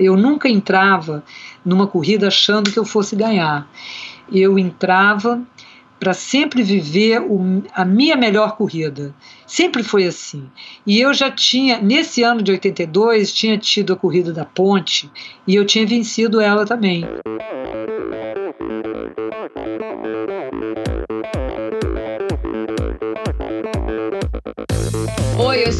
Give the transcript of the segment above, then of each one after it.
Eu nunca entrava numa corrida achando que eu fosse ganhar. Eu entrava para sempre viver o, a minha melhor corrida. Sempre foi assim. E eu já tinha, nesse ano de 82, tinha tido a corrida da ponte e eu tinha vencido ela também.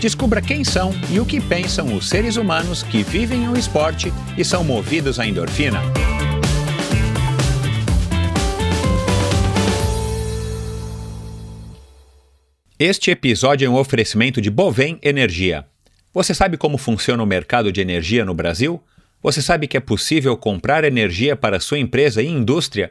Descubra quem são e o que pensam os seres humanos que vivem o esporte e são movidos à endorfina. Este episódio é um oferecimento de Bovem Energia. Você sabe como funciona o mercado de energia no Brasil? Você sabe que é possível comprar energia para sua empresa e indústria?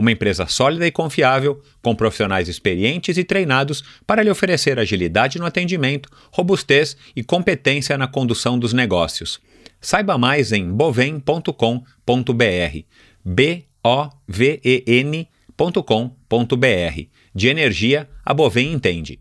Uma empresa sólida e confiável, com profissionais experientes e treinados para lhe oferecer agilidade no atendimento, robustez e competência na condução dos negócios. Saiba mais em bovem.com.br. B O V E N.com.br. De energia, a Bovem entende.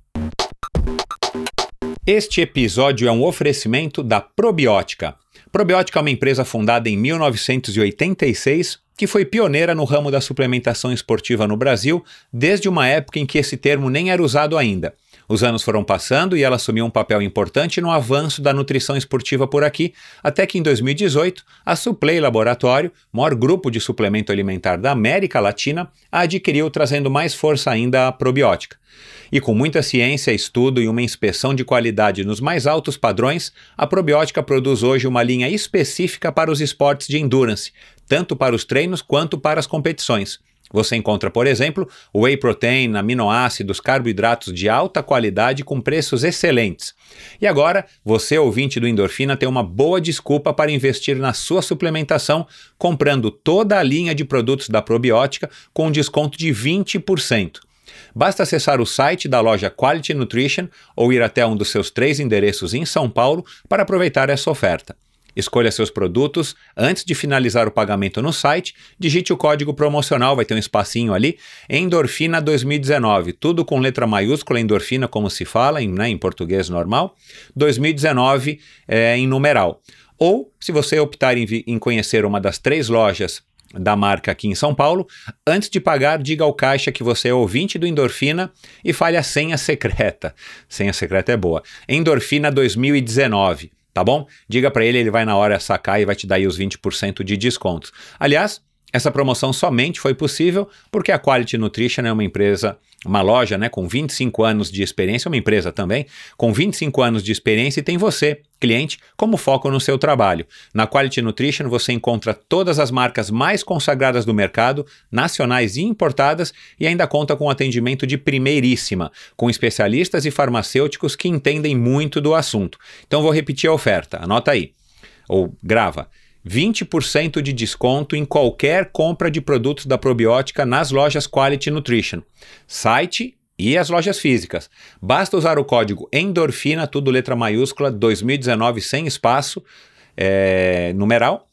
Este episódio é um oferecimento da Probiótica. Probiótica é uma empresa fundada em 1986 que foi pioneira no ramo da suplementação esportiva no Brasil desde uma época em que esse termo nem era usado ainda. Os anos foram passando e ela assumiu um papel importante no avanço da nutrição esportiva por aqui, até que em 2018 a Suplay Laboratório, maior grupo de suplemento alimentar da América Latina, a adquiriu trazendo mais força ainda à probiótica. E com muita ciência, estudo e uma inspeção de qualidade nos mais altos padrões, a probiótica produz hoje uma linha específica para os esportes de endurance, tanto para os treinos quanto para as competições. Você encontra, por exemplo, whey protein, aminoácidos, carboidratos de alta qualidade com preços excelentes. E agora, você, ouvinte do Endorfina, tem uma boa desculpa para investir na sua suplementação, comprando toda a linha de produtos da probiótica com um desconto de 20%. Basta acessar o site da loja Quality Nutrition ou ir até um dos seus três endereços em São Paulo para aproveitar essa oferta. Escolha seus produtos. Antes de finalizar o pagamento no site, digite o código promocional, vai ter um espacinho ali, Endorfina 2019. Tudo com letra maiúscula, endorfina, como se fala em, né, em português normal. 2019 é, em numeral. Ou, se você optar em, em conhecer uma das três lojas da marca aqui em São Paulo. Antes de pagar, diga ao caixa que você é ouvinte do Endorfina e fale a senha secreta. Senha secreta é boa. Endorfina 2019, tá bom? Diga para ele, ele vai na hora sacar e vai te dar aí os 20% de descontos. Aliás, essa promoção somente foi possível porque a Quality Nutrition é uma empresa, uma loja né, com 25 anos de experiência, uma empresa também, com 25 anos de experiência e tem você, cliente, como foco no seu trabalho. Na Quality Nutrition você encontra todas as marcas mais consagradas do mercado, nacionais e importadas, e ainda conta com atendimento de primeiríssima, com especialistas e farmacêuticos que entendem muito do assunto. Então vou repetir a oferta, anota aí, ou grava. 20% de desconto em qualquer compra de produtos da probiótica nas lojas Quality Nutrition. Site e as lojas físicas. Basta usar o código endorfina, tudo letra maiúscula, 2019 sem espaço, é, numeral.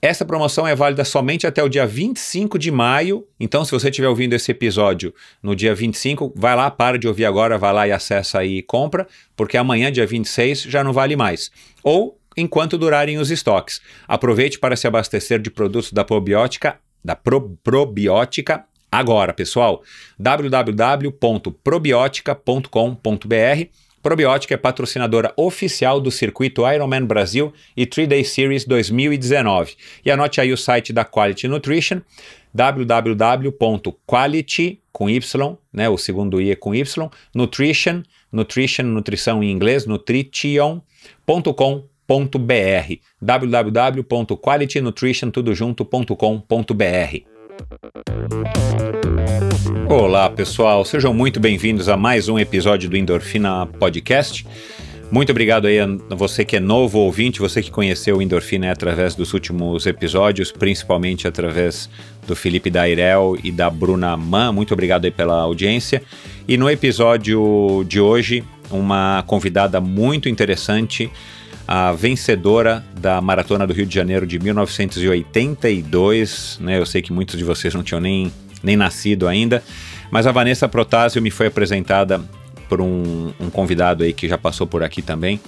Essa promoção é válida somente até o dia 25 de maio. Então, se você estiver ouvindo esse episódio no dia 25, vai lá, para de ouvir agora, vai lá e acessa aí e compra, porque amanhã, dia 26, já não vale mais. Ou enquanto durarem os estoques. Aproveite para se abastecer de produtos da probiótica, da pro, probiótica agora, pessoal. www.probiotica.com.br Probiótica é patrocinadora oficial do circuito Ironman Brasil e 3-Day Series 2019. E anote aí o site da Quality Nutrition, www.quality, com Y, né, o segundo I é com Y, nutrition, nutrition, nutrição em inglês, nutrition.com.br www.qualitynutritiontudojunto.com.br Olá pessoal, sejam muito bem-vindos a mais um episódio do Endorfina Podcast. Muito obrigado aí a você que é novo ouvinte, você que conheceu o Endorfina através dos últimos episódios, principalmente através do Felipe Dairel e da Bruna Mann. Muito obrigado aí pela audiência. E no episódio de hoje, uma convidada muito interessante, a vencedora da Maratona do Rio de Janeiro de 1982. Né? Eu sei que muitos de vocês não tinham nem, nem nascido ainda, mas a Vanessa Protásio me foi apresentada por um, um, convidado aí que já passou por aqui também,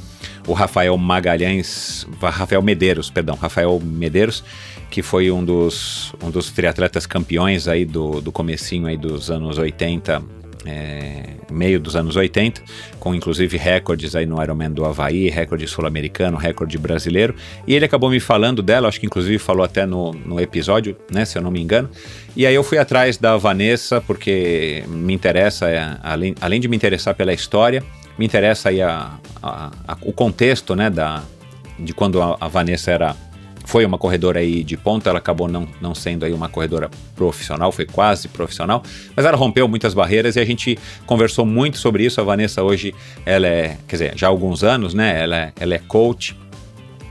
o Rafael Magalhães, Rafael Medeiros, perdão, Rafael Medeiros, que foi um dos, um dos triatletas campeões aí do, do comecinho aí dos anos 80, é, meio dos anos 80, com inclusive recordes aí no Ironman do Havaí, recorde sul-americano, recorde brasileiro, e ele acabou me falando dela, acho que inclusive falou até no, no episódio, né, se eu não me engano, e aí eu fui atrás da Vanessa, porque me interessa, é, além, além de me interessar pela história, me interessa aí a, a, a, o contexto, né, da, de quando a, a Vanessa era foi uma corredora aí de ponta, ela acabou não, não sendo aí uma corredora profissional, foi quase profissional, mas ela rompeu muitas barreiras e a gente conversou muito sobre isso. A Vanessa hoje, ela é, quer dizer, já há alguns anos, né? Ela, é, ela é coach,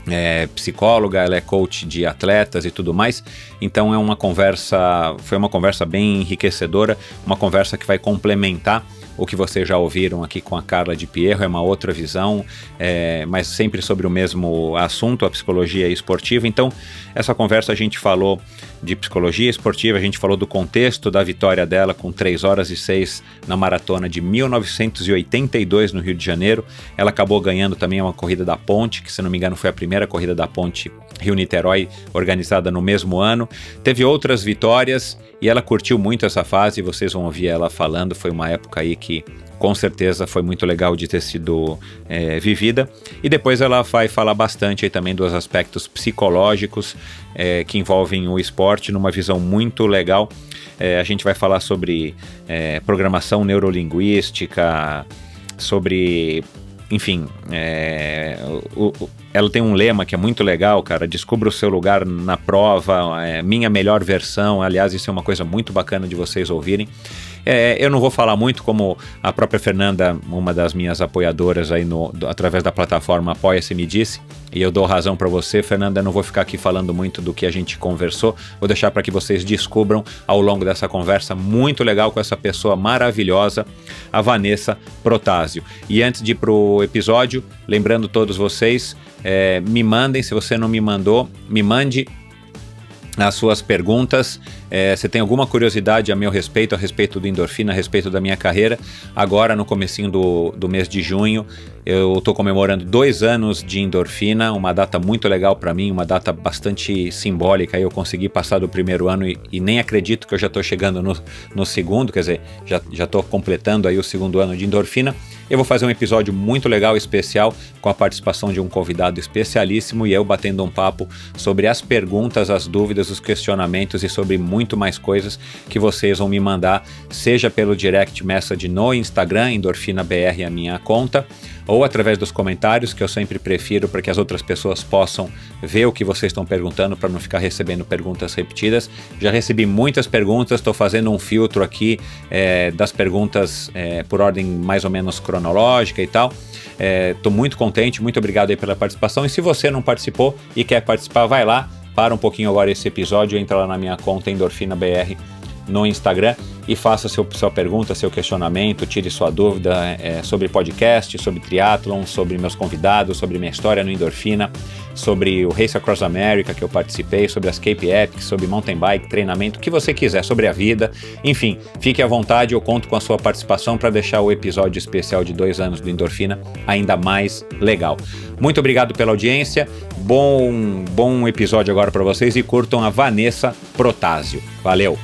é psicóloga, ela é coach de atletas e tudo mais. Então é uma conversa, foi uma conversa bem enriquecedora, uma conversa que vai complementar o que vocês já ouviram aqui com a Carla de Pierro, é uma outra visão, é, mas sempre sobre o mesmo assunto, a psicologia esportiva. Então, essa conversa a gente falou de psicologia esportiva, a gente falou do contexto da vitória dela com 3 horas e 6 na maratona de 1982 no Rio de Janeiro. Ela acabou ganhando também uma corrida da ponte, que se não me engano foi a primeira corrida da ponte Rio-Niterói organizada no mesmo ano. Teve outras vitórias e ela curtiu muito essa fase, vocês vão ouvir ela falando, foi uma época aí que com certeza foi muito legal de ter sido é, vivida. E depois ela vai falar bastante aí também dos aspectos psicológicos é, que envolvem o esporte numa visão muito legal. É, a gente vai falar sobre é, programação neurolinguística, sobre enfim, é, o, o, ela tem um lema que é muito legal, cara. Descubra o seu lugar na prova, é, minha melhor versão. Aliás, isso é uma coisa muito bacana de vocês ouvirem. É, eu não vou falar muito, como a própria Fernanda, uma das minhas apoiadoras aí no, do, através da plataforma Apoia-se, me disse, e eu dou razão para você, Fernanda. Eu não vou ficar aqui falando muito do que a gente conversou, vou deixar para que vocês descubram ao longo dessa conversa muito legal com essa pessoa maravilhosa, a Vanessa Protásio. E antes de ir pro episódio, lembrando todos vocês, é, me mandem, se você não me mandou, me mande as suas perguntas. É, você tem alguma curiosidade a meu respeito, a respeito do endorfina, a respeito da minha carreira? Agora, no comecinho do, do mês de junho, eu estou comemorando dois anos de endorfina, uma data muito legal para mim, uma data bastante simbólica. Eu consegui passar do primeiro ano e, e nem acredito que eu já estou chegando no, no segundo, quer dizer, já estou completando aí o segundo ano de endorfina. Eu vou fazer um episódio muito legal, especial, com a participação de um convidado especialíssimo e eu batendo um papo sobre as perguntas, as dúvidas, os questionamentos e sobre muito mais coisas que vocês vão me mandar, seja pelo direct message no Instagram, EndorfinaBR, a minha conta, ou através dos comentários, que eu sempre prefiro para que as outras pessoas possam ver o que vocês estão perguntando, para não ficar recebendo perguntas repetidas. Já recebi muitas perguntas, estou fazendo um filtro aqui é, das perguntas é, por ordem mais ou menos cronológica e tal. Estou é, muito contente, muito obrigado aí pela participação. E se você não participou e quer participar, vai lá, para um pouquinho agora esse episódio, entra lá na minha conta Endorfina BR no Instagram e faça seu, sua pergunta, seu questionamento, tire sua dúvida é, sobre podcast, sobre triatlon, sobre meus convidados, sobre minha história no Endorfina, sobre o Race Across America que eu participei, sobre as Cape Epic, sobre mountain bike, treinamento, o que você quiser, sobre a vida. Enfim, fique à vontade, eu conto com a sua participação para deixar o episódio especial de dois anos do Endorfina ainda mais legal. Muito obrigado pela audiência, bom, bom episódio agora para vocês e curtam a Vanessa Protásio. Valeu!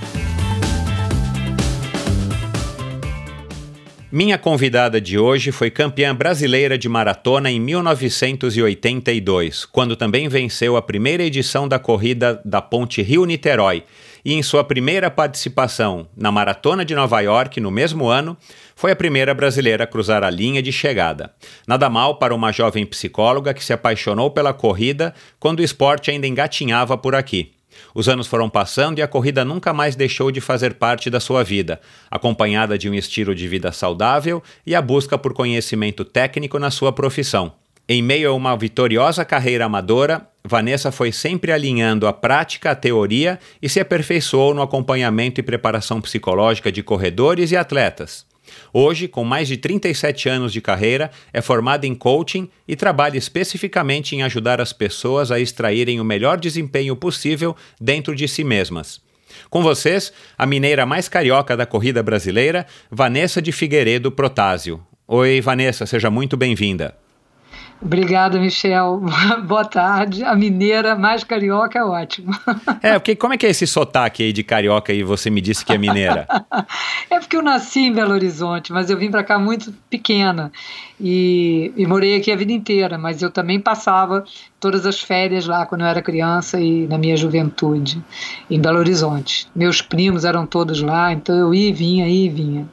Minha convidada de hoje foi campeã brasileira de maratona em 1982, quando também venceu a primeira edição da corrida da Ponte Rio-Niterói e em sua primeira participação na Maratona de Nova York no mesmo ano, foi a primeira brasileira a cruzar a linha de chegada. Nada mal para uma jovem psicóloga que se apaixonou pela corrida quando o esporte ainda engatinhava por aqui. Os anos foram passando e a corrida nunca mais deixou de fazer parte da sua vida, acompanhada de um estilo de vida saudável e a busca por conhecimento técnico na sua profissão. Em meio a uma vitoriosa carreira amadora, Vanessa foi sempre alinhando a prática à teoria e se aperfeiçoou no acompanhamento e preparação psicológica de corredores e atletas. Hoje, com mais de 37 anos de carreira, é formada em coaching e trabalha especificamente em ajudar as pessoas a extraírem o melhor desempenho possível dentro de si mesmas. Com vocês, a mineira mais carioca da corrida brasileira, Vanessa de Figueiredo Protásio. Oi, Vanessa, seja muito bem-vinda. Obrigada, Michel. Boa tarde. A mineira mais carioca é ótimo. É, porque como é que é esse sotaque aí de carioca e você me disse que é mineira? é porque eu nasci em Belo Horizonte, mas eu vim para cá muito pequena e, e, morei aqui a vida inteira, mas eu também passava todas as férias lá quando eu era criança e na minha juventude em Belo Horizonte. Meus primos eram todos lá, então eu ia e vinha, ia e vinha.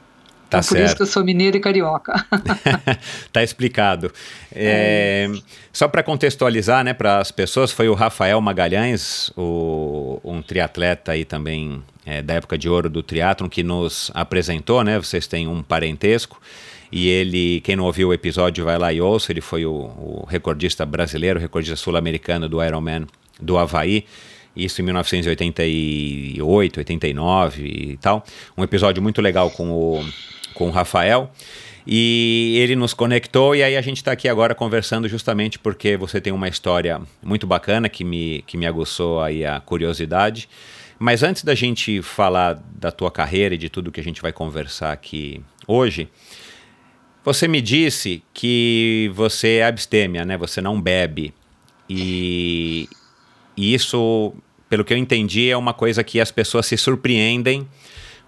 Tá então, por certo. isso que eu sou mineira e carioca. tá explicado. É, é só para contextualizar, né, para as pessoas, foi o Rafael Magalhães, o, um triatleta aí também é, da época de ouro do triatlon, que nos apresentou, né? Vocês têm um parentesco. E ele, quem não ouviu o episódio, vai lá e ouça. Ele foi o, o recordista brasileiro, recordista sul-americano do Ironman do Havaí isso em 1988, 89 e tal. Um episódio muito legal com o, com o Rafael. E ele nos conectou e aí a gente está aqui agora conversando justamente porque você tem uma história muito bacana que me, que me aguçou aí a curiosidade. Mas antes da gente falar da tua carreira e de tudo que a gente vai conversar aqui hoje, você me disse que você é abstêmia, né? Você não bebe. E, e isso, pelo que eu entendi, é uma coisa que as pessoas se surpreendem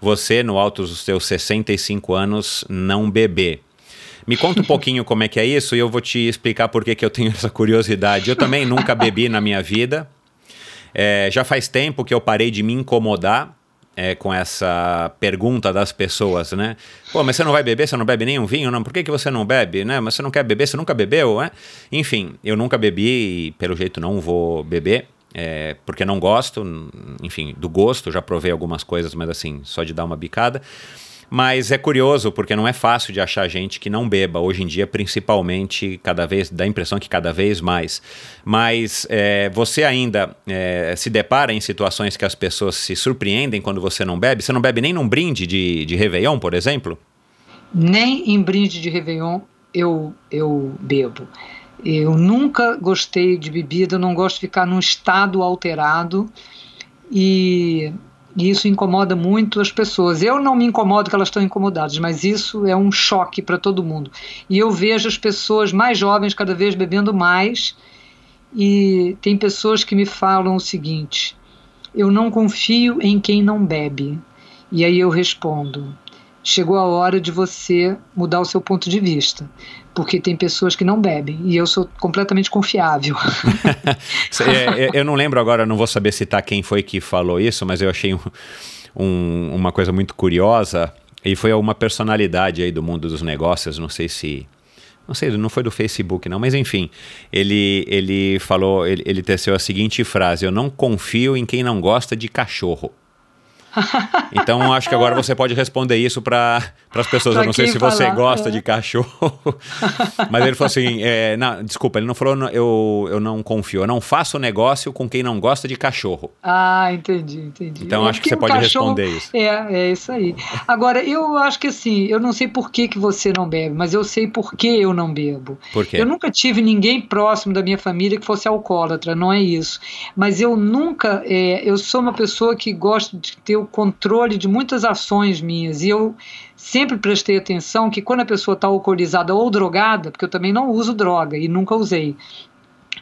você, no alto dos seus 65 anos, não beber. Me conta um pouquinho como é que é isso e eu vou te explicar por que, que eu tenho essa curiosidade. Eu também nunca bebi na minha vida. É, já faz tempo que eu parei de me incomodar é, com essa pergunta das pessoas, né? Pô, mas você não vai beber, você não bebe nenhum vinho? Não, por que, que você não bebe, né? Mas você não quer beber, você nunca bebeu, né? Enfim, eu nunca bebi e pelo jeito não vou beber é, porque não gosto, enfim, do gosto, já provei algumas coisas, mas assim, só de dar uma bicada. Mas é curioso, porque não é fácil de achar gente que não beba. Hoje em dia, principalmente, cada vez, dá a impressão que cada vez mais. Mas é, você ainda é, se depara em situações que as pessoas se surpreendem quando você não bebe? Você não bebe nem num brinde de, de Réveillon, por exemplo? Nem em brinde de Réveillon eu, eu bebo. Eu nunca gostei de bebida, não gosto de ficar num estado alterado e, e isso incomoda muito as pessoas. Eu não me incomodo que elas estão incomodadas, mas isso é um choque para todo mundo. E eu vejo as pessoas mais jovens cada vez bebendo mais e tem pessoas que me falam o seguinte: eu não confio em quem não bebe. E aí eu respondo: chegou a hora de você mudar o seu ponto de vista. Porque tem pessoas que não bebem e eu sou completamente confiável. É, é, eu não lembro agora, não vou saber citar quem foi que falou isso, mas eu achei um, um, uma coisa muito curiosa. E foi uma personalidade aí do mundo dos negócios, não sei se não sei, não foi do Facebook não, mas enfim, ele, ele falou, ele, ele teceu a seguinte frase: Eu não confio em quem não gosta de cachorro. Então acho que agora você pode responder isso para as pessoas. Pra eu não sei se falar, você gosta é. de cachorro. Mas ele falou assim: é, não, desculpa, ele não falou eu, eu não confio, eu não faço negócio com quem não gosta de cachorro. Ah, entendi, entendi. Então É acho que você pode cachorro- responder isso. É, é isso aí. Agora, eu acho que assim, eu não sei por que, que você não bebe, mas eu sei por que eu não bebo. Por quê? Eu nunca tive ninguém próximo da minha família que fosse alcoólatra, não é isso. Mas eu nunca, é, eu sou uma pessoa que gosta de ter o controle de muitas ações minhas e eu sempre prestei atenção que quando a pessoa está alcoolizada ou drogada, porque eu também não uso droga e nunca usei,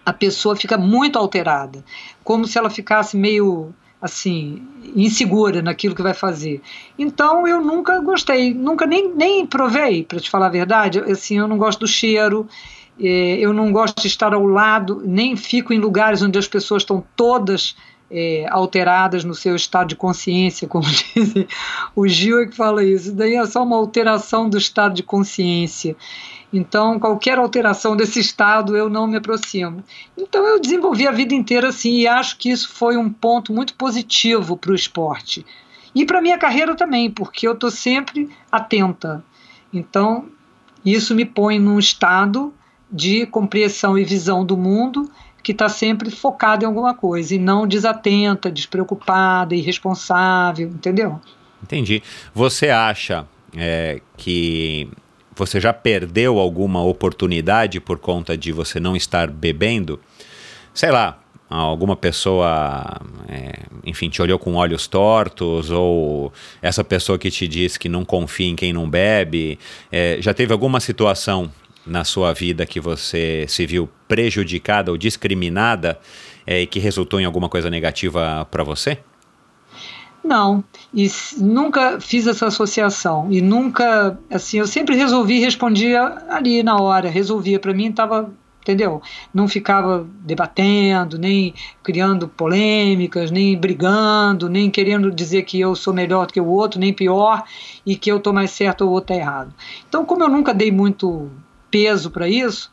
a pessoa fica muito alterada, como se ela ficasse meio assim insegura naquilo que vai fazer. Então eu nunca gostei, nunca nem, nem provei, para te falar a verdade. Assim, eu não gosto do cheiro, eh, eu não gosto de estar ao lado, nem fico em lugares onde as pessoas estão todas é, alteradas no seu estado de consciência, como dizem. O Gil é que fala isso. Daí é só uma alteração do estado de consciência. Então, qualquer alteração desse estado eu não me aproximo. Então, eu desenvolvi a vida inteira assim e acho que isso foi um ponto muito positivo para o esporte. E para minha carreira também, porque eu estou sempre atenta. Então, isso me põe num estado de compreensão e visão do mundo que está sempre focada em alguma coisa e não desatenta, despreocupada, irresponsável, entendeu? Entendi. Você acha é, que você já perdeu alguma oportunidade por conta de você não estar bebendo? Sei lá, alguma pessoa, é, enfim, te olhou com olhos tortos, ou essa pessoa que te diz que não confia em quem não bebe, é, já teve alguma situação na sua vida que você se viu prejudicada ou discriminada é, e que resultou em alguma coisa negativa para você? Não, e nunca fiz essa associação e nunca, assim, eu sempre resolvi, respondia ali na hora, resolvia, para mim estava entendeu? Não ficava debatendo, nem criando polêmicas, nem brigando, nem querendo dizer que eu sou melhor do que o outro, nem pior, e que eu estou mais certo ou o outro está errado. Então, como eu nunca dei muito peso para isso,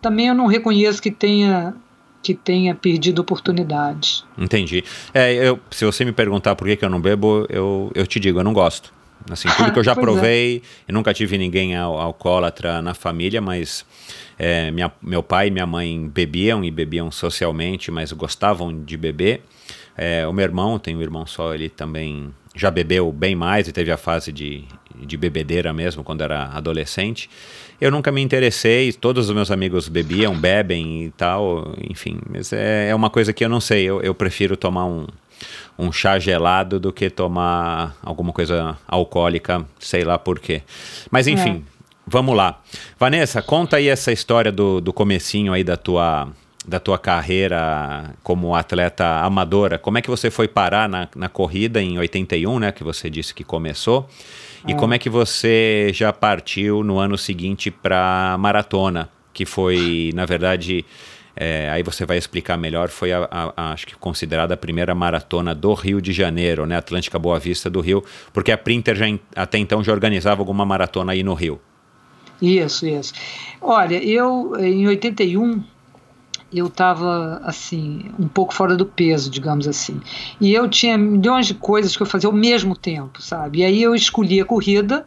também eu não reconheço que tenha que tenha perdido oportunidades. Entendi. É, eu, se você me perguntar por que, que eu não bebo, eu, eu te digo, eu não gosto. Assim, tudo que eu já é. provei, é. eu nunca tive ninguém al alcoólatra na família, mas é, minha, meu pai e minha mãe bebiam e bebiam socialmente, mas gostavam de beber. É, o meu irmão, tem um irmão só, ele também já bebeu bem mais e teve a fase de, de bebedeira mesmo quando era adolescente. Eu nunca me interessei, todos os meus amigos bebiam, bebem e tal, enfim, mas é, é uma coisa que eu não sei, eu, eu prefiro tomar um, um chá gelado do que tomar alguma coisa alcoólica, sei lá por quê. Mas enfim, é. vamos lá. Vanessa, conta aí essa história do, do comecinho aí da tua da tua carreira como atleta amadora. Como é que você foi parar na, na corrida em 81, né, que você disse que começou? E é. como é que você já partiu no ano seguinte para maratona, que foi, na verdade, é, aí você vai explicar melhor, foi a, a, a, acho que considerada a primeira maratona do Rio de Janeiro, né, Atlântica Boa Vista do Rio, porque a Printer já até então já organizava alguma maratona aí no Rio. Isso, isso. Olha, eu em 81 eu estava assim um pouco fora do peso, digamos assim. E eu tinha milhões de coisas que eu fazia ao mesmo tempo, sabe? E aí eu escolhi a corrida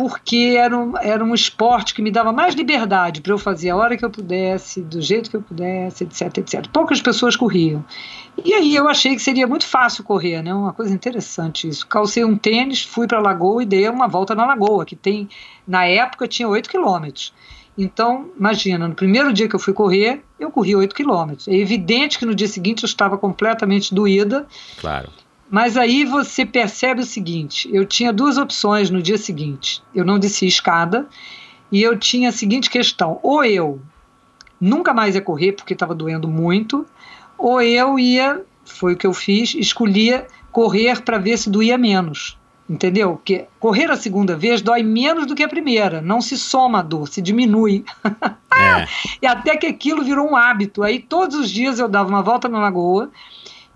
porque era um, era um esporte que me dava mais liberdade para eu fazer a hora que eu pudesse, do jeito que eu pudesse, etc, etc. Poucas pessoas corriam. E aí eu achei que seria muito fácil correr, né? Uma coisa interessante isso. Calcei um tênis, fui para a lagoa e dei uma volta na lagoa, que tem, na época, tinha 8 quilômetros. Então, imagina, no primeiro dia que eu fui correr, eu corri 8 quilômetros. É evidente que no dia seguinte eu estava completamente doída. Claro. Mas aí você percebe o seguinte: eu tinha duas opções no dia seguinte. Eu não desci escada e eu tinha a seguinte questão: ou eu nunca mais ia correr porque estava doendo muito, ou eu ia, foi o que eu fiz, escolhia correr para ver se doía menos. Entendeu? Porque correr a segunda vez dói menos do que a primeira. Não se soma a dor, se diminui. É. e até que aquilo virou um hábito. Aí todos os dias eu dava uma volta na lagoa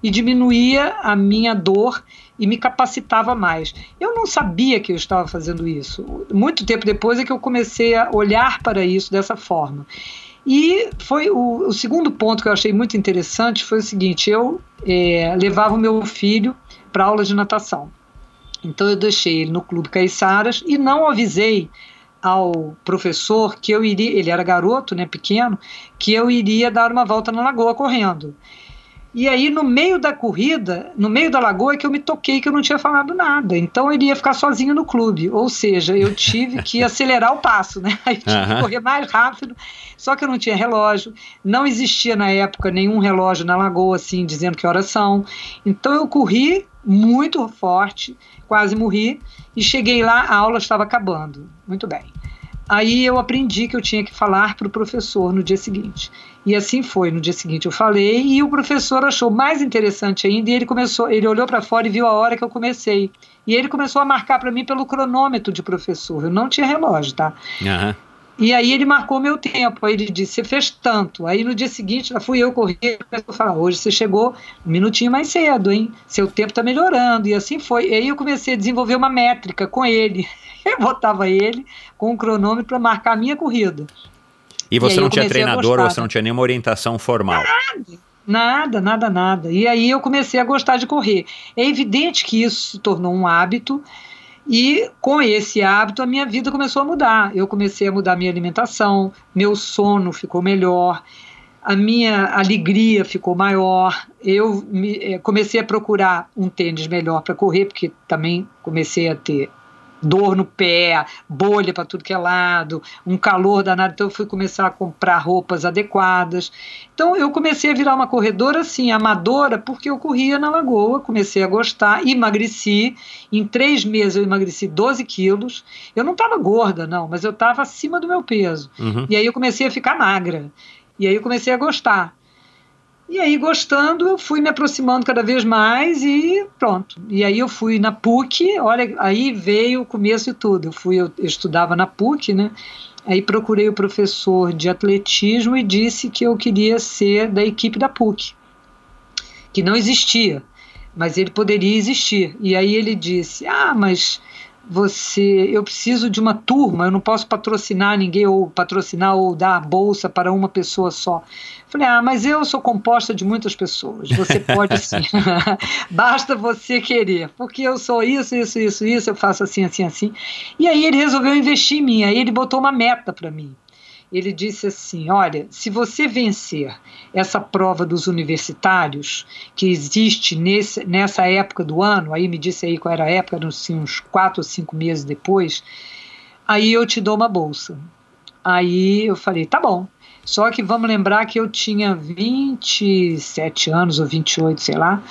e diminuía a minha dor e me capacitava mais. Eu não sabia que eu estava fazendo isso. Muito tempo depois é que eu comecei a olhar para isso dessa forma. E foi o, o segundo ponto que eu achei muito interessante foi o seguinte: eu é, levava o meu filho para aula de natação. Então eu deixei ele no Clube Caiçaras e não avisei ao professor que eu iria, ele era garoto, né, pequeno, que eu iria dar uma volta na lagoa correndo. E aí, no meio da corrida, no meio da lagoa, é que eu me toquei que eu não tinha falado nada. Então, ele ia ficar sozinho no clube. Ou seja, eu tive que acelerar o passo, né? Aí tive uhum. que correr mais rápido. Só que eu não tinha relógio. Não existia na época nenhum relógio na lagoa, assim, dizendo que horas são. Então, eu corri muito forte, quase morri. E cheguei lá, a aula estava acabando. Muito bem. Aí eu aprendi que eu tinha que falar para o professor no dia seguinte. E assim foi. No dia seguinte eu falei e o professor achou mais interessante ainda. E ele começou, ele olhou para fora e viu a hora que eu comecei. E ele começou a marcar para mim pelo cronômetro de professor. Eu não tinha relógio, tá? Uhum. E aí ele marcou meu tempo. Aí ele disse: Você fez tanto. Aí no dia seguinte, lá fui eu correr. Eu falar: Hoje você chegou um minutinho mais cedo, hein? Seu tempo está melhorando. E assim foi. E aí eu comecei a desenvolver uma métrica com ele. Eu botava ele com um cronômetro para marcar a minha corrida. E você E não tinha treinador, você não tinha nenhuma orientação formal. Nada, nada, nada. E aí eu comecei a gostar de correr. É evidente que isso se tornou um hábito. E com esse hábito a minha vida começou a mudar. Eu comecei a mudar minha alimentação, meu sono ficou melhor, a minha alegria ficou maior. Eu me- eh, comecei a procurar um tênis melhor para correr, porque também comecei a ter dor no pé, bolha para tudo que é lado, um calor danado. Então eu fui começar a comprar roupas adequadas. Então eu comecei a virar uma corredora assim, amadora, porque eu corria na lagoa, comecei a gostar, emagreci. Em três meses eu emagreci 12 quilos. Eu não estava gorda, não, mas eu estava acima do meu peso. Uhum. E aí eu comecei a ficar magra. E aí eu comecei a gostar. E aí, gostando, eu fui me aproximando cada vez mais e pronto. E aí eu fui na PUC, olha, aí veio o começo de tudo. Eu fui, eu, estudava na PUC, né? Aí procurei o professor de atletismo e disse que eu queria ser da equipe da PUC, que não existia, mas ele poderia existir. E aí ele disse: Ah, mas você, eu preciso de uma turma, eu não posso patrocinar ninguém ou patrocinar ou dar a bolsa para uma pessoa só. Falei, ah, mas eu sou composta de muitas pessoas. Você pode sim. Basta você querer, porque eu sou isso, isso, isso, isso, eu faço assim, assim, assim. E aí ele resolveu investir em mim, aí ele botou uma meta para mim. Ele disse assim: Olha, se você vencer essa prova dos universitários, que existe nesse, nessa época do ano, aí me disse aí qual era a época, assim, uns quatro ou cinco meses depois, aí eu te dou uma bolsa. Aí eu falei: Tá bom. Só que vamos lembrar que eu tinha 27 anos ou 28, sei lá.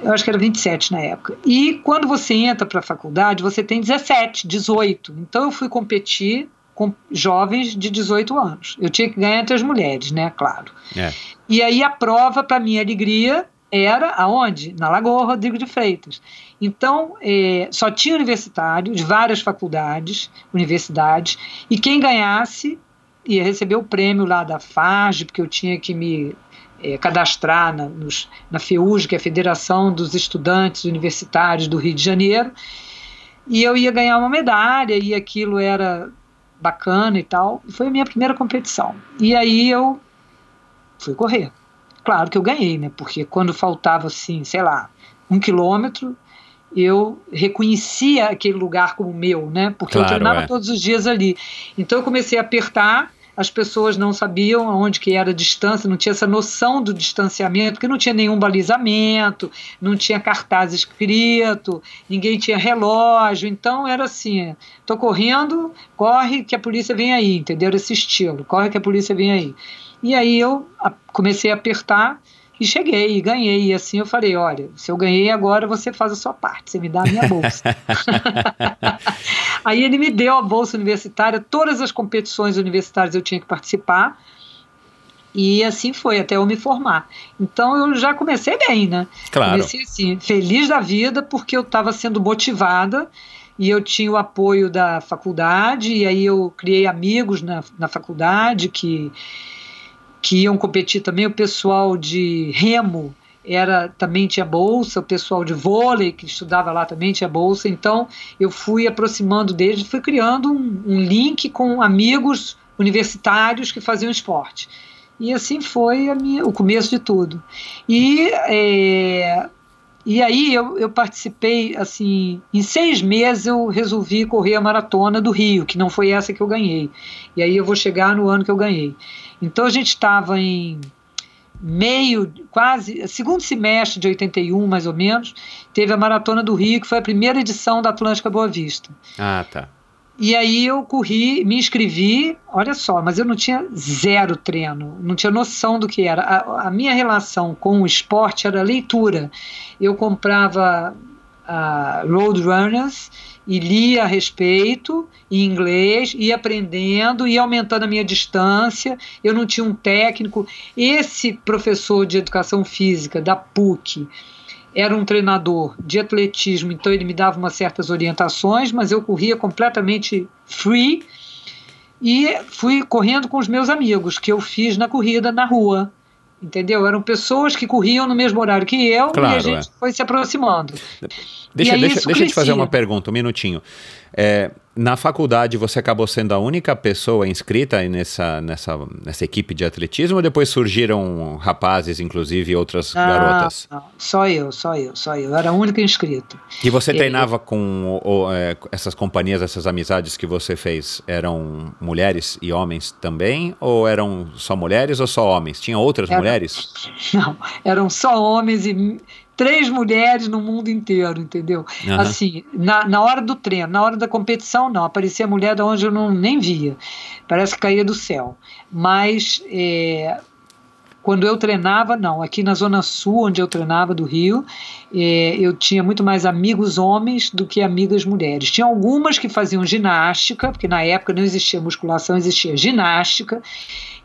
Eu acho que era 27 na época. E quando você entra para a faculdade, você tem 17, 18. Então eu fui competir com jovens de 18 anos. Eu tinha que ganhar entre as mulheres, né? Claro. É. E aí a prova, para minha alegria, era aonde? Na Lagoa Rodrigo de Freitas. Então, é, só tinha universitário de várias faculdades, universidades, e quem ganhasse ia receber o prêmio lá da FARJ, porque eu tinha que me é, cadastrar na, nos, na FEUJ, que é a Federação dos Estudantes Universitários do Rio de Janeiro, e eu ia ganhar uma medalha, e aquilo era bacana e tal. Foi a minha primeira competição. E aí eu fui correr. Claro que eu ganhei, né? Porque quando faltava, assim, sei lá, um quilômetro, eu reconhecia aquele lugar como meu, né? Porque Claro, eu treinava é. todos os dias ali. Então eu comecei a apertar, as pessoas não sabiam onde que era a distância, não tinha essa noção do distanciamento, porque não tinha nenhum balizamento, não tinha cartaz escrito, ninguém tinha relógio, então era assim, tô correndo, corre que a polícia vem aí, entendeu? Esse estilo, corre que a polícia vem aí. E aí eu comecei a apertar e cheguei e ganhei. E assim eu falei: olha, se eu ganhei agora, você faz a sua parte, você me dá a minha bolsa. Aí ele me deu a bolsa universitária, todas as competições universitárias eu tinha que participar. E assim foi, até eu me formar. Então eu já comecei bem, né? Claro. Comecei assim, feliz da vida, porque eu estava sendo motivada e eu tinha o apoio da faculdade, e aí eu criei amigos na, na faculdade que, que iam competir também. O pessoal de remo era também tinha bolsa, o pessoal de vôlei que estudava lá também tinha bolsa. Então eu fui aproximando deles, fui criando um, um link com amigos universitários que faziam esporte. E assim foi minha, o começo de tudo. E, é, e aí eu, eu participei, assim, em seis meses eu resolvi correr a maratona do Rio, que não foi essa que eu ganhei. E aí eu vou chegar no ano que eu ganhei. Então a gente estava em meio, quase, segundo semestre de 81, mais ou menos, teve a Maratona do Rio, que foi a primeira edição da Atlântica Boa Vista. Ah, tá. E aí eu corri, me inscrevi, olha só, mas eu não tinha zero treino, não tinha noção do que era. A, a minha relação com o esporte era leitura. Eu comprava uh, Roadrunners e lia a respeito em inglês, ia aprendendo, ia aumentando a minha distância. Eu não tinha um técnico. Esse professor de educação física da PUC, era um treinador de atletismo, então ele me dava umas certas orientações, mas eu corria completamente free. e fui correndo com os meus amigos, que eu fiz na corrida na rua. Entendeu? Eram pessoas que corriam no mesmo horário que eu Claro, e a gente é. foi se aproximando. Deixa, deixa, deixa eu te fazer uma pergunta, um minutinho. É, na faculdade você acabou sendo a única pessoa inscrita nessa, nessa, nessa equipe de atletismo ou depois surgiram rapazes, inclusive, outras Ah, garotas? não, só eu, só eu, só eu. Era a única inscrita. E você É, treinava com o- o, é, essas companhias, essas amizades que você fez, eram mulheres e homens também? Ou eram só mulheres ou só homens? Tinha outras mulheres? Não, eram só homens e três mulheres no mundo inteiro, entendeu? Aham. Assim, na, na hora do treino, na hora da competição, não. Aparecia mulher de onde eu não, nem via. Parece que caía do céu. Mas é, quando eu treinava, não. Aqui na Zona Sul, onde eu treinava do Rio, é, eu tinha muito mais amigos homens do que amigas mulheres. Tinha algumas que faziam ginástica, porque na época não existia musculação, existia ginástica.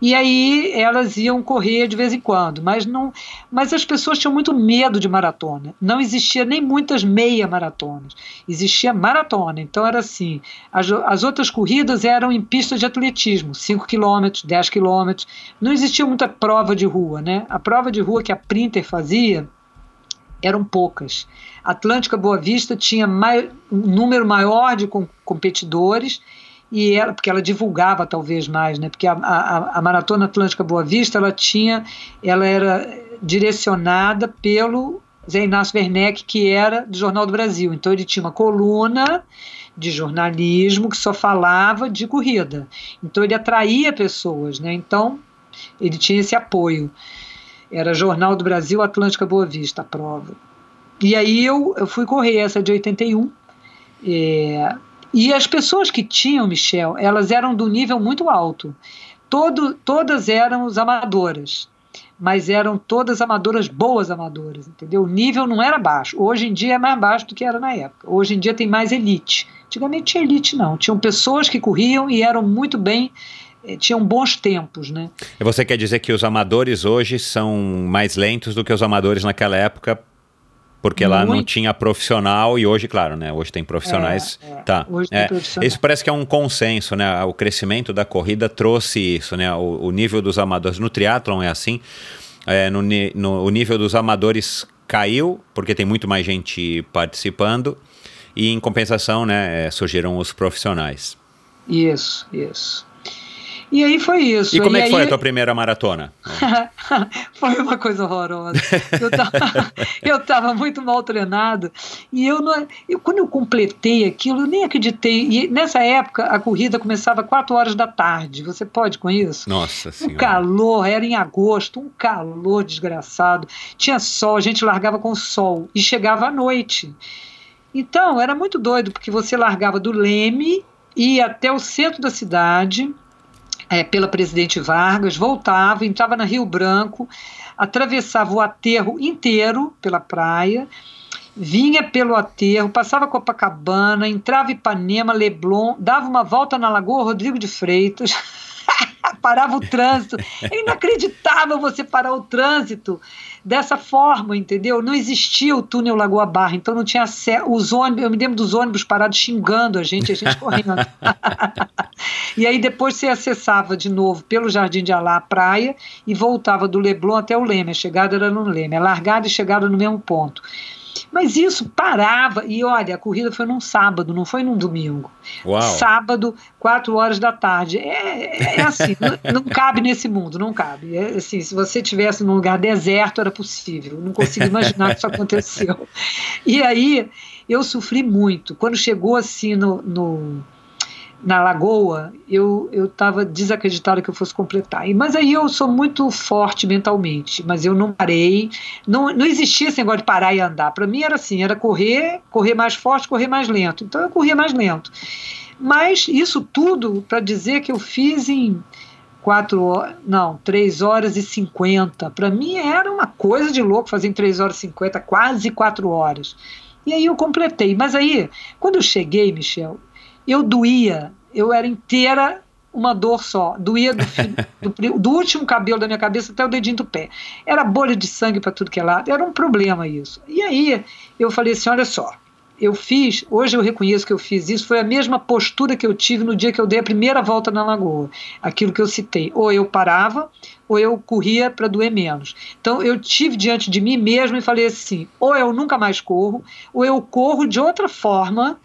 E aí elas iam correr de vez em quando, mas não, mas as pessoas tinham muito medo de maratona. Não existia nem muitas meia maratonas. Existia maratona. Então era assim, as, as outras corridas eram em pista de atletismo, 5 quilômetros, 10 quilômetros. Não existia muita prova de rua, né? A prova de rua que a Printer fazia eram poucas. Atlântica Boa Vista tinha mai, um número maior de com, competidores e ela, porque ela divulgava talvez mais, né? Porque a, a, a Maratona Atlântica Boa Vista, ela tinha, ela era direcionada pelo Zé Inácio Werneck, que era do Jornal do Brasil. Então ele tinha uma coluna de jornalismo que só falava de corrida. Então ele atraía pessoas, né? Então ele tinha esse apoio. Era Jornal do Brasil Atlântica Boa Vista, a prova. E aí eu, eu fui correr essa de 81. É, e as pessoas que tinham, Michel, elas eram do nível muito alto. Todo, todas eram os amadoras, mas eram todas amadoras boas amadoras, entendeu? O nível não era baixo. Hoje em dia é mais baixo do que era na época. Hoje em dia tem mais elite. Antigamente tinha elite não. Tinham pessoas que corriam e eram muito bem eh, tinham bons tempos, né? E você quer dizer que os amadores hoje são mais lentos do que os amadores naquela época? Porque lá não Muito. tinha profissional e hoje, claro, né? Hoje tem profissionais. É, é. Tá. Hoje tem É, profissionais. Isso parece que é um consenso, né? O crescimento da corrida trouxe isso, né? O, o nível dos amadores. No triatlon é assim. É, no, no- o nível dos amadores caiu, porque tem muito mais gente participando. E em compensação, né? é, surgiram os profissionais. Isso, isso. E aí foi isso. E como é que foi aí- a tua primeira maratona? foi uma coisa horrorosa. Eu tava, eu tava muito mal treinado e eu, não, eu quando eu completei aquilo, eu nem acreditei. E nessa época a corrida começava 4 horas da tarde. Você pode com isso? Nossa Um senhora. calor, era em agosto, um calor desgraçado. Tinha sol, a gente largava com sol e chegava à noite. Então, era muito doido, porque você largava do Leme, ia até o centro da cidade, é, pela Presidente Vargas, voltava, entrava na Rio Branco, atravessava o aterro inteiro pela praia, vinha pelo aterro, passava Copacabana, entrava em Ipanema, Leblon, dava uma volta na Lagoa Rodrigo de Freitas, parava o trânsito. É inacreditável você parar o trânsito dessa forma, entendeu? Não existia o túnel Lagoa Barra, então não tinha acesso. Os ônibus, eu me lembro dos ônibus parados xingando a gente, a gente correndo. e aí depois você acessava de novo pelo Jardim de Alá a praia e voltava do Leblon até o Leme. A chegada era no Leme, a largada e chegada no mesmo ponto. Mas isso parava, e olha, a corrida foi num sábado, não foi num domingo. Uau. Sábado, 4 horas da tarde. É, é assim, não, não cabe nesse mundo, não cabe. É assim, se você tivesse num lugar deserto, era possível. Não consigo imaginar que isso aconteceu. E aí eu sofri muito. Quando chegou assim no, no na lagoa, eu estava desacreditada que eu fosse completar. Mas aí eu sou muito forte mentalmente, mas eu não parei. Não, não existia esse negócio de parar e andar. Para mim era assim, era correr, correr mais forte, correr mais lento. Então eu corria mais lento. Mas isso tudo para dizer que eu fiz em quatro horas, não, 3 horas e 50. Para mim era uma coisa de louco fazer em 3 horas e 50, quase 4 horas. E aí eu completei. Mas aí, quando eu cheguei, Michel, eu doía, eu era inteira uma dor só, doía do, do, do, último cabelo da minha cabeça até o dedinho do pé. Era bolha de sangue para tudo que é lado, era um problema isso. E aí eu falei assim: olha só, eu fiz, hoje eu reconheço que eu fiz isso, foi a mesma postura que eu tive no dia que eu dei a primeira volta na lagoa. Aquilo que eu citei. Ou eu parava, ou eu corria para doer menos. Então eu tive diante de mim mesmo e falei assim: ou eu nunca mais corro, ou eu corro de outra forma,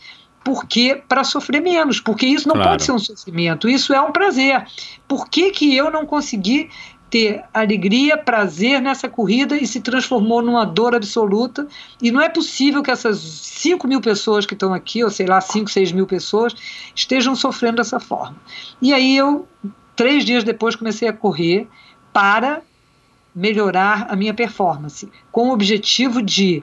porque para sofrer menos, porque isso não Claro. pode ser um sofrimento, isso é um prazer. Por que, que eu não consegui ter alegria, prazer nessa corrida e se transformou numa dor absoluta? E não é possível que essas 5 mil pessoas que estão aqui, ou sei lá, 5, 6 mil pessoas, estejam sofrendo dessa forma. E aí eu, três dias depois, comecei a correr para melhorar a minha performance, com o objetivo de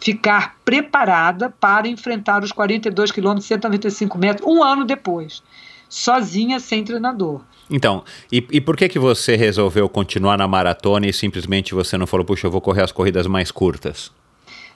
ficar preparada para enfrentar os 42 quilômetros, 195 metros, um ano depois, sozinha, sem treinador. Então, e, e por que que você resolveu continuar na maratona e simplesmente você não falou, puxa, eu vou correr as corridas mais curtas?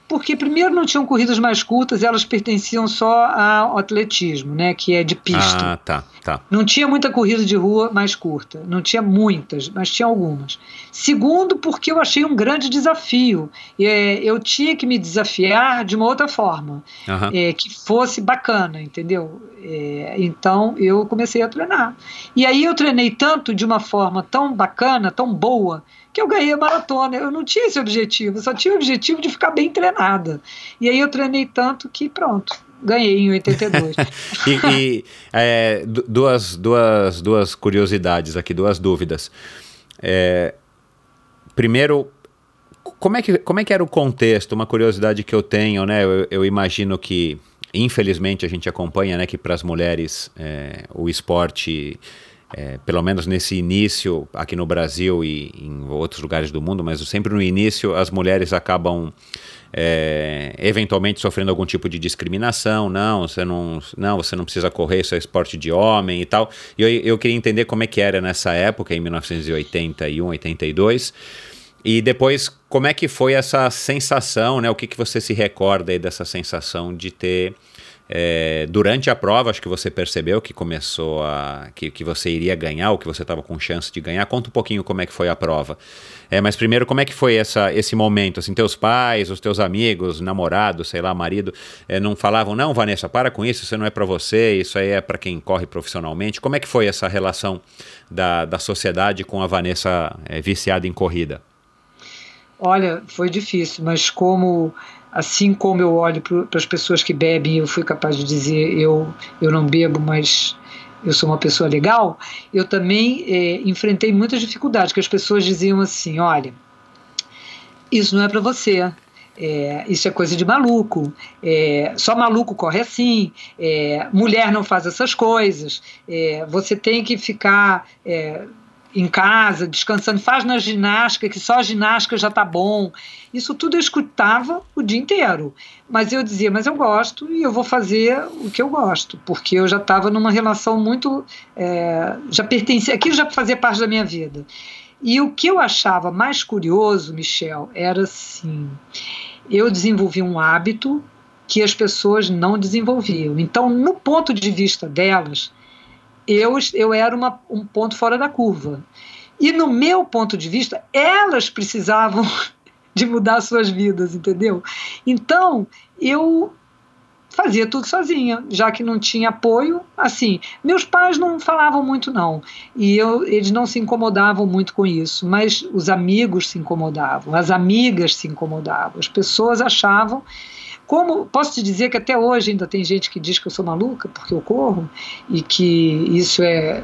Porque primeiro não tinham corridas mais curtas, elas pertenciam só ao atletismo, né, que é de pista. Ah, tá, tá. Não tinha muita corrida de rua mais curta, não tinha muitas, mas tinha algumas. Segundo, porque eu achei um grande desafio. É, eu tinha que me desafiar de uma outra forma, Aham. é, que fosse bacana, entendeu? É, então eu comecei a treinar. E aí eu treinei tanto de uma forma tão bacana, tão boa, que eu ganhei a maratona. Eu não tinha esse objetivo, eu só tinha o objetivo de ficar bem treinada. E aí eu treinei tanto que pronto, ganhei em 82. E, e, é, du- duas, duas, duas curiosidades aqui, duas dúvidas. É, primeiro, como é, que, como é que era o contexto? Uma curiosidade que eu tenho, né? Eu, eu imagino que, infelizmente, a gente acompanha, né, que para as mulheres é, o esporte, é, pelo menos nesse início, aqui no Brasil e em outros lugares do mundo, mas sempre no início, as mulheres acabam é, eventualmente sofrendo algum tipo de discriminação, não, você não, não, você não precisa correr, isso é esporte de homem e tal. E eu, eu queria entender como é que era nessa época, em 1981, 82. E depois, como é que foi essa sensação, né? O que, que você se recorda aí dessa sensação de ter, é, durante a prova, acho que você percebeu que começou a. que, que você iria ganhar, ou que você estava com chance de ganhar. Conta um pouquinho como é que foi a prova. É, mas primeiro, como é que foi essa, esse momento? Assim, teus pais, os teus amigos, namorado, sei lá, marido, é, não falavam, não, Vanessa, para com isso, isso não é para você, isso aí é para quem corre profissionalmente. Como é que foi essa relação da, da sociedade com a Vanessa é, viciada em corrida? Olha, foi difícil, mas como assim como eu olho para as pessoas que bebem, eu fui capaz de dizer eu eu não bebo, mas eu sou uma pessoa legal. Eu também é, enfrentei muitas dificuldades, que as pessoas diziam assim, olha, isso não é para você. É, isso é coisa de maluco. É, só maluco corre assim. é, mulher não faz essas coisas. é, você tem que ficar é, em casa, descansando, faz na ginástica, que só a ginástica já tá bom. Isso tudo eu escutava o dia inteiro. Mas eu dizia, mas eu gosto e eu vou fazer o que eu gosto, porque eu já estava numa relação muito. é, já pertencia, aquilo já fazia parte da minha vida. E o que eu achava mais curioso, Michel, era assim: eu desenvolvi um hábito que as pessoas não desenvolviam. Então, no ponto de vista delas, eu, eu era uma, um ponto fora da curva. E no meu ponto de vista, elas precisavam de mudar suas vidas, entendeu? Então, eu fazia tudo sozinha, já que não tinha apoio. Assim, meus pais não falavam muito não, e eu, eles não se incomodavam muito com isso, mas os amigos se incomodavam, as amigas se incomodavam, as pessoas achavam. Como posso te dizer que até hoje ainda tem gente que diz que eu sou maluca porque eu corro e que isso é,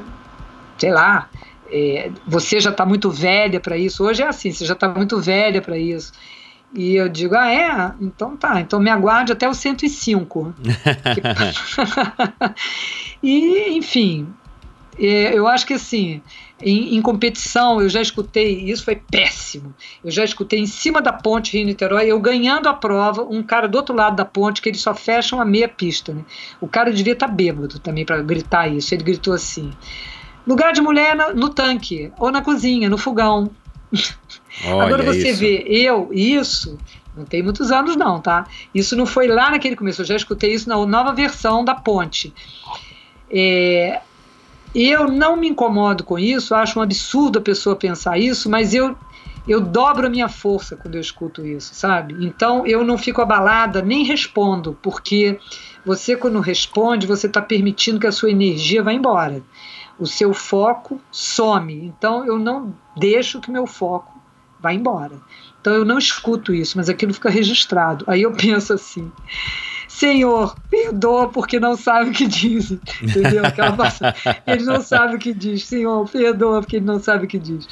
sei lá, é, você já está muito velha para isso. Hoje é assim, você já está muito velha para isso. E eu digo, ah, é? Então tá, então me aguarde até o 105. e, enfim, eu acho que assim, em, em, competição, eu já escutei, isso foi péssimo. Eu já escutei em cima da ponte Rio-Niterói, eu ganhando a prova, um cara do outro lado da ponte, que eles só fecham a meia pista. Né? O cara devia estar tá bêbado também para gritar isso. Ele gritou assim: lugar de mulher no, no tanque, ou na cozinha, no fogão. Olha Agora você isso. vê, eu, isso, não tem muitos anos não, tá? Isso não foi lá naquele começo, eu já escutei isso na nova versão da ponte. É, eu não me incomodo com isso, acho um absurdo a pessoa pensar isso, mas eu, eu dobro a minha força quando eu escuto isso, sabe? Então eu não fico abalada, nem respondo, porque você, quando responde, você está permitindo que a sua energia vá embora. O seu foco some. Então eu não deixo que meu foco vá embora. Então eu não escuto isso, mas aquilo fica registrado. Aí eu penso assim. Senhor, perdoa porque não sabe o que diz. Entendeu? Aquela ele não sabe o que diz. Senhor, perdoa porque ele não sabe o que diz.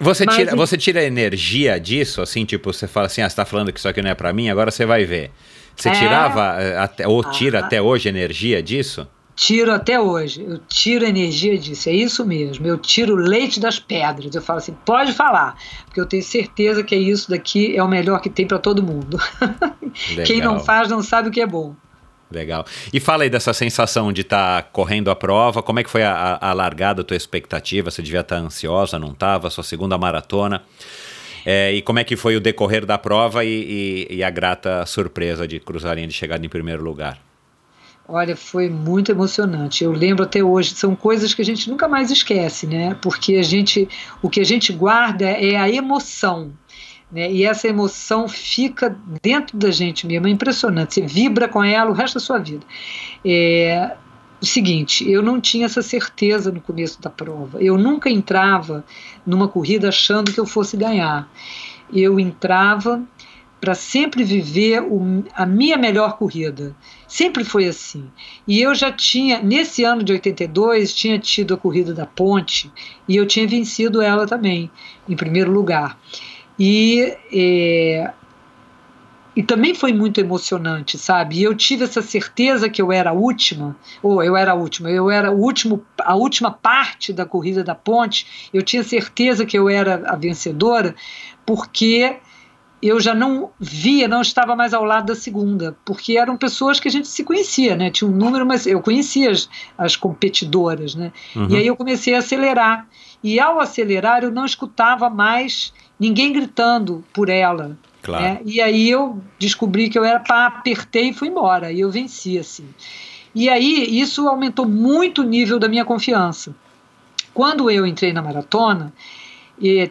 Você Mas, tira, você tira energia disso, assim, tipo, você fala assim, ah, você tá falando que isso aqui não é para mim, agora você vai ver. Você é... tirava, eh, até, ou tira ah, até hoje energia disso? Tiro até hoje, eu tiro energia disso, é isso mesmo. Eu tiro o leite das pedras. Eu falo assim, pode falar, porque eu tenho certeza que é isso daqui é o melhor que tem para todo mundo. Quem não faz não sabe o que é bom. Legal. E fala aí dessa sensação de estar tá correndo a prova, como é que foi a, a, largada, a tua expectativa? Você devia estar tá ansiosa, não estava? Sua segunda maratona. É, e como é que foi o decorrer da prova e, e, e a grata surpresa de cruzar a linha de chegada em primeiro lugar? Olha, foi muito emocionante. Eu lembro até hoje, são coisas que a gente nunca mais esquece, né? Porque a gente, o que a gente guarda é a emoção. Né? E essa emoção fica dentro da gente mesmo, é impressionante. Você vibra com ela o resto da sua vida. É, o seguinte, eu não tinha essa certeza no começo da prova. Eu nunca entrava numa corrida achando que eu fosse ganhar. Eu entrava para sempre viver o, a minha melhor corrida. Sempre foi assim. E eu já tinha, nesse ano de 82, tinha tido a corrida da ponte e eu tinha vencido ela também, em primeiro lugar. E, é, e também foi muito emocionante, sabe? E eu tive essa certeza que eu era a última, ou eu era a última, eu era o último, a última parte da corrida da ponte, eu tinha certeza que eu era a vencedora, porque eu já não via, não estava mais ao lado da segunda, porque eram pessoas que a gente se conhecia, né? Tinha um número, mas eu conhecia as, as competidoras, né? Uhum. E aí eu comecei a acelerar. E ao acelerar, eu não escutava mais ninguém gritando por ela. Claro. Né? E aí eu descobri que eu era para apertei e fui embora. E eu venci, assim. E aí isso aumentou muito o nível da minha confiança. Quando eu entrei na maratona,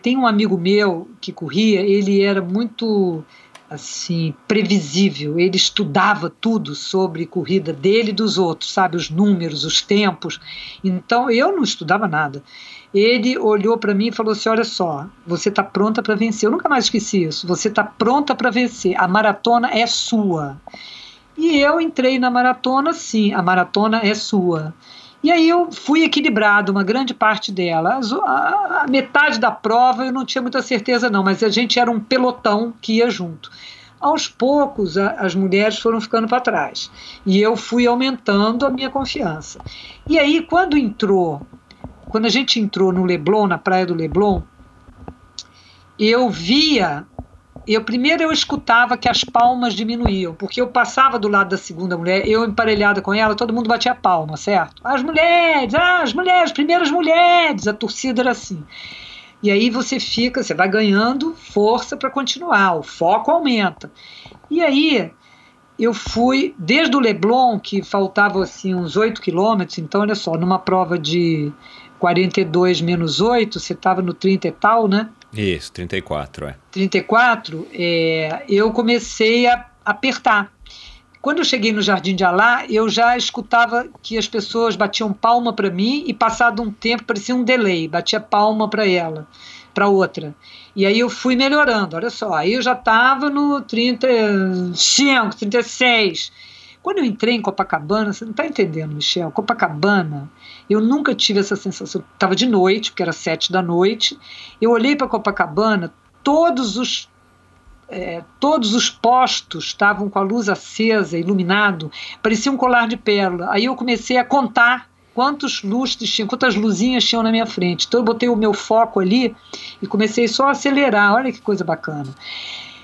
tem um amigo meu que corria, ele era muito assim previsível. Ele estudava tudo sobre corrida dele e dos outros, sabe, os números, os tempos. Então eu não estudava nada. Ele olhou para mim e falou assim: "Olha só, você está pronta para vencer". Eu nunca mais esqueci isso. Você está pronta para vencer. A maratona é sua. E eu entrei na maratona, sim. A maratona é sua. E aí eu fui equilibrado, uma grande parte dela. A, metade da prova eu não tinha muita certeza, não, mas a gente era um pelotão que ia junto. Aos poucos, a, as mulheres foram ficando para trás. E eu fui aumentando a minha confiança. E aí, quando entrou, quando a gente entrou no Leblon, na praia do Leblon, eu via eu primeiro eu escutava que as palmas diminuíam, porque eu passava do lado da segunda mulher, eu emparelhada com ela, todo mundo batia palma, certo? As mulheres, ah, as mulheres, primeiras mulheres, a torcida era assim. E aí você fica, você vai ganhando força para continuar, o foco aumenta. E aí eu fui desde o Leblon, que faltava assim uns 8 quilômetros, então olha só, numa prova de 42 menos 8, você estava no 30 e tal, né? Isso, 34, é. 34, é, eu comecei a apertar. Quando eu cheguei no Jardim de Alá, eu já escutava que as pessoas batiam palma para mim e passado um tempo parecia um delay, batia palma para ela, para outra. E aí eu fui melhorando, olha só, aí eu já estava no 35, 36. Quando eu entrei em Copacabana, você não está entendendo, Michel, Copacabana eu nunca tive essa sensação. Estava de noite, porque era sete da noite. Eu olhei para Copacabana, todos os é, todos os postos estavam com a luz acesa, iluminado, parecia um colar de pérola. Aí eu comecei a contar quantos lustres tinham, quantas luzinhas tinham na minha frente. Então eu botei o meu foco ali e comecei só a acelerar. Olha que coisa bacana.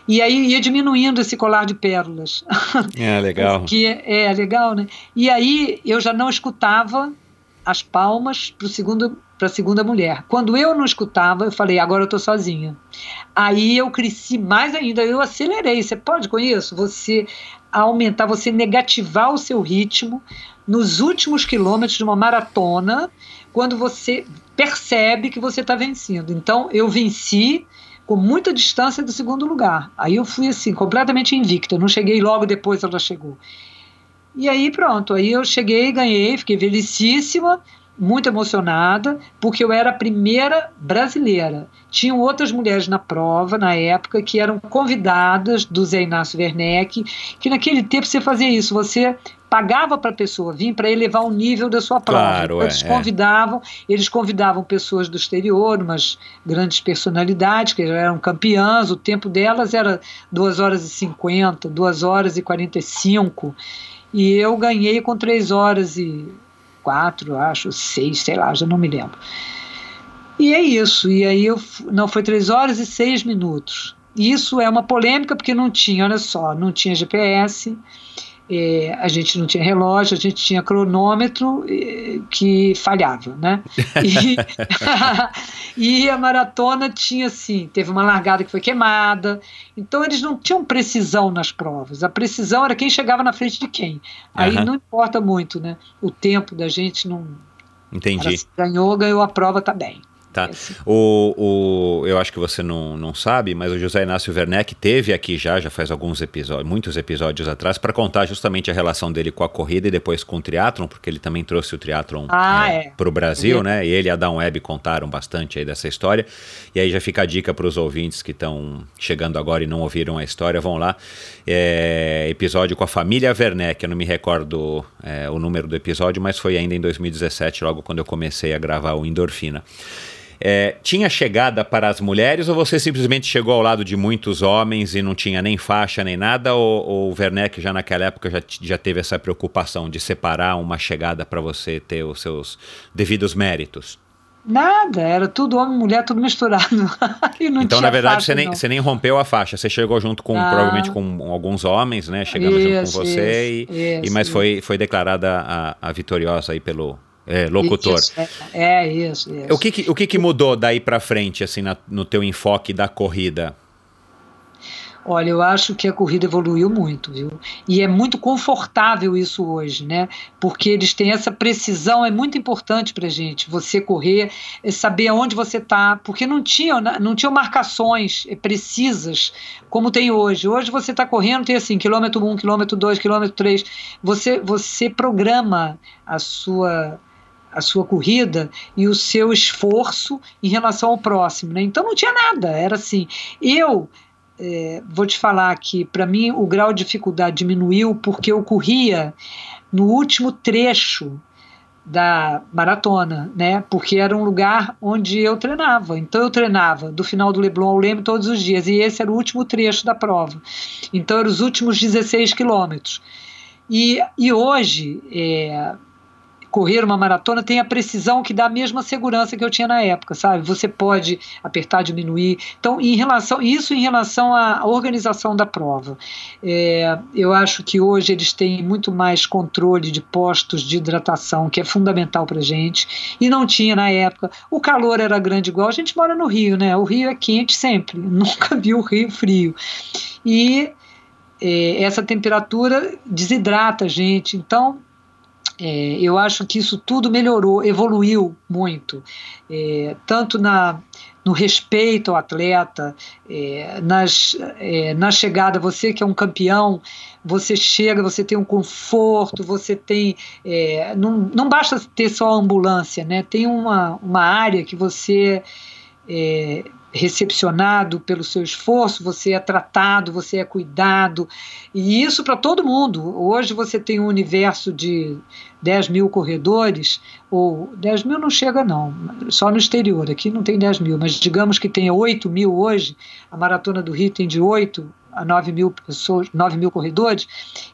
E aí ia diminuindo esse colar de pérolas. É legal. que é, é legal, né? E aí eu já não escutava as palmas para segundo para a segunda mulher. Quando eu não escutava, eu falei, agora eu estou sozinha. Aí eu cresci mais ainda, eu acelerei. Você pode com isso? Você aumentar, você negativar o seu ritmo nos últimos quilômetros de uma maratona, quando você percebe que você está vencendo. Então eu venci, com muita distância do segundo lugar. Aí eu fui assim, completamente invicta, não cheguei logo depois ela chegou. E aí pronto, aí eu cheguei, ganhei, fiquei felicíssima, muito emocionada, porque eu era a primeira brasileira. Tinham outras mulheres na prova, na época, que eram convidadas do Zé Inácio Werneck, que naquele tempo você fazia isso, você pagava para a pessoa vir para elevar o nível da sua prova. Claro, eles é, convidavam, eles convidavam pessoas do exterior, umas grandes personalidades que eram campeãs, o tempo delas era 2 horas e 50, 2 horas e 45, e eu ganhei com 3 horas e 4, acho, 6, sei lá, já não me lembro. E é isso, e aí eu, não foi 3 horas e 6 minutos. Isso é uma polêmica porque não tinha, olha só, não tinha GPS, é, a gente não tinha relógio, a gente tinha cronômetro é, que falhava, né? E, e, a maratona tinha assim, teve uma largada que foi queimada, então eles não tinham precisão nas provas. A precisão era quem chegava na frente de quem. Aí Aham. não importa muito, né? O tempo da gente não. Entendi. Se ganhou, ganhou a prova, tá bem. Tá. É. O, o, eu acho que você não, não sabe, mas o José Inácio Werneck teve aqui já, já faz alguns episódios, muitos episódios atrás, para contar justamente a relação dele com a corrida e depois com o triatlon, porque ele também trouxe o triatlon Ah, é. para o Brasil, É. né? E ele e a Down Web contaram bastante aí dessa história. E aí já fica a dica para os ouvintes que estão chegando agora e não ouviram a história, vão lá. É, episódio com a família Werneck, eu não me recordo é, o número do episódio, mas foi ainda em 2017, logo quando eu comecei a gravar o Endorfina. É, tinha chegada para as mulheres ou você simplesmente chegou ao lado de muitos homens e não tinha nem faixa nem nada? Ou, ou o Werneck já naquela época já, já teve essa preocupação de separar uma chegada para você ter os seus devidos méritos? Nada, era tudo homem e mulher, tudo misturado. E então, na verdade, faixa, você nem, não. você nem rompeu a faixa, você chegou junto com, Não. provavelmente com alguns homens, né? Chegando junto com Isso, você isso, e, e isso, mas isso. foi, foi declarada a, a vitoriosa aí pelo é, locutor. Isso, é, é isso, isso. O que, que- o que, que mudou daí para frente, assim, na- no teu enfoque da corrida? Olha, eu acho que a corrida evoluiu muito, viu? E é muito confortável isso hoje, né? Porque eles têm essa precisão, é muito importante pra gente. Você correr, é saber aonde você tá, porque não tinham, não tinham marcações precisas como tem hoje. Hoje você está correndo, tem assim, quilômetro 1, quilômetro 2, quilômetro 3. Você, você programa a sua a sua corrida e o seu esforço em relação ao próximo, né? Então não tinha nada, era assim. Eu é, vou te falar que para mim o grau de dificuldade diminuiu porque eu corria no último trecho da maratona, né? Porque era um lugar onde eu treinava. Então eu treinava do final do Leblon ao Leme todos os dias e esse era o último trecho da prova. Então eram os últimos 16 quilômetros. E, e hoje é, correr uma maratona tem a precisão que dá a mesma segurança que eu tinha na época, sabe? Você pode apertar, diminuir. Então, em relação isso em relação à organização da prova, é, eu acho que hoje eles têm muito mais controle de postos de hidratação, que é fundamental para gente, e não tinha na época. O calor era grande igual. A gente mora no Rio, né? O Rio é quente sempre. Nunca vi o Rio frio. E é, essa temperatura desidrata a gente. Então é, eu acho que isso tudo melhorou, evoluiu muito, é, tanto na, no respeito ao atleta, é, nas, é, na chegada, você que é um campeão, você chega, você tem um conforto, você tem. é, não, não basta ter só a ambulância, né? tem uma, uma área que você. Recepcionado pelo seu esforço, você é tratado, você é cuidado, e isso para todo mundo. Hoje você tem um universo de 10 mil corredores, ou 10 mil não chega não, só no exterior, aqui não tem 10 mil, mas digamos que tenha 8 mil hoje, a Maratona do Rio tem de 8 a 9 mil pessoas, 9 mil corredores,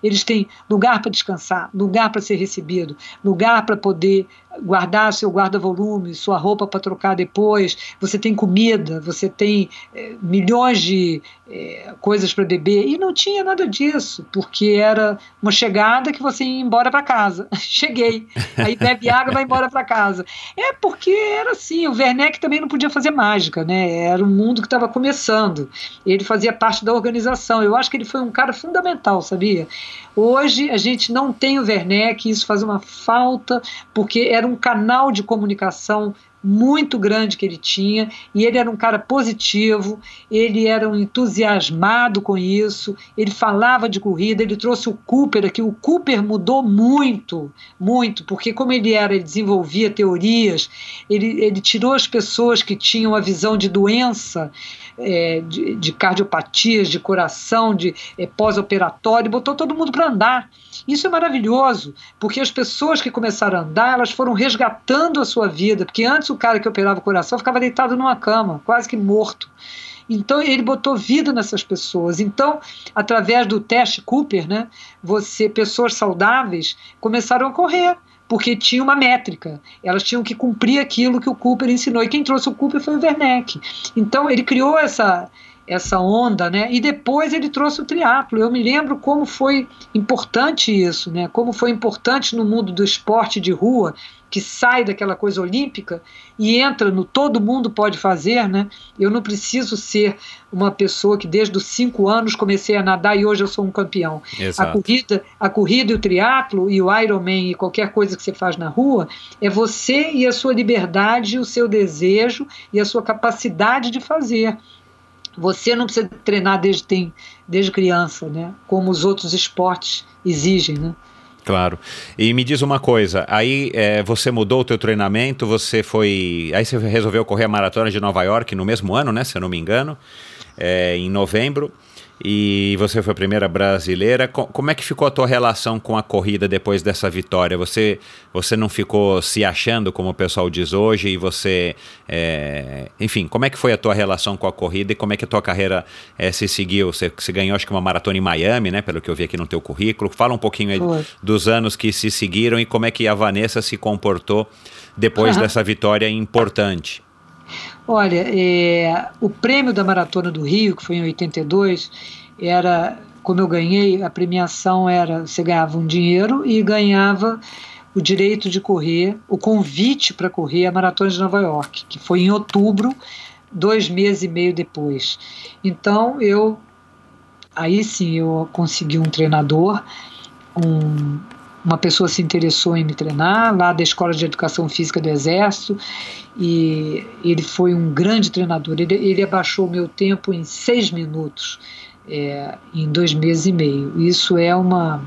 eles têm lugar para descansar, lugar para ser recebido, lugar para poder guardar seu guarda-volume, sua roupa para trocar depois, você tem comida, você tem é, milhões de é, coisas para beber, e não tinha nada disso, porque era uma chegada que você ia embora para casa. Cheguei, aí bebe água vai embora para casa. É porque era assim, o Werneck também não podia fazer mágica, né? Era um mundo que estava começando. Ele fazia parte da organização. Eu acho que ele foi um cara fundamental, sabia? Hoje a gente não tem o Werneck, isso faz uma falta, porque era um canal de comunicação muito grande que ele tinha, e ele era um cara positivo, ele era um entusiasmado com isso, ele falava de corrida, ele trouxe o Cooper aqui, o Cooper mudou muito, muito, porque como ele era, ele desenvolvia teorias, ele, ele tirou as pessoas que tinham a visão de doença, é, de, de, cardiopatias, de coração, de é, pós-operatório, botou todo mundo para andar. Isso é maravilhoso, porque as pessoas que começaram a andar, elas foram resgatando a sua vida, porque antes o cara que operava o coração ficava deitado numa cama, quase que morto. Então ele botou vida nessas pessoas. Então, através do teste Cooper, né, você pessoas saudáveis começaram a correr porque tinha uma métrica. Elas tinham que cumprir aquilo que o Cooper ensinou. E quem trouxe o Cooper foi o Werneck. Então ele criou essa essa onda, né? E depois ele trouxe o triatlo. Eu me lembro como foi importante isso, né? Como foi importante no mundo do esporte de rua que sai daquela coisa olímpica e entra no todo mundo pode fazer, né? Eu não preciso ser uma pessoa que desde os cinco anos comecei a nadar e hoje eu sou um campeão. Exato. A corrida, a corrida e o triatlo e o Ironman e qualquer coisa que você faz na rua é você e a sua liberdade, o seu desejo e a sua capacidade de fazer. Você não precisa treinar desde, tem, desde criança, né? Como os outros esportes exigem, né? Claro. E me diz uma coisa, aí é, você mudou o teu treinamento, você foi, aí você resolveu correr a maratona de Nova York no mesmo ano, né? Se eu não me engano, é, em novembro e você foi a primeira brasileira. Como é que ficou a tua relação com a corrida depois dessa vitória? Você, você não ficou se achando, como o pessoal diz hoje, e você. É, enfim, como é que foi a tua relação com a corrida e como é que a tua carreira é, se seguiu? Você, você, ganhou, acho que, uma maratona em Miami, né? Pelo que eu vi aqui no teu currículo. Fala um pouquinho aí dos anos que se seguiram e como é que a Vanessa se comportou depois uhum. dessa vitória importante. Olha, é, o prêmio da Maratona do Rio, que foi em 82, era, como eu ganhei, a premiação era, você ganhava um dinheiro e ganhava o direito de correr, o convite para correr a Maratona de Nova York, que foi em outubro, dois meses e meio depois. Então eu, aí sim eu consegui um treinador, um, uma pessoa se interessou em me treinar lá da Escola de Educação Física do Exército e ele foi um grande treinador. Ele, ele abaixou o meu tempo em seis minutos é, em dois meses e meio. Isso é uma.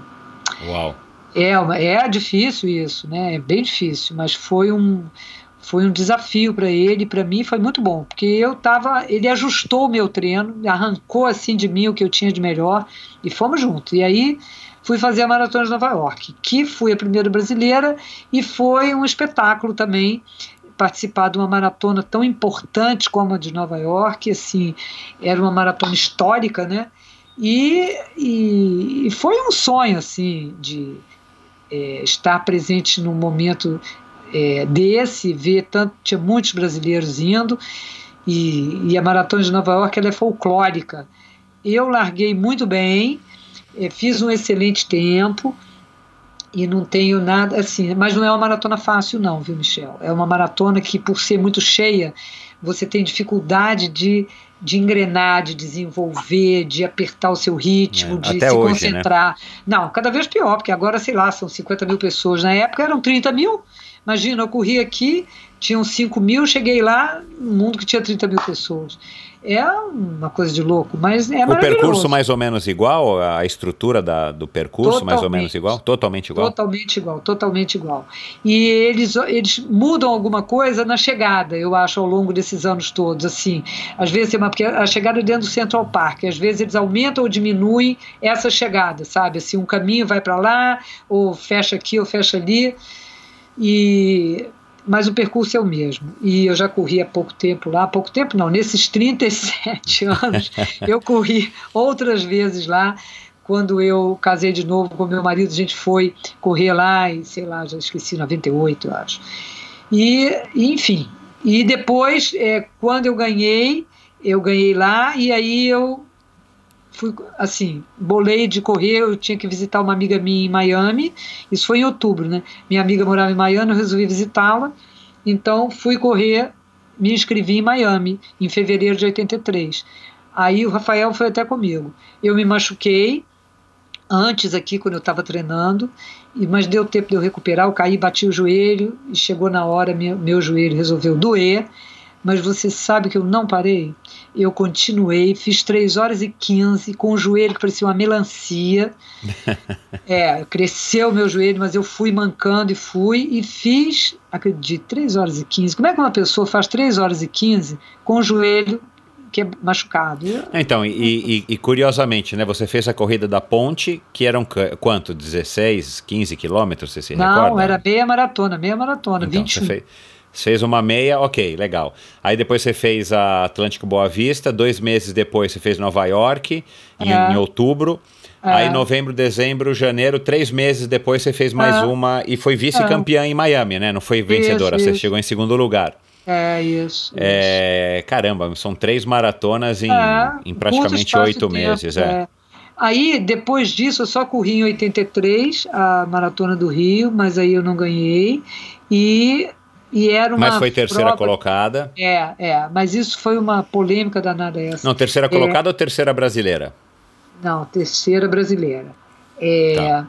Uau! É, uma, é difícil isso, né? É bem difícil, mas foi um foi um desafio para ele, para mim foi muito bom, porque eu tava, ele ajustou o meu treino, arrancou assim de mim o que eu tinha de melhor e fomos juntos. E aí fui fazer a Maratona de Nova York, que fui a primeira brasileira e foi um espetáculo também participar de uma maratona tão importante como a de Nova York, assim, era uma maratona histórica, né? E, e, e foi um sonho, assim, de é, estar presente num momento é, desse, ver tanto, tinha muitos brasileiros indo, e, e a maratona de Nova York ela é folclórica. Eu larguei muito bem, fiz um excelente tempo e não tenho nada assim, mas não é uma maratona fácil não, viu, Michel? É uma maratona que por ser muito cheia, você tem dificuldade de, de engrenar, de desenvolver, de apertar o seu ritmo, é, de se hoje, né? concentrar. Né? Não, cada vez pior, porque agora, sei lá, são 50 mil pessoas. Na época eram 30 mil. Imagina, eu corri aqui, tinham 5 mil, cheguei lá, num mundo que tinha 30 mil pessoas é uma coisa de louco, mas é O percurso mais ou menos igual, a estrutura da, do percurso totalmente, mais ou menos igual? Totalmente igual? Totalmente igual, totalmente igual. E eles, eles mudam alguma coisa na chegada, eu acho, ao longo desses anos todos, assim. Às vezes tem uma, porque a chegada é dentro do Central Park, às vezes eles aumentam ou diminuem essa chegada, sabe? Assim, um caminho vai para lá, ou fecha aqui, ou fecha ali. E mas o percurso é o mesmo. E eu já corri há pouco tempo lá, há pouco tempo não, nesses 37 anos, eu corri outras vezes lá. Quando eu casei de novo com meu marido, a gente foi correr lá, e sei lá, já esqueci, 98, eu acho. E, enfim, e depois, é, quando eu ganhei, eu ganhei lá, e aí eu fui assim, bolei de correr, eu tinha que visitar uma amiga minha em Miami, isso foi em outubro, né? Minha amiga morava em Miami, eu resolvi visitá-la, então fui correr, me inscrevi em Miami, em fevereiro de 83. Aí o Rafael foi até comigo. Eu me machuquei antes aqui, quando eu estava treinando, mas deu tempo de eu recuperar. Eu caí, bati o joelho e chegou na hora, meu, meu joelho resolveu doer. Mas você sabe que eu não parei? Eu continuei, fiz 3 horas e 15 com o joelho que parecia uma melancia. é, cresceu o meu joelho, mas eu fui mancando e fui e fiz, acredito, 3 horas e 15. Como é que uma pessoa faz 3 horas e 15 com o joelho que é machucado. Então, e, e, e, curiosamente, né, você fez a corrida da ponte, que eram quanto? 16, 15 quilômetros, você se Não, recorda? Não, era meia maratona, meia maratona, então, 21. Você fez, fez uma meia, ok, legal. Aí depois você fez a Atlântico Boa Vista, dois meses depois você fez Nova York, em, é. em outubro. É. Aí novembro, dezembro, janeiro, três meses depois você fez mais é. uma e foi vice-campeã em Miami, né? Não foi vencedora, isso, você isso. chegou em segundo lugar. É, isso. É, isso. Caramba, são três maratonas em, é, em praticamente oito meses. Tempo, é. Aí, depois disso, eu só corri em 83, a Maratona do Rio, mas aí eu não ganhei. E, e era uma. Mas foi terceira prova... colocada. É, é. Mas isso foi uma polêmica danada essa. Não, terceira colocada é... ou terceira brasileira? Não, terceira brasileira. É. Tá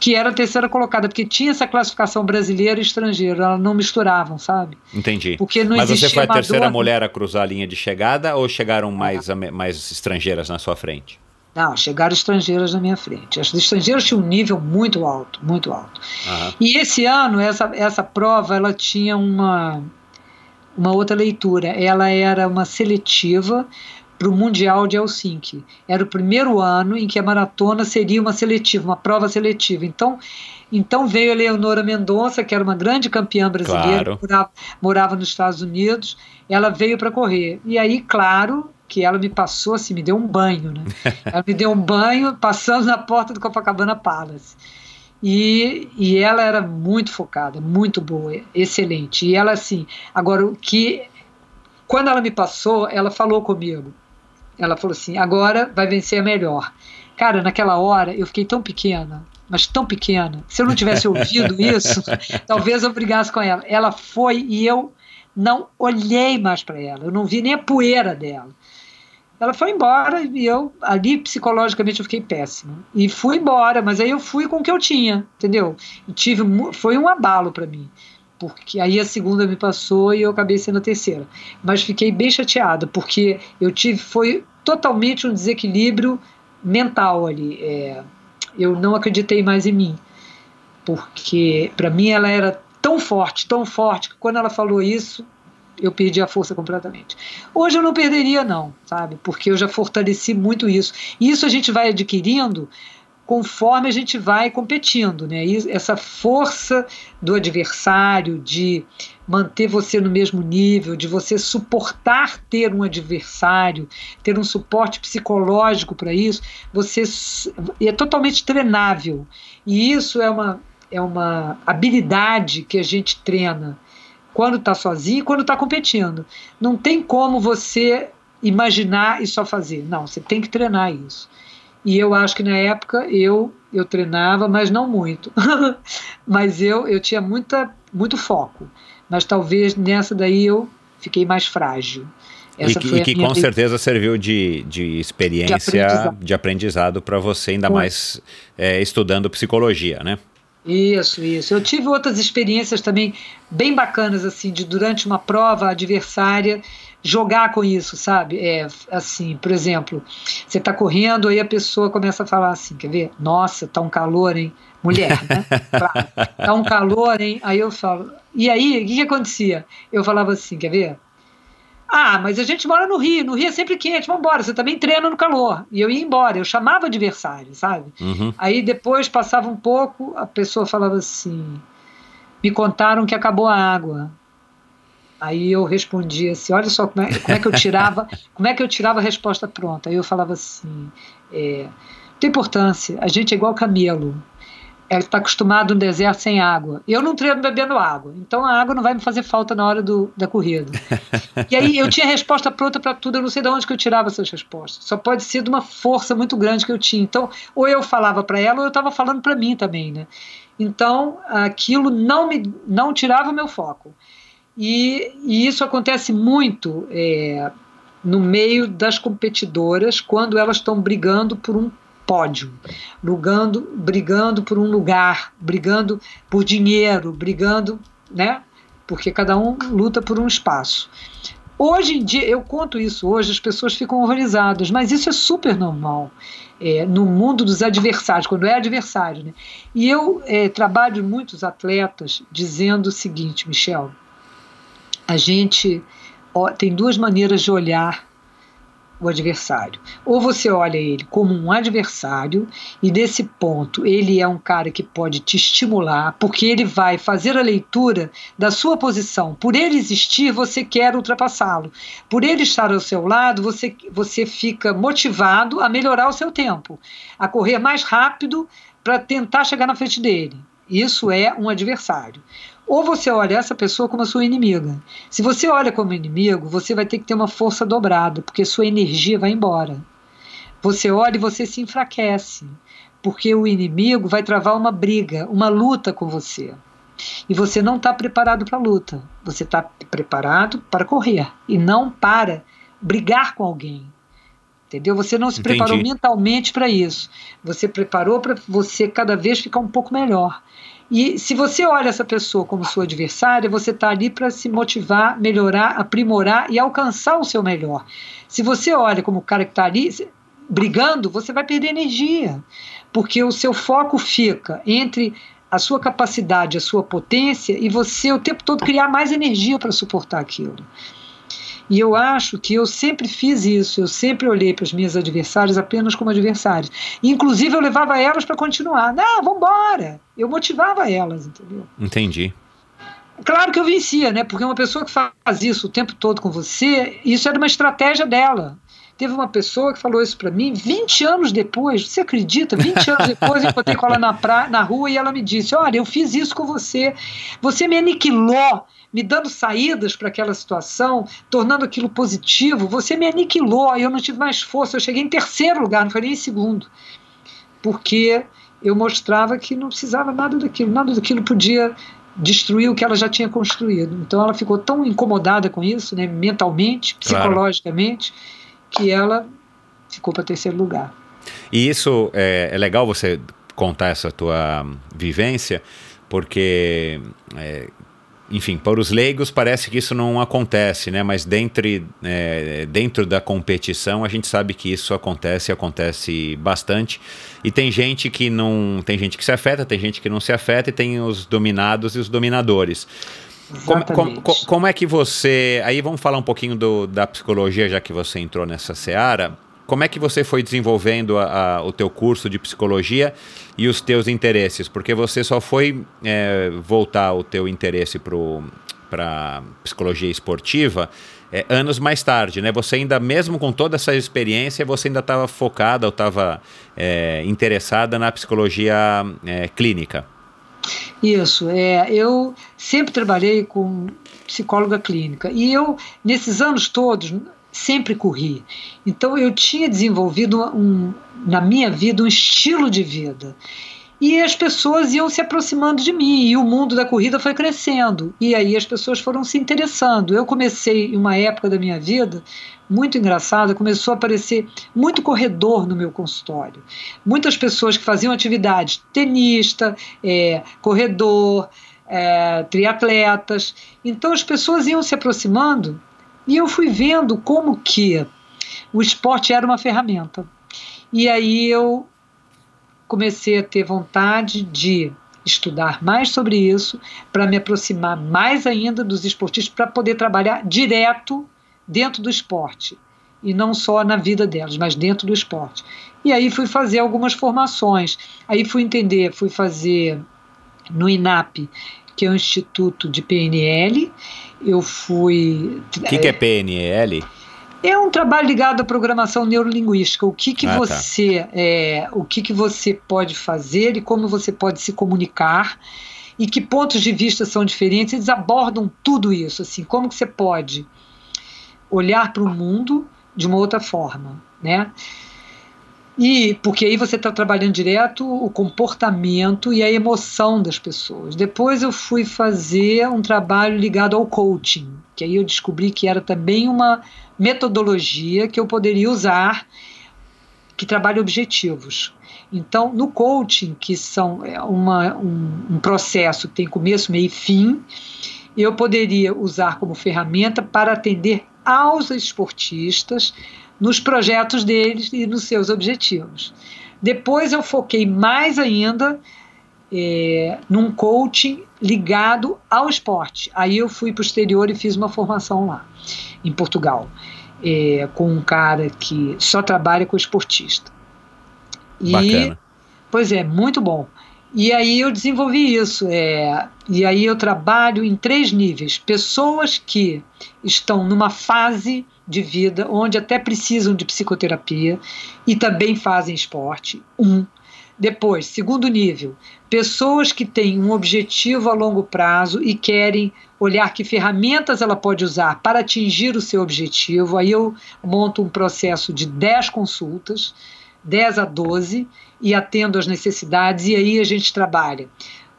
que era a terceira colocada, porque tinha essa classificação brasileira e estrangeira, elas não misturavam, sabe? Entendi. Porque não Mas você foi a terceira mulher a cruzar a linha de chegada ou chegaram mais, ah. mais estrangeiras na sua frente? Não, chegaram estrangeiras na minha frente. As estrangeiras tinham um nível muito alto, muito alto. E esse ano, essa, essa prova, ela tinha uma, uma outra leitura. Ela era uma seletiva para o Mundial de Helsinki. Era o primeiro ano em que a maratona seria uma seletiva, uma prova seletiva. Então, então veio a Leonora Mendonça, que era uma grande campeã brasileira, claro. morava, morava nos Estados Unidos. Ela veio para correr. E aí, claro, que ela me passou assim, me deu um banho, né? ela me deu um banho passando na porta do Copacabana Palace. E, e ela era muito focada, muito boa, excelente. E ela assim, agora o que quando ela me passou, ela falou comigo. Ela falou assim: agora vai vencer a melhor. Cara, naquela hora eu fiquei tão pequena, mas tão pequena. Se eu não tivesse ouvido isso, talvez eu brigasse com ela. Ela foi e eu não olhei mais para ela. Eu não vi nem a poeira dela. Ela foi embora e eu, ali psicologicamente, eu fiquei péssima. E fui embora, mas aí eu fui com o que eu tinha, entendeu? E tive, foi um abalo para mim porque aí a segunda me passou e eu acabei sendo a terceira. Mas fiquei bem chateada, porque eu tive, foi totalmente um desequilíbrio mental ali. É, eu não acreditei mais em mim, porque para mim ela era tão forte, tão forte, que quando ela falou isso, eu perdi a força completamente. Hoje eu não perderia, não, sabe? Porque eu já fortaleci muito isso. E isso a gente vai adquirindo conforme a gente vai competindo, né? E essa força do adversário de manter você no mesmo nível, de você suportar ter um adversário, ter um suporte psicológico para isso, você é totalmente treinável. E isso é uma é uma habilidade que a gente treina quando está sozinho e quando está competindo. Não tem como você imaginar e só fazer. Não, você tem que treinar isso. E eu acho que na época eu eu treinava, mas não muito. mas eu eu tinha muita muito foco. Mas talvez nessa daí eu fiquei mais frágil. Essa e que, e que com certeza serviu de, de experiência, de aprendizado, para você, ainda mais é, estudando psicologia, né? Isso, isso. Eu tive outras experiências também bem bacanas, assim, de durante uma prova adversária jogar com isso, sabe? É assim, por exemplo, você está correndo, aí a pessoa começa a falar assim, quer ver? Nossa, tá um calor, hein? Mulher, né? Claro, tá um calor, hein? Aí eu falo. E aí, o que, que acontecia? Eu falava assim, quer ver? Ah, mas a gente mora no Rio, no Rio é sempre quente, vamos embora, você também treina no calor. E eu ia embora, eu chamava adversário, sabe? Uhum. Aí depois passava um pouco, a pessoa falava assim: me contaram que acabou a água. Aí eu respondia assim, olha só como é, como é que eu tirava, como é que eu tirava a resposta pronta. Aí eu falava assim, é, não tem importância, a gente é igual camelo. Ele está acostumado no deserto sem água. Eu não treino bebendo água, então a água não vai me fazer falta na hora do, da corrida. e aí eu tinha resposta pronta para tudo, eu não sei de onde que eu tirava essas respostas. Só pode ser de uma força muito grande que eu tinha. Então, ou eu falava para ela, ou eu estava falando para mim também, né? Então, aquilo não me não tirava meu foco. E, e isso acontece muito é, no meio das competidoras quando elas estão brigando por um pódio, brigando, brigando por um lugar, brigando por dinheiro, brigando, né? Porque cada um luta por um espaço. Hoje em dia, eu conto isso hoje, as pessoas ficam horrorizadas, mas isso é super normal é, no mundo dos adversários, quando é adversário. Né? E eu é, trabalho muitos atletas dizendo o seguinte, Michel: a gente ó, tem duas maneiras de olhar o adversário. Ou você olha ele como um adversário, e desse ponto ele é um cara que pode te estimular, porque ele vai fazer a leitura da sua posição. Por ele existir, você quer ultrapassá-lo. Por ele estar ao seu lado, você, você fica motivado a melhorar o seu tempo, a correr mais rápido para tentar chegar na frente dele. Isso é um adversário. Ou você olha essa pessoa como a sua inimiga. Se você olha como inimigo, você vai ter que ter uma força dobrada, porque sua energia vai embora. Você olha e você se enfraquece, porque o inimigo vai travar uma briga, uma luta com você. E você não está preparado para a luta. Você está preparado para correr e não para brigar com alguém. Entendeu? Você não se Entendi. preparou mentalmente para isso. Você preparou para você cada vez ficar um pouco melhor. E se você olha essa pessoa como sua adversária, você está ali para se motivar, melhorar, aprimorar e alcançar o seu melhor. Se você olha como o cara que está ali brigando, você vai perder energia, porque o seu foco fica entre a sua capacidade, a sua potência e você o tempo todo criar mais energia para suportar aquilo. E eu acho que eu sempre fiz isso, eu sempre olhei para as minhas adversárias apenas como adversárias. Inclusive, eu levava elas para continuar. Não, vamos embora. Eu motivava elas, entendeu? Entendi. Claro que eu vencia, né? Porque uma pessoa que faz isso o tempo todo com você, isso era uma estratégia dela. Teve uma pessoa que falou isso para mim 20 anos depois, você acredita? 20 anos depois eu encontrei com ela na, pra, na rua e ela me disse: Olha, eu fiz isso com você, você me aniquilou me dando saídas para aquela situação, tornando aquilo positivo, você me aniquilou, eu não tive mais força, eu cheguei em terceiro lugar, não foi nem em segundo, porque eu mostrava que não precisava nada daquilo, nada daquilo podia destruir o que ela já tinha construído. Então ela ficou tão incomodada com isso, né, mentalmente, psicologicamente, claro. que ela ficou para terceiro lugar. E isso é, é legal você contar essa tua vivência, porque é, enfim, para os leigos parece que isso não acontece, né? Mas dentro, é, dentro da competição a gente sabe que isso acontece, acontece bastante. E tem gente que não, tem gente que se afeta, tem gente que não se afeta e tem os dominados e os dominadores. Como, como, como, é que você. Aí vamos falar um pouquinho do, da psicologia, já que você entrou nessa seara. Como é que você foi desenvolvendo a, a, o teu curso de psicologia e os teus interesses? Porque você só foi é, voltar o teu interesse para psicologia esportiva é, anos mais tarde, né? Você ainda, mesmo com toda essa experiência, você ainda estava focada ou estava é, interessada na psicologia é, clínica. Isso, é, eu sempre trabalhei com psicóloga clínica e eu, nesses anos todos, sempre corri. Então eu tinha desenvolvido um, na minha vida um estilo de vida. E as pessoas iam se aproximando de mim, e o mundo da corrida foi crescendo. E aí as pessoas foram se interessando. Eu comecei, em uma época da minha vida, muito engraçada, começou a aparecer muito corredor no meu consultório. Muitas pessoas que faziam atividade, tenista, é, corredor, é, triatletas. Então as pessoas iam se aproximando e eu fui vendo como que o esporte era uma ferramenta. E aí eu comecei a ter vontade de estudar mais sobre isso, para me aproximar mais ainda dos esportistas, para poder trabalhar direto dentro do esporte. E não só na vida delas, mas dentro do esporte. E aí fui fazer algumas formações. Aí fui entender, fui fazer no INAP, que é o Instituto de PNL, eu fui. O que, é, que é PNL? É um trabalho ligado à programação neurolinguística. O que, que ah, tá. você tá. é, o que, que você pode fazer e como você pode se comunicar e que pontos de vista são diferentes. Eles abordam tudo isso, assim, como que você pode olhar para o mundo de uma outra forma, né? E porque aí você está trabalhando direto o comportamento e a emoção das pessoas. Depois eu fui fazer um trabalho ligado ao coaching, que aí eu descobri que era também uma metodologia que eu poderia usar que trabalha objetivos. Então, no coaching, que são é uma, um, um processo que tem começo, meio e fim, eu poderia usar como ferramenta para atender aos esportistas nos projetos deles e nos seus objetivos. Depois eu foquei mais ainda é, num coaching ligado ao esporte. Aí eu fui para o exterior e fiz uma formação lá, em Portugal, é, com um cara que só trabalha com esportista. E, Bacana. Pois é, muito bom. E aí eu desenvolvi isso. É, e aí eu trabalho em três níveis. Pessoas que estão numa fase de vida onde até precisam de psicoterapia e também fazem esporte. Um. Depois, segundo nível, pessoas que têm um objetivo a longo prazo e querem olhar que ferramentas ela pode usar para atingir o seu objetivo. Aí eu monto um processo de 10 consultas, 10 a 12, e atendo às necessidades, e aí a gente trabalha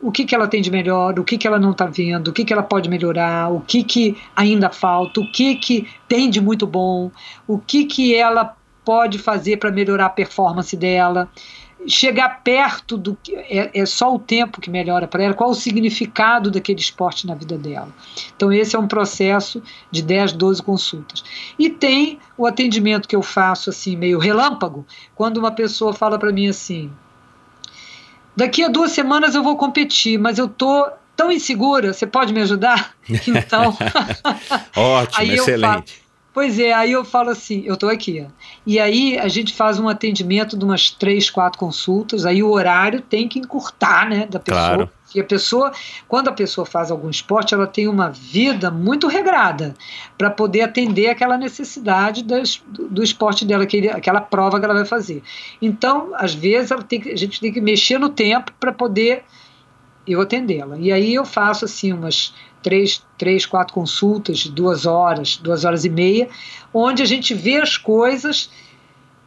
o que, que ela tem de melhor, o que, que ela não está vendo, o que, que ela pode melhorar, o que, que ainda falta, o que, que tem de muito bom, o que, que ela pode fazer para melhorar a performance dela. Chegar perto do que é, é só o tempo que melhora para ela, qual o significado daquele esporte na vida dela. Então, esse é um processo de 10, 12 consultas. E tem o atendimento que eu faço assim, meio relâmpago, quando uma pessoa fala para mim assim: daqui a duas semanas eu vou competir, mas eu tô tão insegura, você pode me ajudar? Então, Ótimo, excelente. falo- pois é, aí eu falo assim, eu tô aqui. ó. E aí a gente faz um atendimento de umas três, quatro consultas, aí o horário tem que encurtar, né, da pessoa. Claro. E a pessoa, quando a pessoa faz algum esporte, ela tem uma vida muito regrada para poder atender aquela necessidade das- do, esporte dela, aquele, aquela prova que ela vai fazer. Então, às vezes, que- a gente tem que mexer no tempo para poder eu atendê-la. E aí eu faço assim umas três, três, quatro consultas de duas horas, duas horas e meia, onde a gente vê as coisas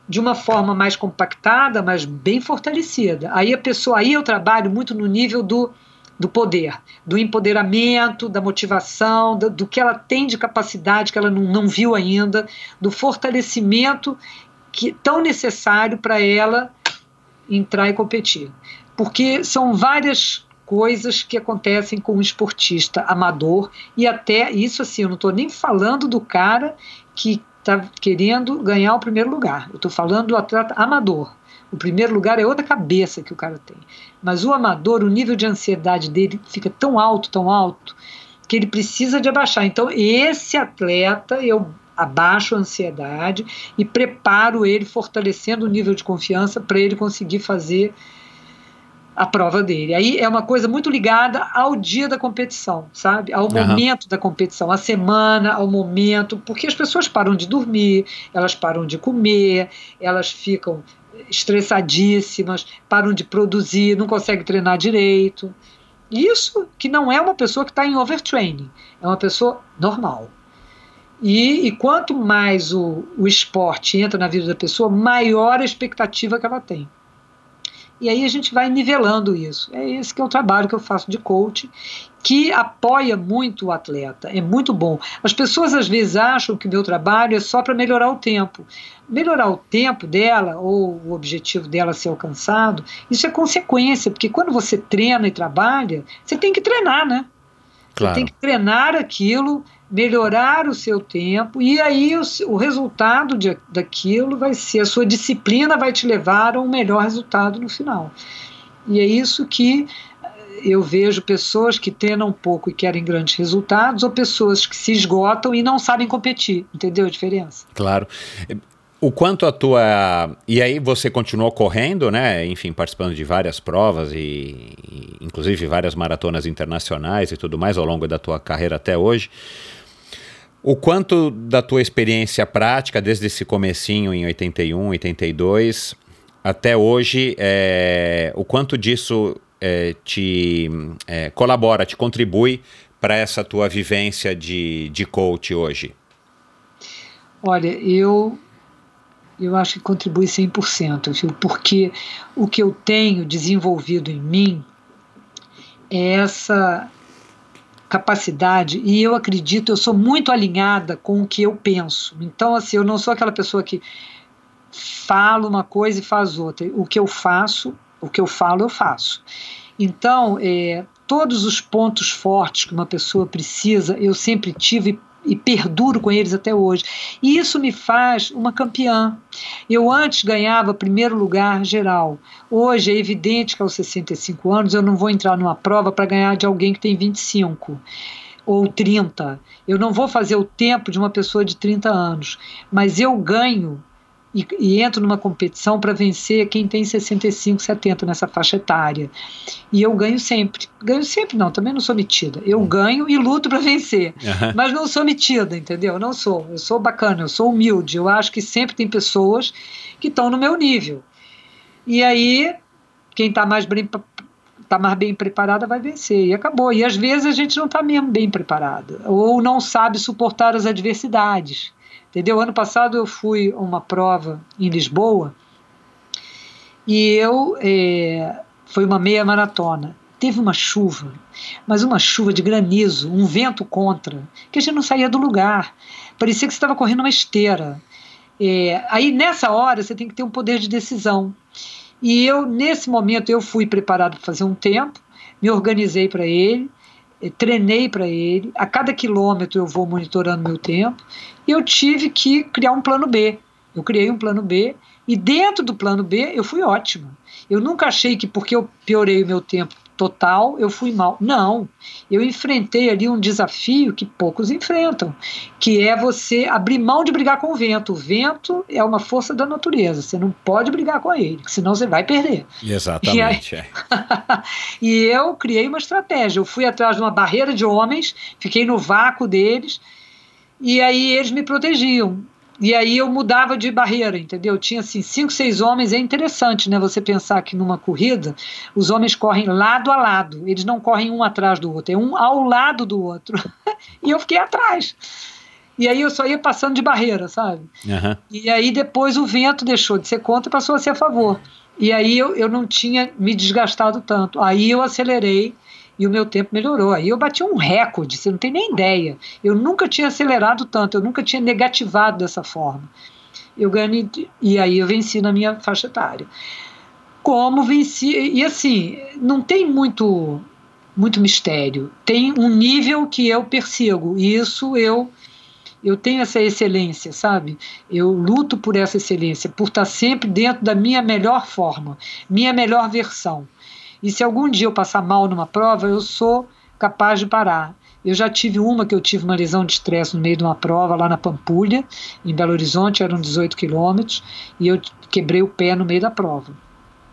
de uma forma mais compactada, mas bem fortalecida. Aí a pessoa, aí eu trabalho muito no nível do, do poder, do empoderamento, da motivação, do, do que ela tem de capacidade que ela não, não viu ainda, do fortalecimento que tão necessário para ela entrar e competir. Porque são várias coisas que acontecem com um esportista amador e até isso assim, eu não estou nem falando do cara que está querendo ganhar o primeiro lugar. Eu estou falando do atleta amador. O primeiro lugar é outra cabeça que o cara tem. Mas o amador, o nível de ansiedade dele fica tão alto, tão alto, que ele precisa de abaixar. Então, esse atleta, eu abaixo a ansiedade e preparo ele, fortalecendo o nível de confiança para ele conseguir fazer a prova dele. Aí é uma coisa muito ligada ao dia da competição, sabe? Ao Aham. momento da competição, à semana, ao momento, porque as pessoas param de dormir, elas param de comer, elas ficam estressadíssimas, param de produzir, não conseguem treinar direito. Isso que não é uma pessoa que está em overtraining, é uma pessoa normal. E, e quanto mais o, o esporte entra na vida da pessoa, maior a expectativa que ela tem. E aí a gente vai nivelando isso. É esse que é o trabalho que eu faço de coaching, que apoia muito o atleta. É muito bom. As pessoas às vezes acham que o meu trabalho é só para melhorar o tempo. Melhorar o tempo dela ou o objetivo dela ser alcançado, isso é consequência, porque quando você treina e trabalha, você tem que treinar, né? Claro. Você tem que treinar aquilo, melhorar o seu tempo, e aí o, o resultado de, daquilo vai ser, a sua disciplina vai te levar a um melhor resultado no final. E é isso que eh, eu vejo pessoas que treinam pouco e querem grandes resultados, ou pessoas que se esgotam e não sabem competir. Entendeu a diferença? Claro. O quanto a tua. E aí você continuou correndo, né? Enfim, participando de várias provas e, e, inclusive várias maratonas internacionais e tudo mais ao longo da tua carreira até hoje. O quanto da tua experiência prática, desde esse comecinho em 81, 82, até hoje, é, o quanto disso é, te é, colabora, te contribui para essa tua vivência de, de coach hoje? Olha, eu eu acho que contribui 100%, viu? porque o que eu tenho desenvolvido em mim é essa capacidade e eu acredito, eu sou muito alinhada com o que eu penso. Então, assim, eu não sou aquela pessoa que fala uma coisa e faz outra. O que eu faço, o que eu falo, eu faço. Então, é, todos os pontos fortes que uma pessoa precisa, eu sempre tive e perduro com eles até hoje. E isso me faz uma campeã. Eu antes ganhava primeiro lugar geral. Hoje é evidente que aos 65 anos eu não vou entrar numa prova para ganhar de alguém que tem 25 ou 30. Eu não vou fazer o tempo de uma pessoa de 30 anos, mas eu ganho e, e entro numa competição para vencer quem tem 65, 70 nessa faixa etária. E eu ganho sempre. Ganho sempre, não, também não sou metida. Eu hum. ganho e luto para vencer. Uhum. Mas não sou metida, entendeu? Não sou. Eu sou bacana, eu sou humilde. Eu acho que sempre tem pessoas que estão no meu nível. E aí, quem está mais bem está mais bem preparada vai vencer e acabou. E às vezes a gente não está mesmo bem preparada ou não sabe suportar as adversidades. Entendeu? Ano passado eu fui a uma prova em Lisboa e eu é, foi uma meia maratona. Teve uma chuva, mas uma chuva de granizo, um vento contra, que a gente não saía do lugar. Parecia que você estava correndo uma esteira. É, aí nessa hora você tem que ter um poder de decisão. E eu nesse momento eu fui preparado para fazer um tempo, me organizei para ele, treinei para ele. A cada quilômetro eu vou monitorando meu tempo e eu tive que criar um plano B. Eu criei um plano B e dentro do plano B eu fui ótima. Eu nunca achei que porque eu piorei o meu tempo total eu fui mal. Não, eu enfrentei ali um desafio que poucos enfrentam, que é você abrir mão de brigar com o vento. O vento é uma força da natureza, você não pode brigar com ele, senão você vai perder. Exatamente. E, aí, e eu criei uma estratégia. Eu fui atrás de uma barreira de homens, fiquei no vácuo deles e aí eles me protegiam. E aí eu mudava de barreira, entendeu? Tinha assim, cinco, seis homens. É interessante, né? Você pensar que numa corrida os homens correm lado a lado. Eles não correm um atrás do outro, é um ao lado do outro. e eu fiquei atrás. E aí eu só ia passando de barreira, sabe? Uhum. E aí depois o vento deixou de ser contra e passou a ser a favor. E aí eu, eu não tinha me desgastado tanto. Aí eu acelerei e o meu tempo melhorou. Aí eu bati um recorde, você não tem nem ideia. Eu nunca tinha acelerado tanto, eu nunca tinha negativado dessa forma. Eu ganhei, e aí eu venci na minha faixa etária. Como venci, e assim, não tem muito muito mistério. Tem um nível que eu persigo, e isso eu eu tenho essa excelência, sabe? Eu luto por essa excelência, por estar sempre dentro da minha melhor forma, minha melhor versão. E se algum dia eu passar mal numa prova, eu sou capaz de parar. Eu já tive uma que eu tive uma lesão de estresse no meio de uma prova lá na Pampulha, em Belo Horizonte, eram 18 quilômetros, e eu quebrei o pé no meio da prova.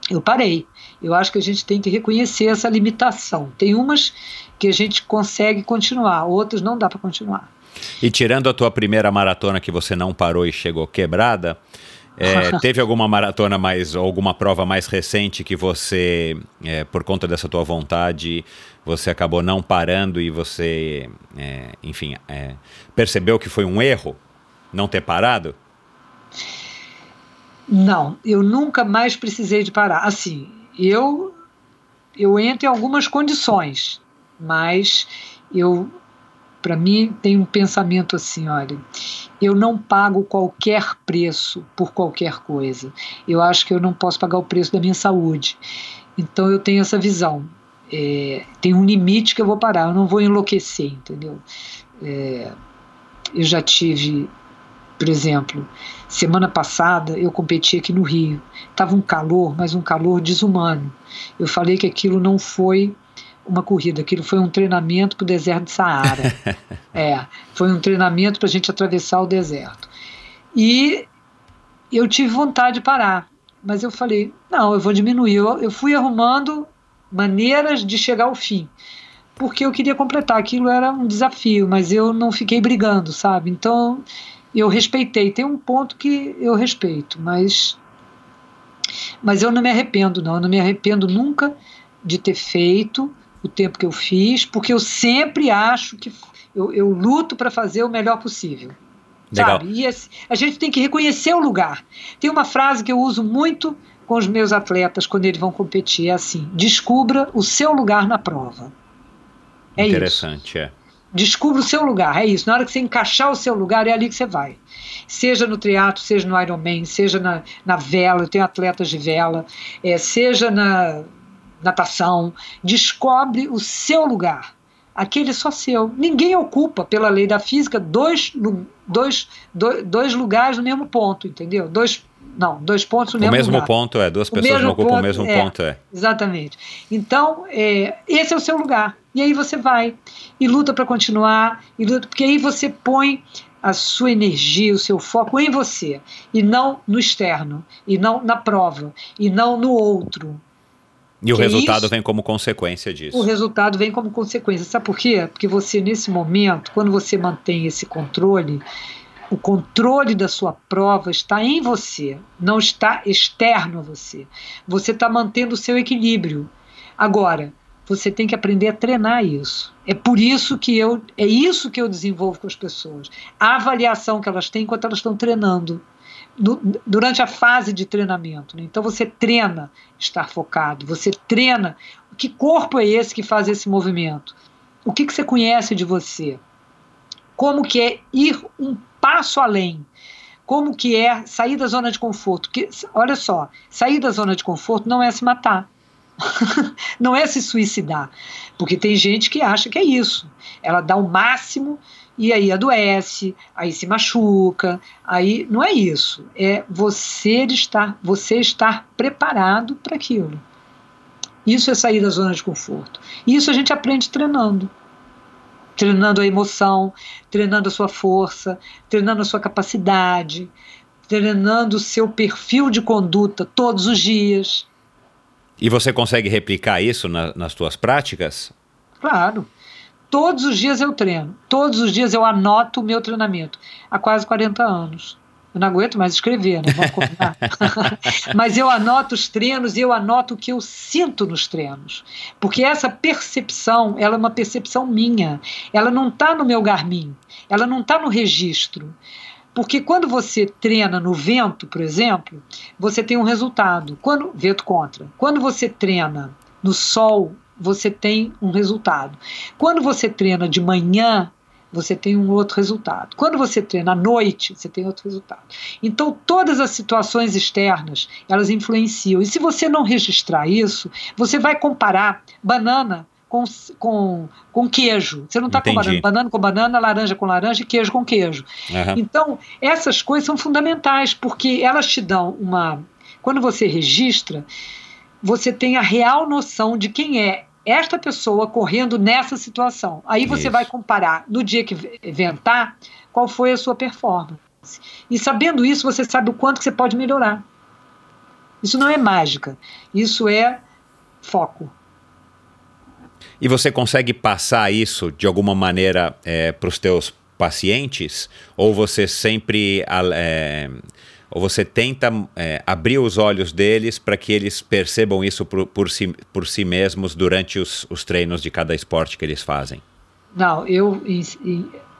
Eu parei. Eu acho que a gente tem que reconhecer essa limitação. Tem umas que a gente consegue continuar, outras não dá para continuar. E tirando a tua primeira maratona que você não parou e chegou quebrada, é, teve alguma maratona mais, alguma prova mais recente que você, é, por conta dessa tua vontade, você acabou não parando e você, é, enfim, é, percebeu que foi um erro não ter parado? Não, eu nunca mais precisei de parar. Assim, eu eu entro em algumas condições, mas eu para mim tem um pensamento assim, olha, eu não pago qualquer preço por qualquer coisa. Eu acho que eu não posso pagar o preço da minha saúde. Então eu tenho essa visão. É, tem um limite que eu vou parar, eu não vou enlouquecer, entendeu? É, eu já tive, por exemplo, semana passada eu competi aqui no Rio. Tava um calor, mas um calor desumano. Eu falei que aquilo não foi uma corrida, aquilo foi um treinamento para o deserto de Saara. é, foi um treinamento para a gente atravessar o deserto. E eu tive vontade de parar, mas eu falei, não, eu vou diminuir. Eu, eu fui arrumando maneiras de chegar ao fim, porque eu queria completar. Aquilo era um desafio, mas eu não fiquei brigando, sabe? Então eu respeitei. Tem um ponto que eu respeito, mas mas eu não me arrependo, não. Eu não me arrependo nunca de ter feito o tempo que eu fiz, porque eu sempre acho que eu, eu luto para fazer o melhor possível. Legal. Sabe? E assim, a gente tem que reconhecer o lugar. Tem uma frase que eu uso muito com os meus atletas quando eles vão competir, é assim: descubra o seu lugar na prova. É Interessante, isso. é. Descubra o seu lugar, é isso. Na hora que você encaixar o seu lugar, é ali que você vai. Seja no triatlo, seja no Ironman, seja na, na vela, eu tenho atletas de vela, é, seja na natação. Descobre o seu lugar. Aquele é só seu. Ninguém ocupa, pela lei da física, dois, dois, dois, dois lugares no mesmo ponto, entendeu? Dois não, dois pontos no o mesmo, mesmo lugar. ponto, é. Duas pessoas não ocupam o mesmo é, ponto, é. Exatamente. Então, é, esse é o seu lugar. E aí você vai e luta para continuar, e luta, porque aí você põe a sua energia, o seu foco em você, e não no externo, e não na prova, e não no outro. E o que resultado vem como consequência disso. O resultado vem como consequência. Sabe por quê? Porque você, nesse momento, quando você mantém esse controle, o controle da sua prova está em você, não está externo a você. Você está mantendo o seu equilíbrio. Agora, você tem que aprender a treinar isso. É por isso que eu é isso que eu desenvolvo com as pessoas. A avaliação que elas têm enquanto elas estão treinando. Durante a fase de treinamento. Né? Então você treina estar focado, você treina que corpo é esse que faz esse movimento? O que, que você conhece de você? Como que é ir um passo além? Como que é sair da zona de conforto? Que, olha só, sair da zona de conforto não é se matar. não é se suicidar. Porque tem gente que acha que é isso. Ela dá o máximo e aí adoece, aí se machuca, aí não é isso. É você estar, você estar preparado para aquilo. Isso é sair da zona de conforto. Isso a gente aprende treinando. Treinando a emoção, treinando a sua força, treinando a sua capacidade, treinando o seu perfil de conduta todos os dias. E você consegue replicar isso na, nas suas práticas? Claro. Todos os dias eu treino. Todos os dias eu anoto o meu treinamento. Há quase 40 anos. Eu não aguento mais escrever, né? Vamos combinar. Mas eu anoto os treinos e eu anoto o que eu sinto nos treinos. Porque essa percepção, ela é uma percepção minha. Ela não está no meu Garmin. Ela não está no registro. Porque quando você treina no vento, por exemplo, você tem um resultado. Quando vento contra. Quando você treina no sol, você tem um resultado. Quando você treina de manhã, você tem um outro resultado. Quando você treina à noite, você tem outro resultado. Então, todas as situações externas, elas influenciam. E se você não registrar isso, você vai comparar banana com, com, com queijo. Você não está comparando banana com banana, laranja com laranja e queijo com queijo. Uhum. Então, essas coisas são fundamentais, porque elas te dão uma. Quando você registra, você tem a real noção de quem é esta pessoa correndo nessa situação. Aí você Isso. vai comparar no dia que ventar qual foi a sua performance. E sabendo isso, você sabe o quanto que você pode melhorar. Isso não é mágica, isso é foco. E você consegue passar isso de alguma maneira é, para os teus pacientes? Ou você sempre é, ou você tenta é, abrir os olhos deles para que eles percebam isso por, por, si, por si mesmos durante os, os treinos de cada esporte que eles fazem? Não, eu,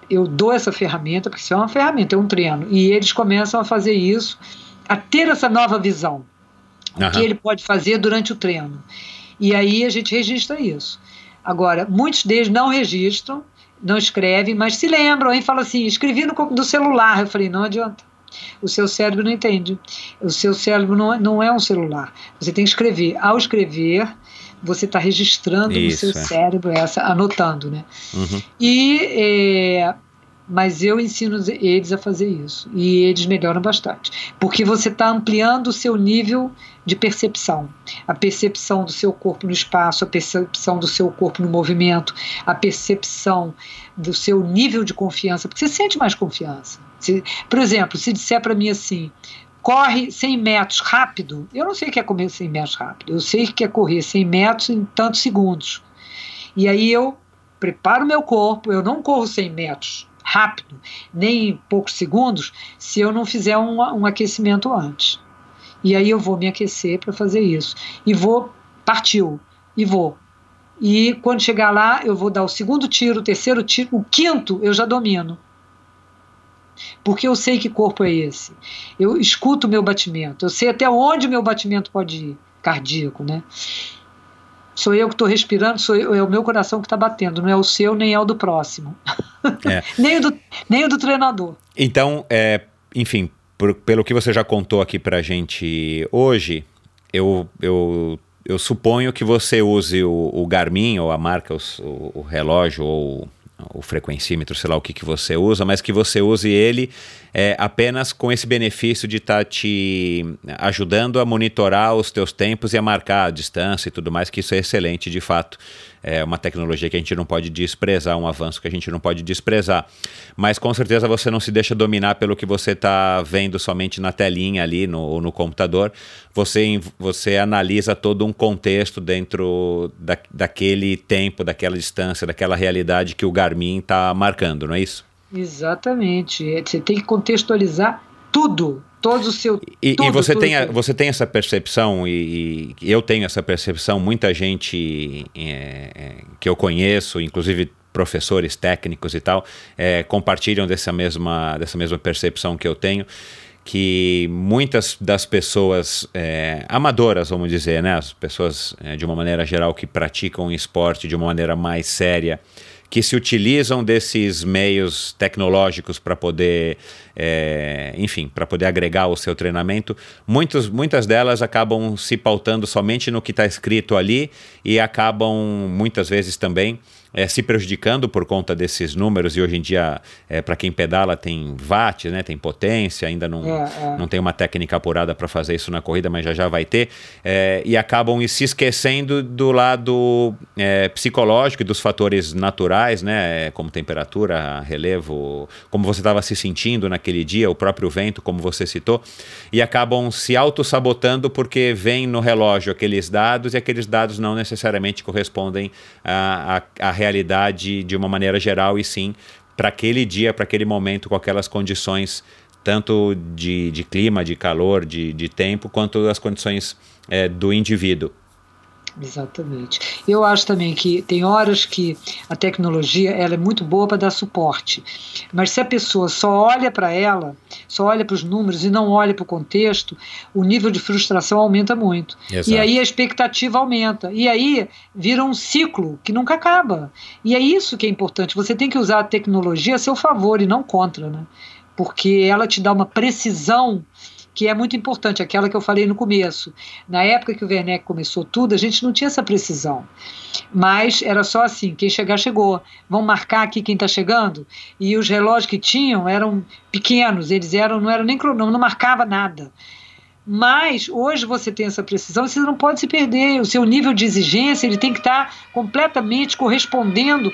eu dou essa ferramenta, porque isso é uma ferramenta, é um treino. E eles começam a fazer isso, a ter essa nova visão uhum. que ele pode fazer durante o treino. E aí a gente registra isso. Agora, muitos deles não registram, não escrevem, mas se lembram e falam assim: escrevi no, no celular. Eu falei: não adianta. O seu cérebro não entende. O seu cérebro não, é, não é um celular. Você tem que escrever. Ao escrever, você está registrando Isso, no seu é. cérebro essa, anotando, né? Uhum. E é, mas eu ensino eles a fazer isso. E eles melhoram bastante, porque você está ampliando o seu nível de percepção, a percepção do seu corpo no espaço, a percepção do seu corpo no movimento, a percepção do seu nível de confiança, porque você sente mais confiança. Se, por exemplo, se disser para mim assim, corre 100 metros rápido, eu não sei o que é correr 100 metros rápido, eu sei que é correr 100 metros em tantos segundos. E aí eu preparo meu corpo, eu não corro 100 metros rápido, nem em poucos segundos, se eu não fizer um, um aquecimento antes. E aí eu vou me aquecer para fazer isso. E vou, partiu, e vou. E quando chegar lá, eu vou dar o segundo tiro, o terceiro tiro, o quinto eu já domino. Porque eu sei que corpo é esse. Eu escuto o meu batimento, eu sei até onde o meu batimento pode ir, cardíaco, né? Sou eu que estou respirando, sou eu, é o meu coração que está batendo, não é o seu nem é o do próximo. É. nem, o do, nem o do treinador. Então, é, enfim, por, pelo que você já contou aqui pra gente hoje, eu, eu, eu suponho que você use o, o Garmin ou a marca, o, o relógio ou o frequencímetro, sei lá o que, que você usa, mas que você use ele é, apenas com esse benefício de estar tá te ajudando a monitorar os teus tempos e a marcar a distância e tudo mais, que isso é excelente de fato. É uma tecnologia que a gente não pode desprezar, um avanço que a gente não pode desprezar. Mas com certeza você não se deixa dominar pelo que você está vendo somente na telinha ali no, no computador. Você, você analisa todo um contexto dentro da, daquele tempo, daquela distância, daquela realidade que o Garmin está marcando, não é isso? Exatamente. É, você tem que contextualizar tudo, todo o seu. E, tudo, e você, tudo, tem a, você tem essa percepção, e, e, eu tenho essa percepção, muita gente é, é, que eu conheço, inclusive professores técnicos e tal, é, compartilham dessa mesma, dessa mesma percepção que eu tenho. Que muitas das pessoas é, amadoras, vamos dizer, né, as pessoas é, de uma maneira geral que praticam esporte de uma maneira mais séria, que se utilizam desses meios tecnológicos para poder, é, enfim, para poder agregar o seu treinamento, muitos, muitas delas acabam se pautando somente no que está escrito ali e acabam muitas vezes também é, se prejudicando por conta desses números, e hoje em dia, é, para quem pedala, tem watt, né, tem potência, ainda não, é, é. não tem uma técnica apurada para fazer isso na corrida, mas já já vai ter, é, e acabam se esquecendo do lado é, psicológico e dos fatores naturais, né, como temperatura, relevo, como você estava se sentindo naquele dia, o próprio vento, como você citou, e acabam se auto-sabotando porque vem no relógio aqueles dados e aqueles dados não necessariamente correspondem a, a, a realidade de uma maneira geral e sim para aquele dia, para aquele momento, com aquelas condições tanto de, de clima, de calor, de, de tempo, quanto as condições é, do indivíduo. Exatamente. Eu acho também que tem horas que a tecnologia ela é muito boa para dar suporte, mas se a pessoa só olha para ela, só olha para os números e não olha para o contexto, o nível de frustração aumenta muito. Exato. E aí a expectativa aumenta. E aí vira um ciclo que nunca acaba. E é isso que é importante. Você tem que usar a tecnologia a seu favor e não contra, né? Porque ela te dá uma precisão que é muito importante, aquela que eu falei no começo. Na época que o Werneck começou tudo, a gente não tinha essa precisão. Mas era só assim: quem chegar, chegou. Vão marcar aqui quem está chegando? E os relógios que tinham eram pequenos, eles eram, não eram nem cronômetro, não marcava nada. Mas hoje você tem essa precisão, você não pode se perder. O seu nível de exigência ele tem que estar tá completamente correspondendo,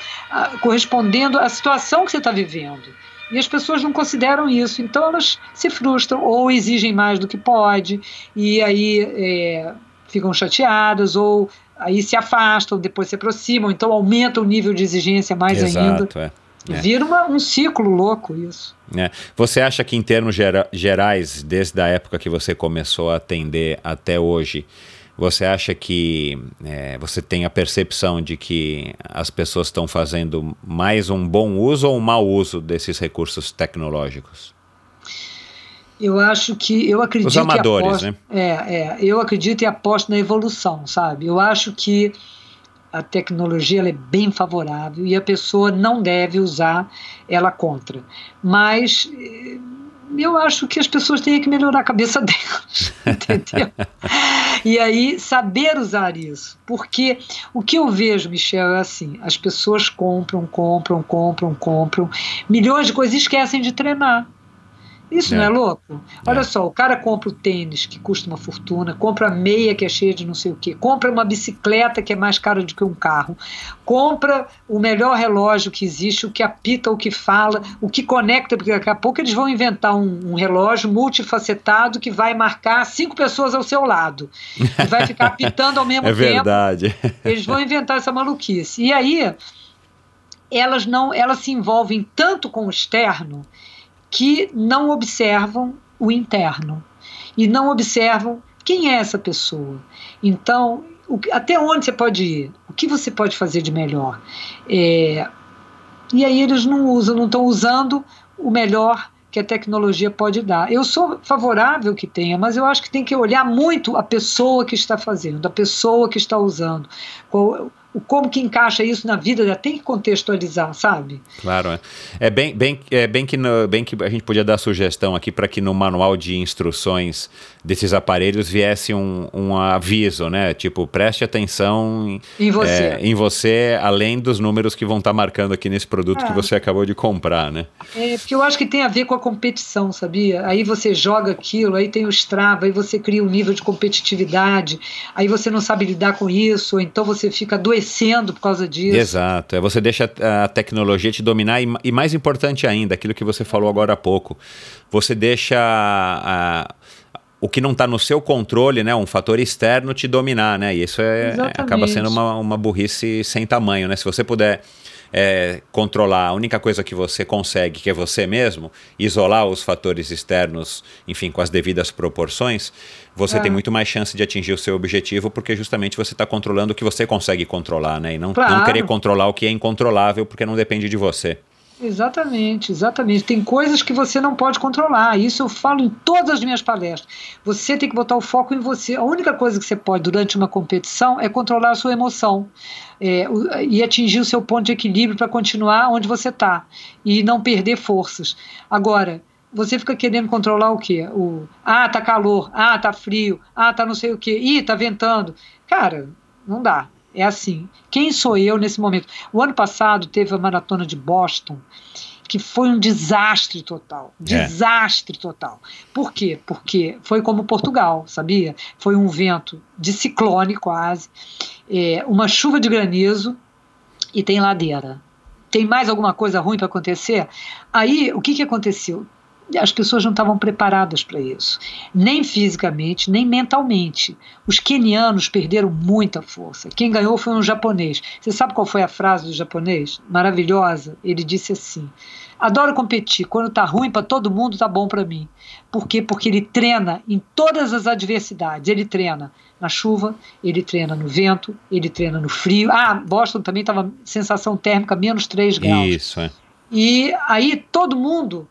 correspondendo à situação que você está vivendo. E as pessoas não consideram isso, então elas se frustram ou exigem mais do que pode, e aí é, ficam chateadas, ou aí se afastam, depois se aproximam, então aumenta o nível de exigência mais Exato, ainda. É. É. Vira uma, um ciclo louco isso. É. Você acha que em termos gera, gerais, desde a época que você começou a atender até hoje, você acha que é, você tem a percepção de que as pessoas estão fazendo mais um bom uso ou um mau uso desses recursos tecnológicos? Eu acho que eu acredito Os amadores, aposto, né? É, é, eu acredito e aposto na evolução, sabe? Eu acho que a tecnologia é bem favorável e a pessoa não deve usar ela contra. Mas eu acho que as pessoas têm que melhorar a cabeça delas, entendeu? e aí saber usar isso, porque o que eu vejo, Michel, é assim: as pessoas compram, compram, compram, compram milhões de coisas e esquecem de treinar. Isso é. não é louco? Olha é. só, o cara compra o tênis que custa uma fortuna, compra a meia que é cheia de não sei o quê, compra uma bicicleta que é mais cara do que um carro, compra o melhor relógio que existe, o que apita, o que fala, o que conecta, porque daqui a pouco eles vão inventar um, um relógio multifacetado que vai marcar cinco pessoas ao seu lado e vai ficar apitando ao mesmo é tempo. É verdade. Eles vão inventar essa maluquice. E aí elas não, elas se envolvem tanto com o externo que não observam o interno e não observam quem é essa pessoa. Então, o, até onde você pode ir? O que você pode fazer de melhor? É, e aí eles não usam, não estão usando o melhor que a tecnologia pode dar. Eu sou favorável que tenha, mas eu acho que tem que olhar muito a pessoa que está fazendo, a pessoa que está usando. Qual, como que encaixa isso na vida, já tem que contextualizar, sabe? Claro, é, é bem, bem, é bem que no, bem que a gente podia dar sugestão aqui para que no manual de instruções desses aparelhos viesse um, um aviso, né? Tipo, preste atenção em, em você. É, em você, além dos números que vão estar tá marcando aqui nesse produto que é. você acabou de comprar, né? É, porque eu acho que tem a ver com a competição, sabia? Aí você joga aquilo, aí tem o Strava, aí você cria um nível de competitividade, aí você não sabe lidar com isso, então você fica adoecendo por causa disso. Exato. É você deixa a tecnologia te dominar e, e mais importante ainda, aquilo que você falou agora há pouco, você deixa a, o que não está no seu controle, né, um fator externo te dominar, né? E isso é, acaba sendo uma, uma burrice sem tamanho, né? Se você puder é, controlar a única coisa que você consegue, que é você mesmo, isolar os fatores externos, enfim, com as devidas proporções, você é. tem muito mais chance de atingir o seu objetivo, porque justamente você está controlando o que você consegue controlar, né? E não, claro. não querer controlar o que é incontrolável, porque não depende de você. Exatamente, exatamente. Tem coisas que você não pode controlar. Isso eu falo em todas as minhas palestras. Você tem que botar o foco em você. A única coisa que você pode durante uma competição é controlar a sua emoção é, e atingir o seu ponto de equilíbrio para continuar onde você está e não perder forças. Agora, você fica querendo controlar o quê? O, ah, tá calor, ah, tá frio, ah, tá não sei o quê, ih, tá ventando. Cara, não dá. É assim. Quem sou eu nesse momento? O ano passado teve a maratona de Boston, que foi um desastre total. É. Desastre é. total. Por quê? Porque foi como Portugal, sabia? Foi um vento de ciclone quase, é, uma chuva de granizo e tem ladeira. Tem mais alguma coisa ruim para acontecer? Aí, o que, que aconteceu? As pessoas não estavam preparadas para isso, nem fisicamente, nem mentalmente. Os quenianos perderam muita força. Quem ganhou foi um japonês. Você sabe qual foi a frase do japonês? Maravilhosa. Ele disse assim: Adoro competir. Quando tá ruim para todo mundo, tá bom para mim. Por quê? Porque ele treina em todas as adversidades. Ele treina na chuva, ele treina no vento, ele treina no frio. Ah, Boston também estava sensação térmica menos 3 graus. Isso, é. E aí todo mundo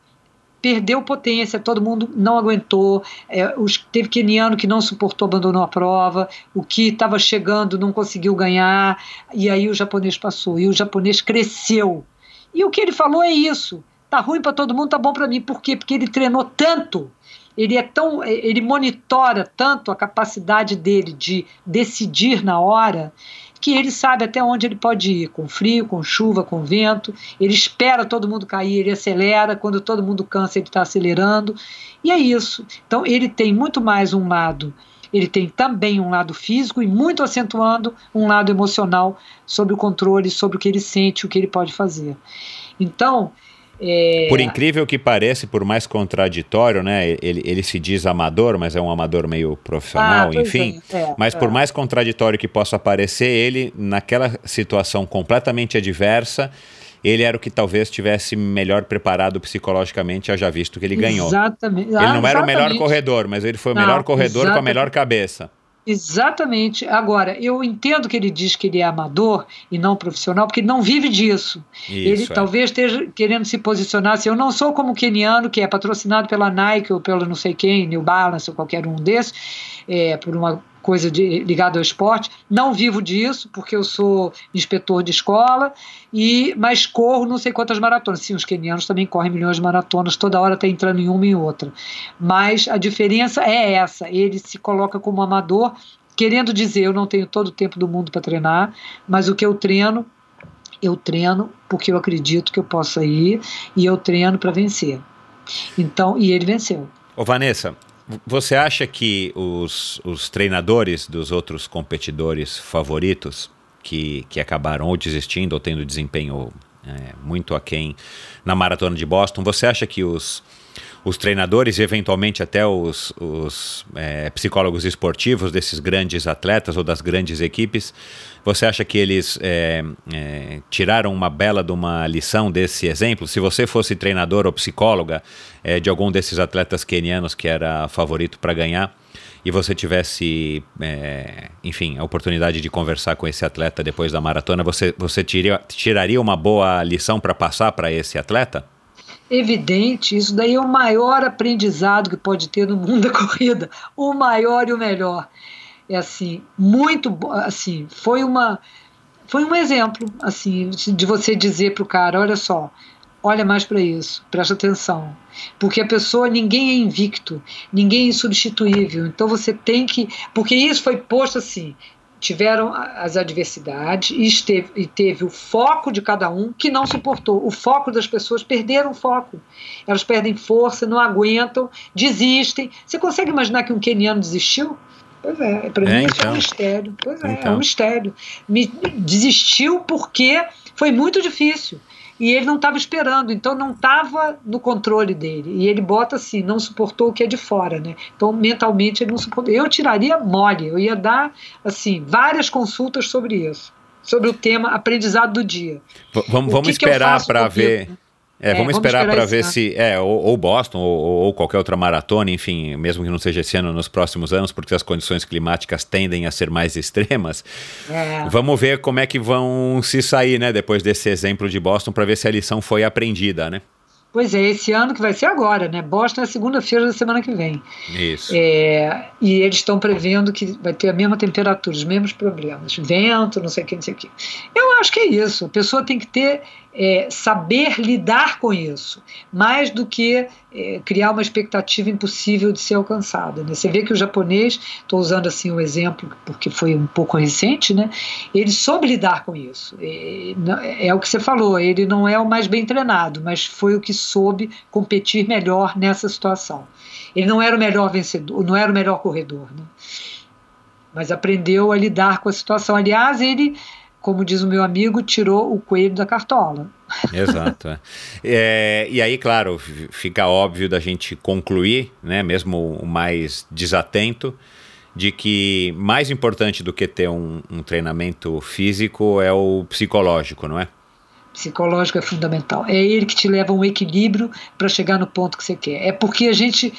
perdeu potência, todo mundo não aguentou, é, os, teve que não suportou, abandonou a prova, o que estava chegando não conseguiu ganhar, e aí o japonês passou, e o japonês cresceu. E o que ele falou é isso, tá ruim para todo mundo, tá bom para mim, por quê? Porque ele treinou tanto, ele é tão, ele monitora tanto a capacidade dele de decidir na hora, que ele sabe até onde ele pode ir, com frio, com chuva, com vento. Ele espera todo mundo cair, ele acelera. Quando todo mundo cansa, ele está acelerando. E é isso. Então, ele tem muito mais um lado. Ele tem também um lado físico e muito acentuando um lado emocional sobre o controle, sobre o que ele sente, o que ele pode fazer. Então, é... Por incrível que pareça, por mais contraditório, né? Ele, ele se diz amador, mas é um amador meio profissional, ah, enfim. É, é, mas por é. mais contraditório que possa parecer, ele, naquela situação completamente adversa, ele era o que talvez tivesse melhor preparado psicologicamente, já visto que ele ganhou. Exatamente. Ele não era o melhor corredor, mas ele foi o não, melhor corredor exatamente. com a melhor cabeça. Exatamente. Agora, eu entendo que ele diz que ele é amador e não profissional, porque ele não vive disso. Isso, ele é. talvez esteja querendo se posicionar assim, eu não sou como o keniano, que é patrocinado pela Nike ou pelo não sei quem, New Balance ou qualquer um desses, é, por uma coisa de, ligada ao esporte. Não vivo disso, porque eu sou inspetor de escola, e mas corro não sei quantas maratonas. Sim, os quenianos também correm milhões de maratonas, toda hora está entrando em uma e outra. Mas a diferença é essa: ele se coloca como amador, querendo dizer, eu não tenho todo o tempo do mundo para treinar, mas o que eu treino, eu treino porque eu acredito que eu possa ir e eu treino para vencer. Então, e ele venceu. Ô Vanessa, você acha que os, os treinadores dos outros competidores favoritos que, que acabaram ou desistindo ou tendo desempenho é, muito aquém na maratona de Boston, você acha que os, os treinadores e eventualmente até os, os é, psicólogos esportivos desses grandes atletas ou das grandes equipes você acha que eles é, é, tiraram uma bela de uma lição desse exemplo? Se você fosse treinador ou psicóloga é, de algum desses atletas quenianos que era favorito para ganhar e você tivesse, é, enfim, a oportunidade de conversar com esse atleta depois da maratona, você, você tiraria, tiraria uma boa lição para passar para esse atleta? evidente, isso daí é o maior aprendizado que pode ter no mundo da corrida, o maior e o melhor. É assim, muito assim, foi uma foi um exemplo assim de você dizer para o cara, olha só, olha mais para isso, presta atenção, porque a pessoa ninguém é invicto, ninguém é insubstituível, então você tem que, porque isso foi posto assim, tiveram as adversidades e, esteve, e teve o foco de cada um que não suportou. O foco das pessoas perderam o foco. Elas perdem força, não aguentam, desistem. Você consegue imaginar que um queniano desistiu? Pois é, para É, mim isso é então. um mistério. Pois é, é Então. um mistério. Me, desistiu porque foi muito difícil. E ele não estava esperando, então não estava no controle dele. E ele bota assim, não suportou o que é de fora, né? Então mentalmente ele não suportou. Eu tiraria mole, eu ia dar assim várias consultas sobre isso, sobre o tema aprendizado do dia. V- vamos vamos que esperar para ver. né? É, É, vamos vamos esperar esperar para ver ano. se. É, ou, ou Boston, ou, ou qualquer outra maratona, enfim, mesmo que não seja esse ano, nos próximos anos, porque as condições climáticas tendem a ser mais extremas. É, Vamos ver como é que vão se sair, né, depois desse exemplo de Boston, para ver se a lição foi aprendida, né? pois é, esse ano que vai ser agora, né? Boston é segunda-feira da semana que vem. Isso. É, e eles estão prevendo que vai ter a mesma temperatura, os mesmos problemas, vento, não sei o que, não sei o que. Eu acho que é isso. A pessoa tem que ter é, saber lidar com isso, mais do que é, criar uma expectativa impossível de ser alcançada. Né? Você vê que o japonês, estou usando assim o exemplo porque foi um pouco recente, né? Ele soube lidar com isso. É, é o que você falou. Ele não é o mais bem treinado, mas foi o que soube competir melhor nessa situação. Ele não era o melhor vencedor, não era o melhor corredor, né? mas aprendeu a lidar com a situação. Aliás, ele, como diz o meu amigo, tirou o coelho da cartola. Exato. é. É, e aí, claro, fica óbvio da gente concluir, né, mesmo o mais desatento, de que mais importante do que ter um, um treinamento físico é o psicológico, não é? Psicológico é fundamental. É ele que te leva a um equilíbrio para chegar no ponto que você quer. É porque a gente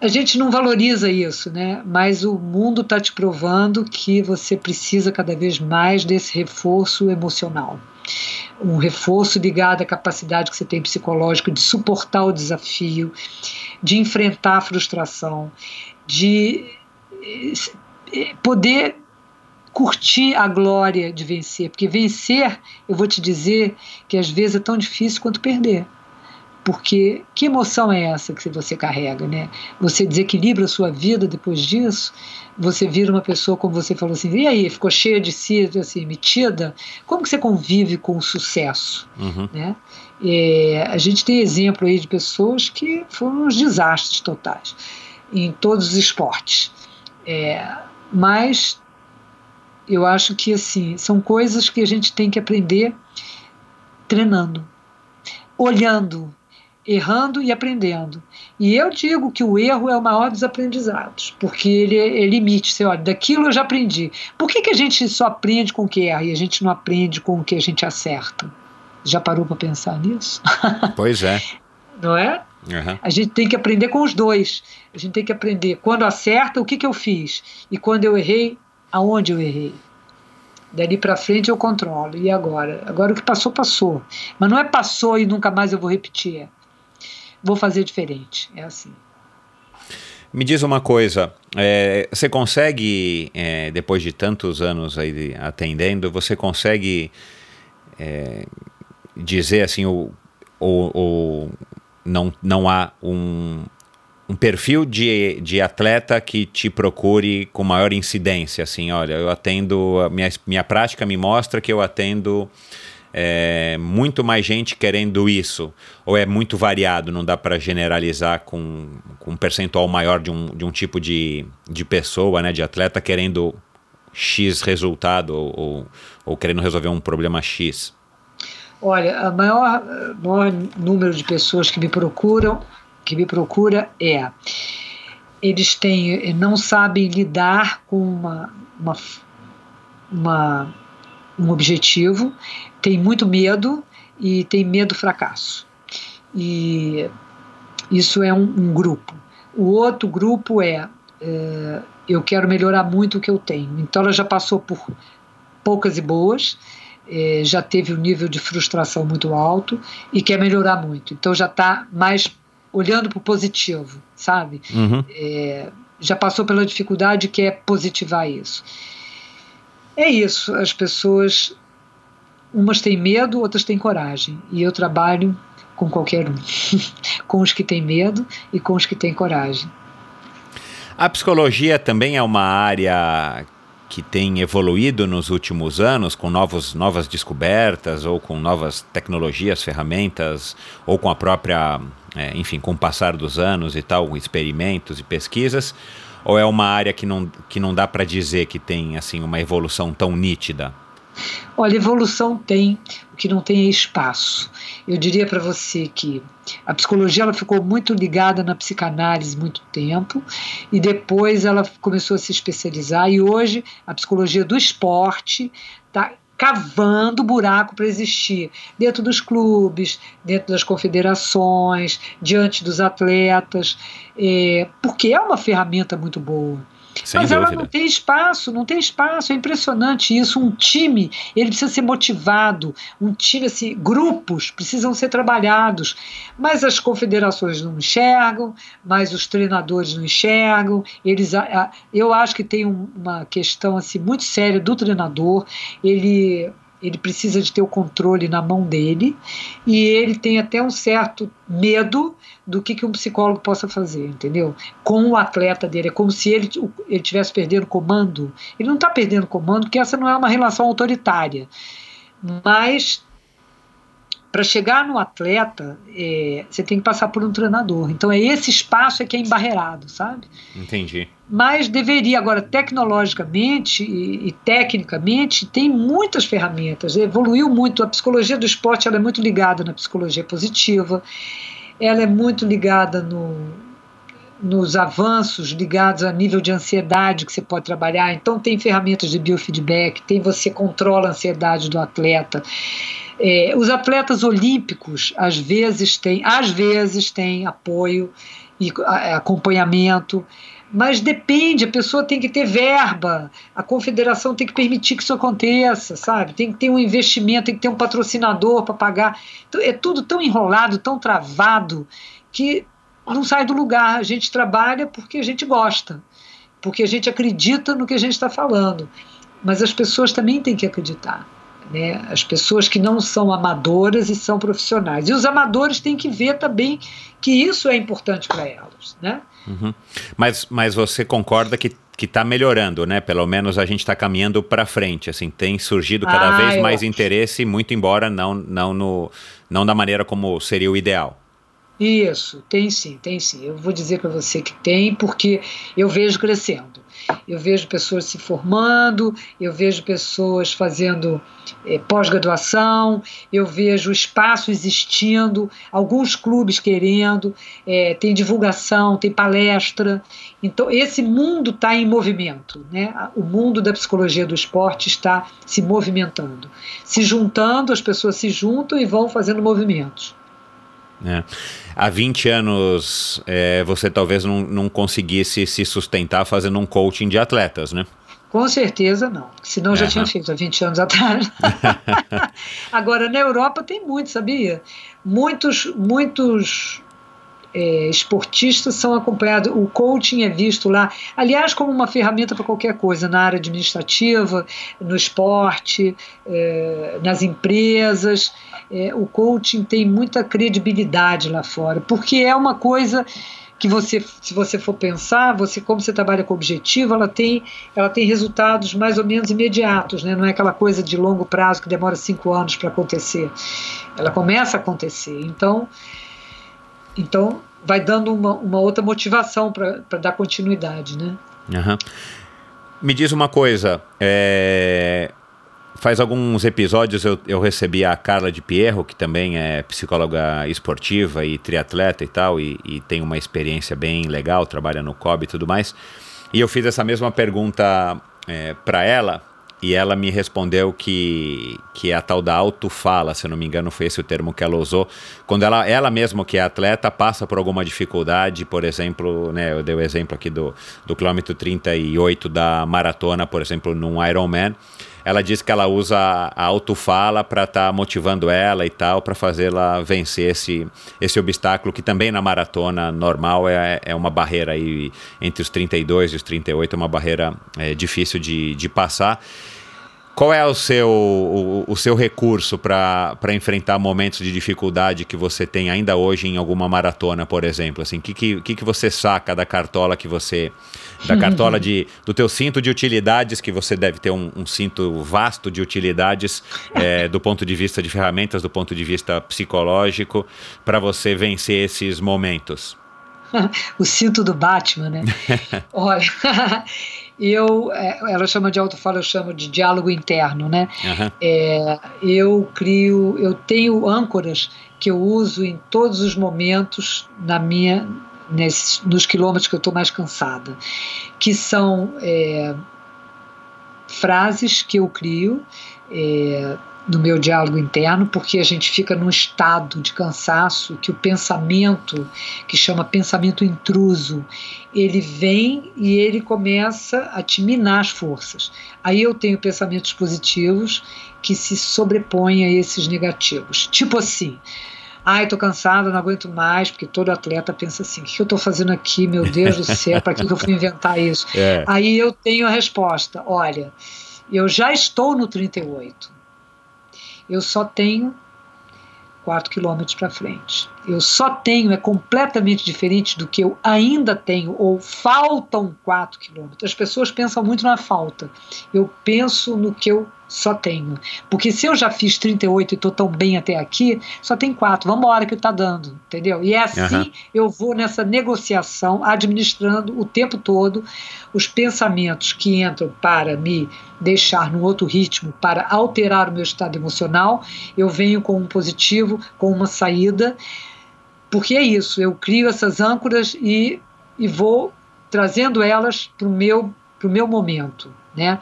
a gente não valoriza isso, né? Mas o mundo está te provando que você precisa cada vez mais desse reforço emocional. Um reforço ligado à capacidade que você tem psicológica de suportar o desafio, de enfrentar a frustração, de eh, poder curtir a glória de vencer, porque vencer, eu vou te dizer que às vezes é tão difícil quanto perder. Porque que emoção é essa que você carrega, né? Você desequilibra a sua vida depois disso, você vira uma pessoa, como você falou assim, e aí, ficou cheia de si, assim, metida? Como que você convive com o sucesso, Uhum. né? É, a gente tem exemplo aí de pessoas que foram uns desastres totais em todos os esportes. É, mas eu acho que assim são coisas que a gente tem que aprender treinando, olhando, errando e aprendendo. E eu digo que o erro é o maior dos aprendizados, porque ele é limite. Você olha, daquilo eu já aprendi. Por que, que a gente só aprende com o que erra e a gente não aprende com o que a gente acerta? Já parou para pensar nisso? Pois é. Não é? Uhum. A gente tem que aprender com os dois. A gente tem que aprender quando acerta, o que, que eu fiz. E quando eu errei, aonde eu errei. Dali para frente eu controlo. E agora? Agora o que passou, passou. Mas não é passou e nunca mais eu vou repetir. Vou fazer diferente. É assim. Me diz uma coisa, é, você consegue, é, depois de tantos anos aí de- atendendo, você consegue é, dizer assim, o, o, o- não, não há um, um perfil de, de atleta que te procure com maior incidência, assim, olha, eu atendo, minha, minha prática me mostra que eu atendo é, muito mais gente querendo isso, ou é muito variado, não dá para generalizar com, com um percentual maior de um, de um tipo de, de pessoa, né, de atleta querendo X resultado ou, ou, ou querendo resolver um problema X. Olha, o maior, maior número de pessoas que me procuram, que me procura é eles têm, não sabem lidar com uma, uma, uma, um objetivo, tem muito medo e tem medo do fracasso. E isso é um, um grupo. O outro grupo é, é eu quero melhorar muito o que eu tenho. Então ela já passou por poucas e boas, é, já teve um nível de frustração muito alto e quer melhorar muito. Então já está mais olhando para o positivo, sabe? Uhum. É, já passou pela dificuldade e quer positivar isso. É isso, as pessoas, umas têm medo, outras têm coragem. E eu trabalho com qualquer um, com os que têm medo e com os que têm coragem. A psicologia também é uma área que tem evoluído nos últimos anos com novos, novas descobertas ou com novas tecnologias, ferramentas ou com a própria, é, enfim, com o passar dos anos e tal, experimentos e pesquisas? Ou é uma área que não, que não dá para dizer que tem assim uma evolução tão nítida? Olha, evolução tem, o que não tem é espaço. Eu diria para você que a psicologia ela ficou muito ligada na psicanálise muito tempo e depois ela começou a se especializar e hoje a psicologia do esporte está cavando buraco para existir dentro dos clubes, dentro das confederações, diante dos atletas, é, porque é uma ferramenta muito boa. Sem Mas dúvida. ela não tem espaço, não tem espaço, é impressionante isso. Um time, ele precisa ser motivado, um time, assim, grupos precisam ser trabalhados, mas as confederações não enxergam, mas os treinadores não enxergam. Eles, eu acho que tem uma questão assim muito séria do treinador. Ele ele precisa de ter o controle na mão dele e ele tem até um certo medo do que, que um psicólogo possa fazer, entendeu? Com o atleta dele. É como se ele ele tivesse perdendo comando. Ele não está perdendo comando, porque essa não é uma relação autoritária. Mas para chegar no atleta, é, você tem que passar por um treinador. Então é esse espaço é que é embarreirado, sabe? Entendi. Mas deveria agora tecnologicamente e, e, tecnicamente tem muitas ferramentas. Evoluiu muito. A psicologia do esporte ela é muito ligada na psicologia positiva. Ela é muito ligada no, nos avanços ligados a nível de ansiedade que você pode trabalhar. Então tem ferramentas de biofeedback. Tem você controla a ansiedade do atleta. É, os atletas olímpicos às vezes têm, às vezes têm apoio e acompanhamento, mas depende, a pessoa tem que ter verba, a confederação tem que permitir que isso aconteça, sabe? Tem que ter um investimento, tem que ter um patrocinador para pagar. Então, é tudo tão enrolado, tão travado, que não sai do lugar. A gente trabalha porque a gente gosta, porque a gente acredita no que a gente está falando. Mas as pessoas também têm que acreditar né? As pessoas que não são amadoras e são profissionais. E os amadores têm que ver também que isso é importante para elas, né? Uhum. Mas, mas você concorda que que está melhorando, né? Pelo menos a gente está caminhando para frente. Assim, tem surgido cada Ah, vez mais acho. interesse, muito embora não, não, no, não da maneira como seria o ideal. Isso, tem sim, tem sim. Eu vou dizer para você que tem, porque eu vejo crescendo. Eu vejo pessoas se formando, eu vejo pessoas fazendo eh, pós-graduação, eu vejo espaço existindo, alguns clubes querendo, eh, tem divulgação, tem palestra. Então, esse mundo está em movimento. Né? O mundo da psicologia do esporte está se movimentando. Se juntando, as pessoas se juntam e vão fazendo movimentos. né? Há 20 anos é, você talvez não, não conseguisse se sustentar fazendo um coaching de atletas, né? Com certeza não, senão eu já tinha feito há 20 anos atrás. Agora, na Europa tem muito, sabia? Muitos, muitos é, esportistas são acompanhados, o coaching é visto lá, aliás, como uma ferramenta para qualquer coisa, na área administrativa, no esporte, é, nas empresas. É, o coaching tem muita credibilidade lá fora, porque é uma coisa que você, se você for pensar, você como você trabalha com objetivo, ela tem, ela tem resultados mais ou menos imediatos, né? não é aquela coisa de longo prazo que demora cinco anos para acontecer. Ela começa a acontecer. Então, então vai dando uma, uma outra motivação para dar continuidade, né? Aham. Me diz uma coisa, é, faz alguns episódios eu, eu recebi a Carla de Pierro, que também é psicóloga esportiva e triatleta e tal, e, e tem uma experiência bem legal, trabalha no COB e tudo mais. E eu fiz essa mesma pergunta é, para ela, e ela me respondeu que, que a tal da autofala, se não me engano foi esse o termo que ela usou, quando ela, ela mesma que é atleta passa por alguma dificuldade, por exemplo, né, eu dei o exemplo aqui do, do quilômetro 38 da maratona, por exemplo, num Ironman, ela diz que ela usa a autofala para estar tá motivando ela e tal, para fazê-la vencer esse, esse obstáculo, que também na maratona normal é, é uma barreira aí entre os 32 e os 38, é uma barreira é, difícil de, de passar. Qual é o seu, o, o seu recurso para enfrentar momentos de dificuldade que você tem ainda hoje em alguma maratona, por exemplo? Assim, o que, que, que você saca da cartola que você. Da cartola de, do teu cinto de utilidades, que você deve ter um, um cinto vasto de utilidades é, do ponto de vista de ferramentas, do ponto de vista psicológico, para você vencer esses momentos? o cinto do Batman, né? Olha, eu, é, ela chama de autofala, eu chamo de diálogo interno, né? Uhum. É, eu crio, eu tenho âncoras que eu uso em todos os momentos na minha, nesse, nos quilômetros que eu estou mais cansada, que são é, frases que eu crio. É, no meu diálogo interno, porque a gente fica num estado de cansaço que o pensamento, que chama pensamento intruso, ele vem e ele começa a te minar as forças. Aí eu tenho pensamentos positivos que se sobrepõem a esses negativos. Tipo assim, Ai, tô cansada, não aguento mais, porque todo atleta pensa assim: o que eu tô fazendo aqui, meu Deus do céu, para que eu fui inventar isso? É. Aí eu tenho a resposta: olha, eu já estou no 38 eu só tenho 4 quilômetros para frente. Eu só tenho, é completamente diferente do que eu ainda tenho, ou faltam 4 quilômetros. As pessoas pensam muito na falta. Eu penso no que eu só tenho. Porque se eu já fiz 38 e estou tão bem até aqui, só tem quatro. Vamos embora que está dando, entendeu? E é assim uhum. eu vou nessa negociação, administrando o tempo todo os pensamentos que entram para me deixar num outro ritmo, para alterar o meu estado emocional. Eu venho com um positivo, com uma saída, porque é isso. Eu crio essas âncoras e, e vou trazendo elas para o meu, meu momento. Né?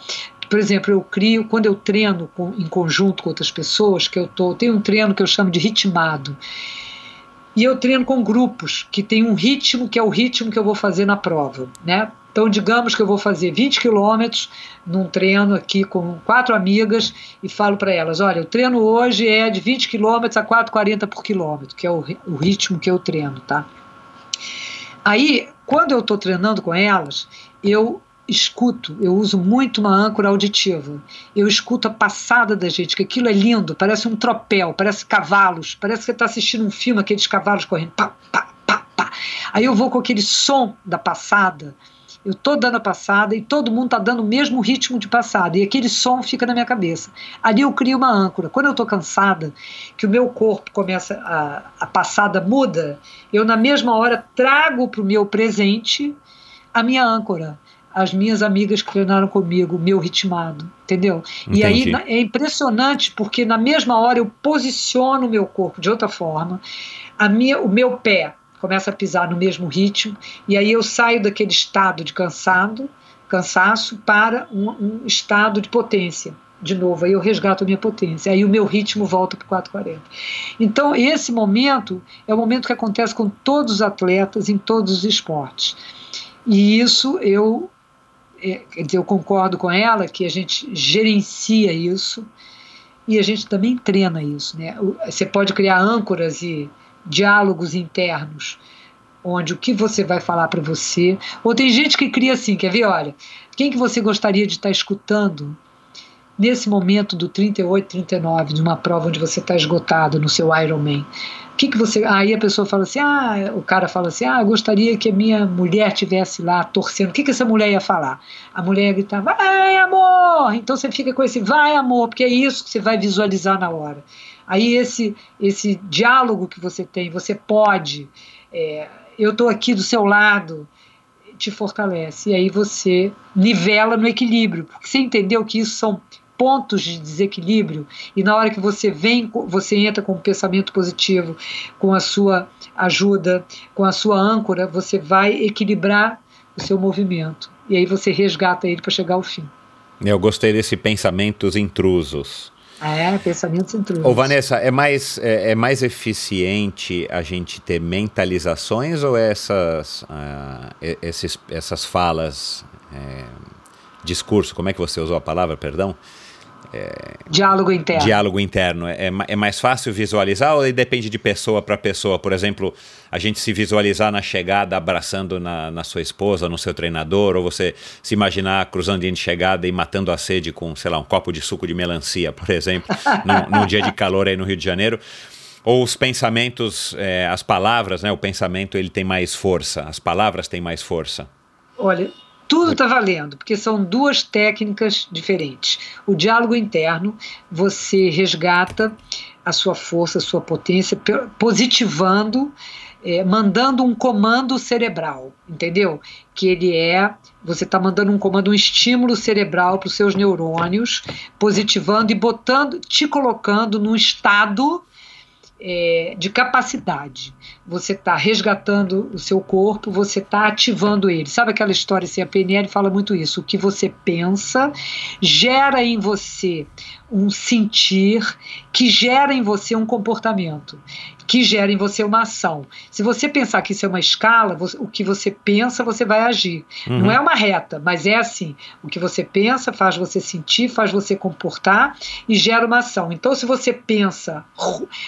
Por exemplo, eu crio, quando eu treino com, em conjunto com outras pessoas, que eu tô, tenho um treino que eu chamo de ritmado. E eu treino com grupos que tem um ritmo que é o ritmo que eu vou fazer na prova, né? Então, digamos que eu vou fazer 20 quilômetros num treino aqui com quatro amigas e falo para elas: olha, o treino hoje é de 20 quilômetros a 4,40 por quilômetro, que é o, o ritmo que eu treino, tá? Aí, quando eu estou treinando com elas, eu escuto, eu uso muito uma âncora auditiva. Eu escuto a passada da gente, que aquilo é lindo, parece um tropel, parece cavalos, parece que você está assistindo um filme, aqueles cavalos correndo, pá, pá, pá, pá. Aí eu vou com aquele som da passada, eu tô dando a passada e todo mundo tá dando o mesmo ritmo de passada, e aquele som fica na minha cabeça. Ali eu crio uma âncora. Quando eu tô cansada, que o meu corpo começa, a, a passada muda, eu na mesma hora trago para o meu presente a minha âncora as minhas amigas que treinaram comigo, meu ritmado, entendeu? Entendi. E aí é impressionante porque na mesma hora eu posiciono o meu corpo de outra forma, a minha, o meu pé começa a pisar no mesmo ritmo e aí eu saio daquele estado de cansado, cansaço para um, um estado de potência de novo, aí eu resgato a minha potência, aí o meu ritmo volta para 440. Então, esse momento é o momento que acontece com todos os atletas em todos os esportes. E isso eu quer dizer, eu concordo com ela que a gente gerencia isso e a gente também treina isso. Né? Você pode criar âncoras e diálogos internos, onde o que você vai falar para você. Ou tem gente que cria assim, quer ver? Olha, quem que você gostaria de estar escutando nesse momento do 38, 39, de uma prova onde você está esgotado no seu Ironman? que, que você. Aí a pessoa fala assim: ah, o cara fala assim: ah, gostaria que a minha mulher tivesse lá torcendo. O que, que essa mulher ia falar? A mulher ia gritar: vai, amor! Então você fica com esse vai, amor, porque é isso que você vai visualizar na hora. Aí esse, esse diálogo que você tem, você pode, é, eu estou aqui do seu lado, te fortalece. E aí você nivela no equilíbrio, porque você entendeu que isso são pontos de desequilíbrio e na hora que você vem, você entra com um pensamento positivo, com a sua ajuda, com a sua âncora, você vai equilibrar o seu movimento e aí você resgata ele para chegar ao fim. Eu gostei desse pensamentos intrusos. É, pensamentos intrusos. Ô Vanessa, é mais, é, é mais eficiente a gente ter mentalizações ou essas, uh, esses, essas falas, é, discurso, como é que você usou a palavra, perdão? Diálogo interno. diálogo interno? É, ma- é mais fácil visualizar ou depende de pessoa para pessoa? Por exemplo, a gente se visualizar na chegada abraçando na, na sua esposa, no seu treinador, ou você se imaginar cruzando de chegada e matando a sede com, sei lá, um copo de suco de melancia, por exemplo, num, num dia de calor aí no Rio de Janeiro. Ou os pensamentos, é, as palavras, né? O pensamento ele tem mais força, as palavras têm mais força. Olha, tudo está valendo, porque são duas técnicas diferentes. O diálogo interno, você resgata a sua força, a sua potência, positivando, eh, mandando um comando cerebral, entendeu? Que ele é, você está mandando um comando, um estímulo cerebral para os seus neurônios, positivando e botando, te colocando num estado é, de capacidade. Você está resgatando o seu corpo, você está ativando ele. Sabe aquela história assim? A PNL fala muito isso. O que você pensa gera em você um sentir, que gera em você um comportamento, que gera em você uma ação. Se você pensar que isso é uma escala, o que você pensa, você vai agir. Uhum. Não é uma reta, mas é assim. O que você pensa faz você sentir, faz você comportar e gera uma ação. Então, se você pensa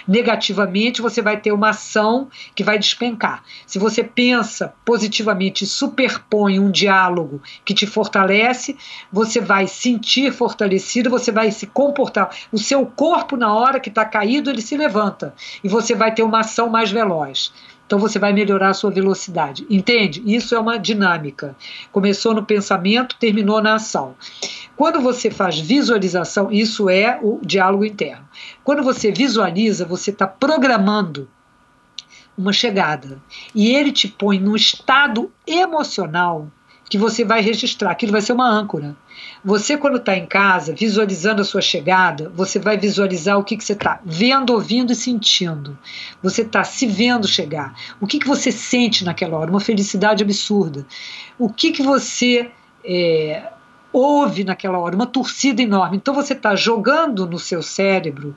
negativamente, você vai ter uma ação que vai despencar. Se você pensa positivamente e superpõe um diálogo que te fortalece, você vai sentir fortalecido, você vai se comportar. O seu corpo, na hora que está caído, ele se levanta e você vai ter uma ação mais veloz. Então você vai melhorar a sua velocidade. Entende? Isso é uma dinâmica. Começou no pensamento, terminou na ação. Quando você faz visualização, isso é o diálogo interno. Quando você visualiza, você está programando uma chegada. E ele te põe num estado emocional que você vai registrar. Aquilo vai ser uma âncora. Você, quando está em casa, visualizando a sua chegada, você vai visualizar o que, que você está vendo, ouvindo e sentindo. Você está se vendo chegar. O que, que você sente naquela hora? Uma felicidade absurda. O que, que você é, ouve naquela hora? Uma torcida enorme. Então você está jogando no seu cérebro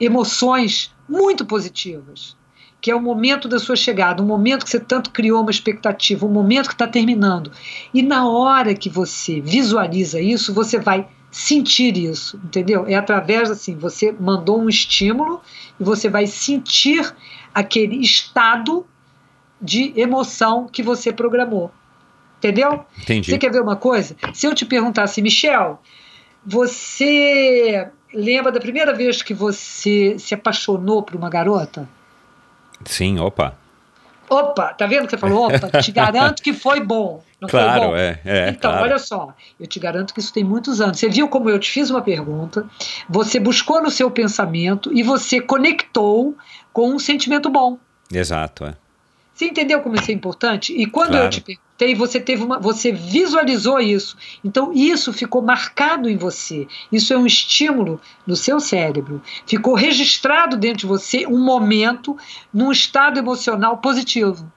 emoções muito positivas que é o momento da sua chegada, um momento que você tanto criou uma expectativa, um momento que está terminando. E na hora que você visualiza isso, você vai sentir isso, entendeu? É através assim, você mandou um estímulo e você vai sentir aquele estado de emoção que você programou. Entendeu? Entendi. Você quer ver uma coisa? Se eu te perguntasse, Michel, você lembra da primeira vez que você se apaixonou por uma garota? Sim, opa. Opa, tá vendo que você falou? Opa, te garanto que foi bom. Não claro, foi bom? é, é. Então, claro. olha só, eu te garanto que isso tem muitos anos. Você viu como eu te fiz uma pergunta, você buscou no seu pensamento e você conectou com um sentimento bom. Exato, é. Você entendeu como isso é importante? E quando Claro. eu te perguntei, você teve uma, você visualizou isso. Então isso ficou marcado em você. Isso é um estímulo no seu cérebro. Ficou registrado dentro de você um momento num estado emocional positivo.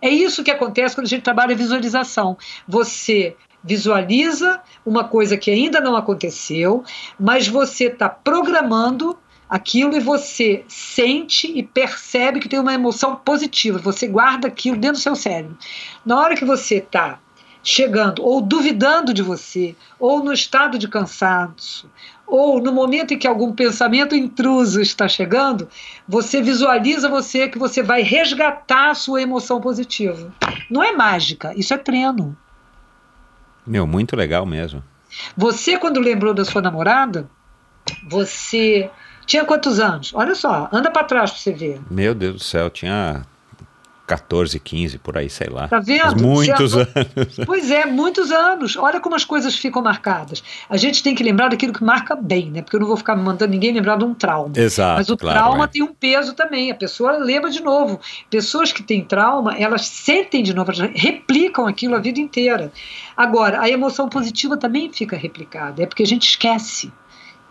É isso que acontece quando a gente trabalha visualização. Você visualiza uma coisa que ainda não aconteceu, mas você está programando aquilo e você sente e percebe que tem uma emoção positiva. Você guarda aquilo dentro do seu cérebro. Na hora que você está chegando ou duvidando de você, ou no estado de cansaço, ou no momento em que algum pensamento intruso está chegando, você visualiza você que você vai resgatar a sua emoção positiva. Não é mágica, isso é treino. Meu, muito legal mesmo. Você, quando lembrou da sua namorada, você tinha quantos anos? Olha só, anda para trás para você ver. Meu Deus do céu, tinha 14, 15, por aí, sei lá. Tá vendo? Muitos anos. Pois é, muitos anos. Olha como as coisas ficam marcadas. A gente tem que lembrar daquilo que marca bem, né? Porque eu não vou ficar mandando ninguém lembrar de um trauma. Exato, Mas o claro. trauma é. tem um peso também. A pessoa lembra de novo. Pessoas que têm trauma, elas sentem de novo, elas replicam aquilo a vida inteira. Agora, a emoção positiva também fica replicada. É porque a gente esquece.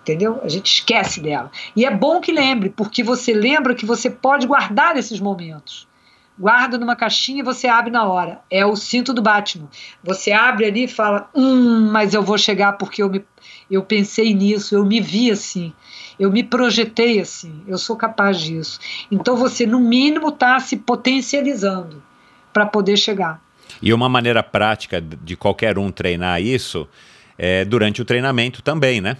Entendeu? A gente esquece dela. E é bom que lembre, porque você lembra que você pode guardar esses momentos. Guarda numa caixinha e você abre na hora. É o cinto do Batman. Você abre ali e fala: Hum, mas eu vou chegar porque eu, me, eu pensei nisso, eu me vi assim, eu me projetei assim, eu sou capaz disso. Então você, no mínimo, está se potencializando para poder chegar. E uma maneira prática de qualquer um treinar isso é, durante o treinamento também, né?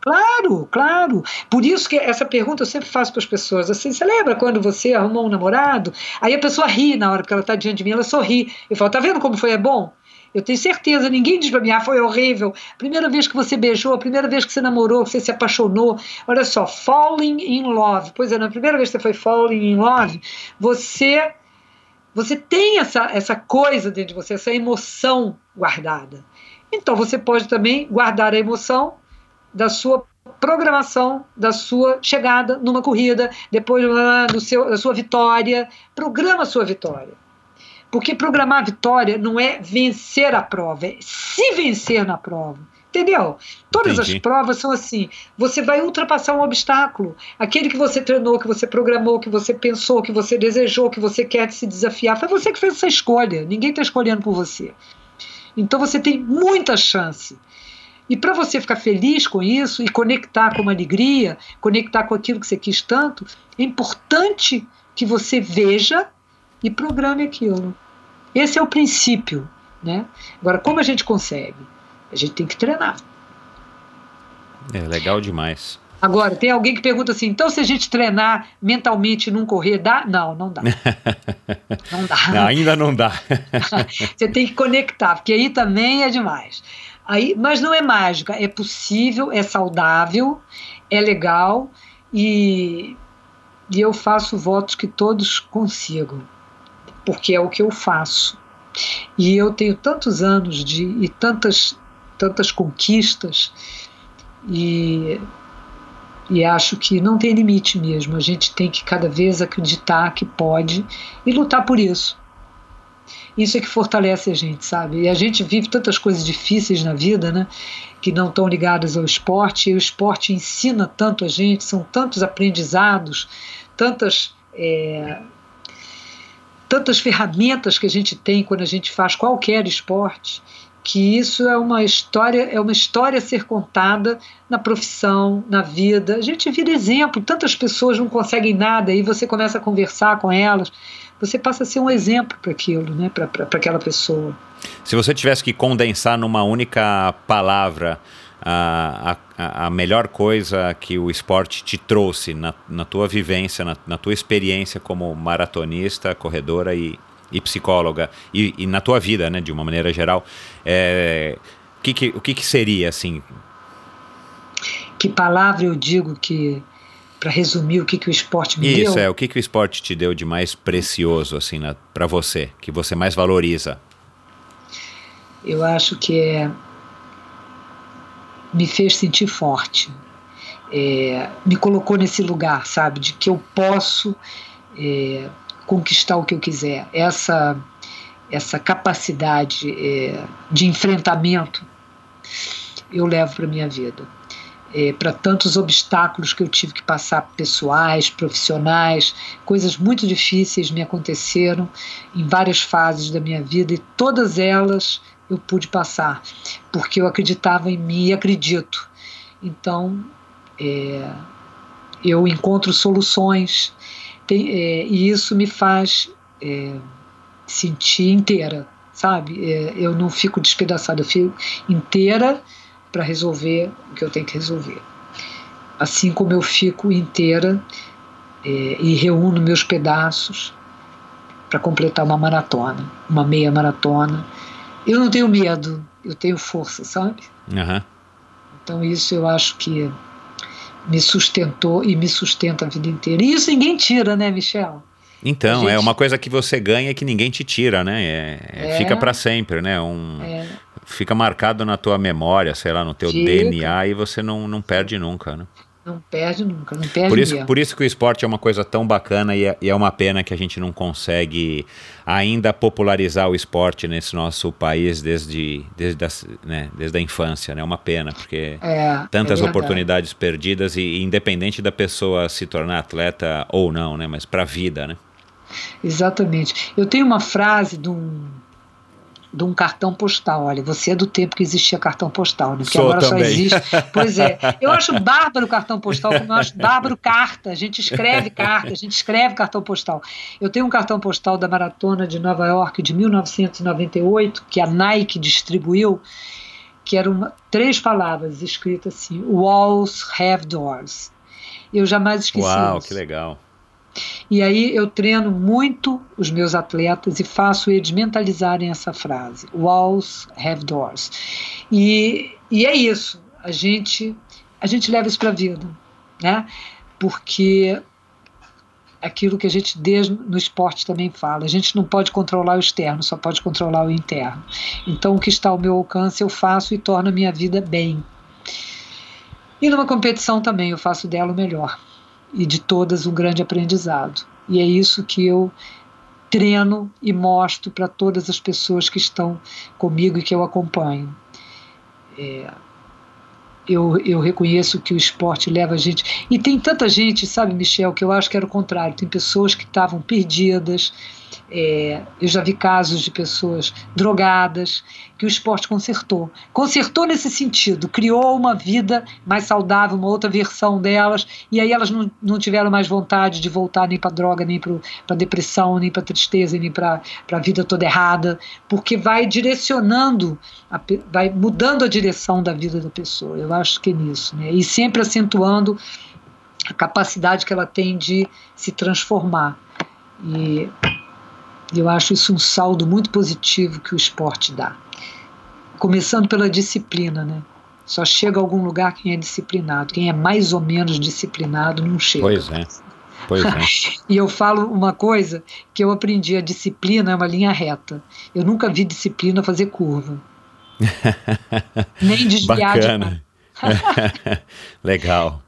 Claro, claro. Por isso que essa pergunta eu sempre faço para as pessoas. Assim, você lembra quando você arrumou um namorado? Aí a pessoa ri na hora que ela está diante de mim, ela sorri. Eu falo, tá vendo como foi é bom? Eu tenho certeza, ninguém diz para mim, ah, foi horrível. Primeira vez que você beijou, a primeira vez que você namorou, que você se apaixonou. Olha só, falling in love. Pois é, na primeira vez que você foi falling in love, você você tem essa, essa coisa dentro de você, essa emoção guardada. Então você pode também guardar a emoção da sua programação da sua chegada numa corrida, depois do seu, da sua vitória. Programa a sua vitória. Porque programar a vitória não é vencer a prova, é se vencer na prova. Entendeu? Todas Entendi. as provas são assim. Você vai ultrapassar um obstáculo. Aquele que você treinou, que você programou, que você pensou, que você desejou, que você quer se desafiar. Foi você que fez essa escolha. Ninguém está escolhendo por você. Então você tem muita chance. E para você ficar feliz com isso e conectar com uma alegria, conectar com aquilo que você quis tanto, é importante que você veja e programe aquilo. Esse é o princípio. Né? Agora, como a gente consegue? A gente tem que treinar. É legal demais. Agora, tem alguém que pergunta assim: então, se a gente treinar mentalmente e não correr, dá? Não, não dá. não dá. Não, ainda não dá. Você tem que conectar, porque aí também é demais. Aí, mas não é mágica, é possível, é saudável, é legal e, e eu faço votos que todos consigam, porque é o que eu faço. E eu tenho tantos anos de e tantas tantas conquistas e, e acho que não tem limite mesmo. A gente tem que cada vez acreditar que pode e lutar por isso. Isso é que fortalece a gente, sabe? E a gente vive tantas coisas difíceis na vida, né? Que não estão ligadas ao esporte. E o esporte ensina tanto a gente, são tantos aprendizados, tantas. É, tantas ferramentas que a gente tem quando a gente faz qualquer esporte que isso é uma história, é uma história a ser contada na profissão, na vida. A gente vira exemplo, tantas pessoas não conseguem nada e você começa a conversar com elas, você passa a ser um exemplo para aquilo, né, para aquela pessoa. Se você tivesse que condensar numa única palavra a, a, a melhor coisa que o esporte te trouxe na, na tua vivência, na, na tua experiência como maratonista, corredora e, e psicóloga e, e, na tua vida, né, de uma maneira geral, é, que que, o que, que seria assim? Que palavra eu digo que para resumir o que, que o esporte me Isso, deu? Isso é o que, que o esporte te deu de mais precioso assim para você, que você mais valoriza? Eu acho que é me fez sentir forte, é, me colocou nesse lugar, sabe, de que eu posso é, conquistar o que eu quiser. Essa, essa capacidade é, de enfrentamento eu levo para minha vida. É, para tantos obstáculos que eu tive que passar, pessoais, profissionais, coisas muito difíceis me aconteceram em várias fases da minha vida e todas elas eu pude passar, porque eu acreditava em mim e acredito. Então, é, eu encontro soluções, tem, é, e isso me faz é, sentir inteira, sabe? É, eu não fico despedaçada, eu fico inteira para resolver o que eu tenho que resolver. Assim como eu fico inteira é, e reúno meus pedaços para completar uma maratona, uma meia maratona. Eu não tenho medo, eu tenho força, sabe? Uhum. Então isso eu acho que me sustentou e me sustenta a vida inteira. E isso ninguém tira, né, Michel? Então, é gente... é uma coisa que você ganha que ninguém te tira, né? É, é, fica para sempre, né? Um, é. Fica marcado na tua memória, sei lá, no teu fica. DNA e você não, não perde nunca, né? Não perde nunca, não perde por isso, Por isso que o esporte é uma coisa tão bacana e é, e é, uma pena que a gente não consegue ainda popularizar o esporte nesse nosso país desde, desde, a, né, desde a infância. É né? uma pena, porque é, tantas é oportunidades perdidas e, e, independente da pessoa se tornar atleta ou não, né? mas para a vida. Né? Exatamente. Eu tenho uma frase de um de um cartão postal. Olha, você é do tempo que existia cartão postal, né? Porque Sou agora também. só existe. Pois é. Eu acho bárbaro cartão postal, como eu acho bárbaro carta. A gente escreve carta, a gente escreve cartão postal. Eu tenho um cartão postal da maratona de Nova York de 1998, que a Nike distribuiu, que eram três palavras escritas assim: Walls have doors. Eu jamais esqueci Uau, isso. que legal. E aí eu treino muito os meus atletas e faço eles mentalizarem essa frase: Walls have doors. E, e é isso. A gente a gente leva isso para a vida, né? Porque aquilo que a gente desde no esporte também fala, a gente não pode controlar o externo, só pode controlar o interno. Então o que está ao meu alcance eu faço e torno a minha vida bem. E numa competição também eu faço dela o melhor e de todas um grande aprendizado. E é isso que eu treino e mostro para todas as pessoas que estão comigo e que eu acompanho. É, eu, eu reconheço que o esporte leva a gente. E tem tanta gente, sabe, Michel, que eu acho que era o contrário. Tem pessoas que estavam perdidas. É, eu já vi casos de pessoas drogadas que o esporte consertou. Consertou nesse sentido, criou uma vida mais saudável, uma outra versão delas, e aí elas não, não tiveram mais vontade de voltar nem para droga, nem para depressão, nem para tristeza, nem para a vida toda errada, porque vai direcionando, a, vai mudando a direção da vida da pessoa. Eu acho que é nisso, né? E sempre acentuando a capacidade que ela tem de se transformar. E eu acho isso um saldo muito positivo que o esporte dá. Começando pela disciplina, né? Só chega a algum lugar quem é disciplinado. Quem é mais ou menos disciplinado não chega. Pois é. Pois é. e eu falo uma coisa que eu aprendi: a disciplina é uma linha reta. Eu nunca vi disciplina fazer curva. Nem desviar Bacana. de Legal.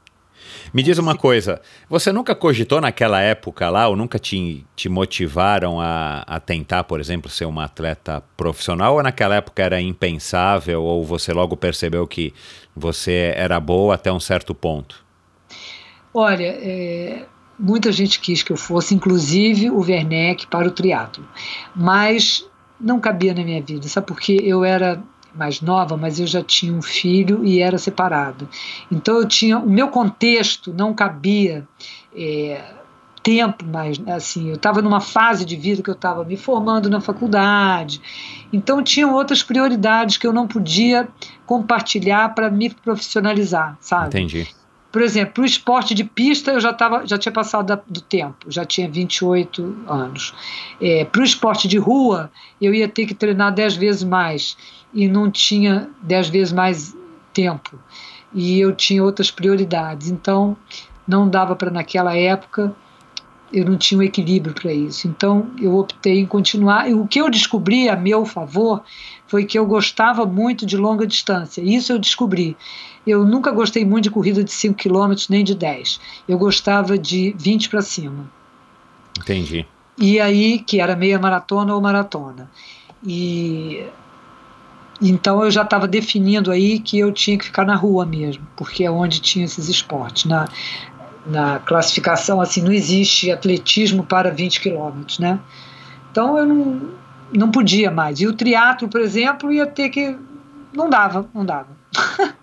Me diz uma coisa, você nunca cogitou naquela época lá, ou nunca te, te motivaram a, a tentar, por exemplo, ser uma atleta profissional, ou naquela época era impensável, ou você logo percebeu que você era boa até um certo ponto? Olha, é, muita gente quis que eu fosse, inclusive o Werneck para o triatlo, mas não cabia na minha vida, sabe porque eu era mais nova, mas eu já tinha um filho e era separado. Então eu tinha o meu contexto não cabia é, tempo mais assim. Eu estava numa fase de vida que eu estava me formando na faculdade. Então tinham outras prioridades que eu não podia compartilhar para me profissionalizar, sabe? Entendi. Por exemplo, para o esporte de pista eu já, tava, já tinha passado da, do tempo, já tinha 28 anos. É, para o esporte de rua eu ia ter que treinar 10 vezes mais e não tinha dez vezes mais tempo. E eu tinha outras prioridades. Então não dava para naquela época eu não tinha um equilíbrio para isso. Então eu optei em continuar. E o que eu descobri a meu favor foi que eu gostava muito de longa distância. Isso eu descobri. Eu nunca gostei muito de corrida de 5 km nem de 10 eu gostava de 20 para cima. Entendi. E aí que era meia maratona ou maratona. E então eu já estava definindo aí que eu tinha que ficar na rua mesmo, porque é onde tinha esses esportes. Na, na classificação, assim, não existe atletismo para 20 quilômetros, né? Então eu não, não podia mais. E o triatlo, por exemplo, ia ter que... Não dava, não dava.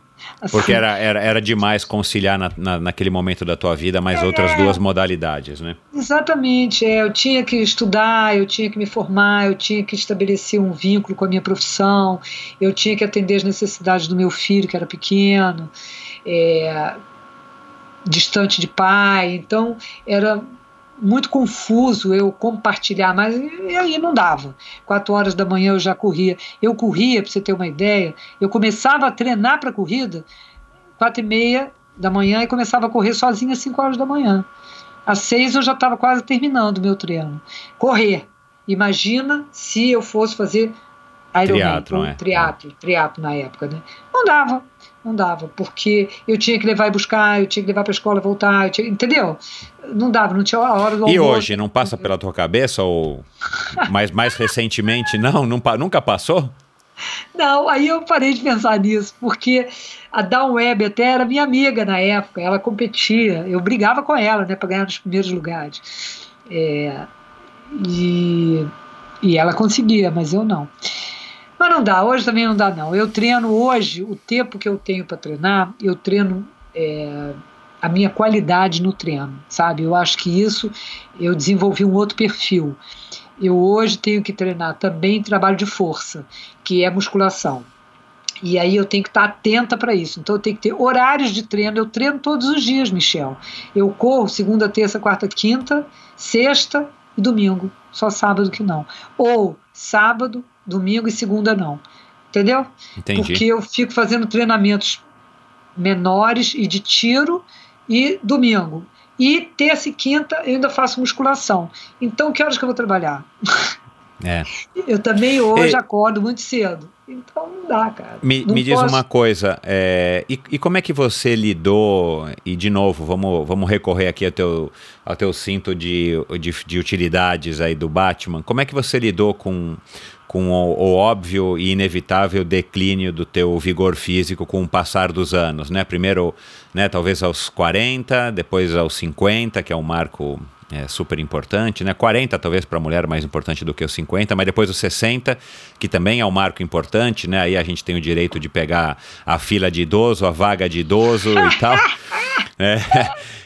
Porque era, era, era demais conciliar na, na, naquele momento da tua vida mais é, outras duas modalidades, né? Exatamente. É, eu tinha que estudar, eu tinha que me formar, eu tinha que estabelecer um vínculo com a minha profissão, eu tinha que atender as necessidades do meu filho, que era pequeno, é, distante de pai. Então, era muito confuso eu compartilhar, mas e aí não dava. Quatro horas da manhã eu já corria. Eu corria, para você ter uma ideia, eu começava a treinar para corrida quatro e meia da manhã e começava a correr sozinha às cinco horas da manhã. Às seis eu já estava quase terminando o meu treino. Correr. Imagina se eu fosse fazer Ironman, triatlo, é. triatlo, triatlo na época, né? Não dava, não dava, porque eu tinha que levar e buscar, eu tinha que levar para a escola e voltar, tinha, entendeu? Não dava, não tinha a hora do E almoço. hoje, não passa pela tua cabeça ou mais, mais recentemente, não, não? Nunca passou? Não, aí eu parei de pensar nisso, porque a Dawn Web até era minha amiga na época, ela competia, eu brigava com ela, né, para ganhar nos primeiros lugares. É, e, e ela conseguia, mas eu não. Mas não dá, hoje também não dá, não. Eu treino hoje, o tempo que eu tenho para treinar, eu treino é, a minha qualidade no treino, sabe? Eu acho que isso eu desenvolvi um outro perfil. Eu hoje tenho que treinar também trabalho de força, que é musculação. E aí eu tenho que estar atenta para isso. Então eu tenho que ter horários de treino. Eu treino todos os dias, Michel. Eu corro segunda, terça, quarta, quinta, sexta e domingo. Só sábado que não. Ou sábado, domingo e segunda não. Entendeu? Entendi. Porque eu fico fazendo treinamentos menores e de tiro e domingo. E terça e quinta eu ainda faço musculação. Então, que horas que eu vou trabalhar? É. Eu também hoje E- acordo muito cedo. Então não dá, cara. Me, me diz posso- uma coisa, é, e, e como é que você lidou, e de novo, vamos, vamos recorrer aqui ao teu, ao teu cinto de, de, de utilidades aí do Batman, como é que você lidou com, com o, o óbvio e inevitável declínio do teu vigor físico com o passar dos anos, né? Primeiro, né, talvez aos 40, depois aos 50, que é um marco é, super importante, né? 40 talvez para a mulher mais importante do que os 50, mas depois os 60, que também é um marco importante, né? Aí a gente tem o direito de pegar a fila de idoso, a vaga de idoso e tal. É,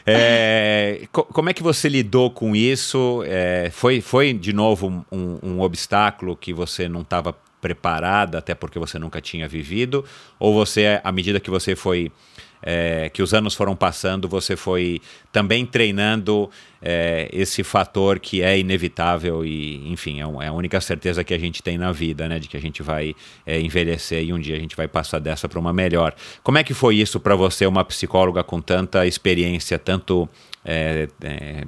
é, co- como é que você lidou com isso? É, foi, foi de novo um, um obstáculo que você não estava preparada, até porque você nunca tinha vivido? Ou você, à medida que você foi é, que os anos foram passando, você foi também treinando é, esse fator que é inevitável e, enfim, é, um- é a única certeza que a gente tem na vida, né? De que a gente vai é, envelhecer e um dia a gente vai passar dessa para uma melhor. Como é que foi isso para você, uma psicóloga com tanta experiência, tanto é, é,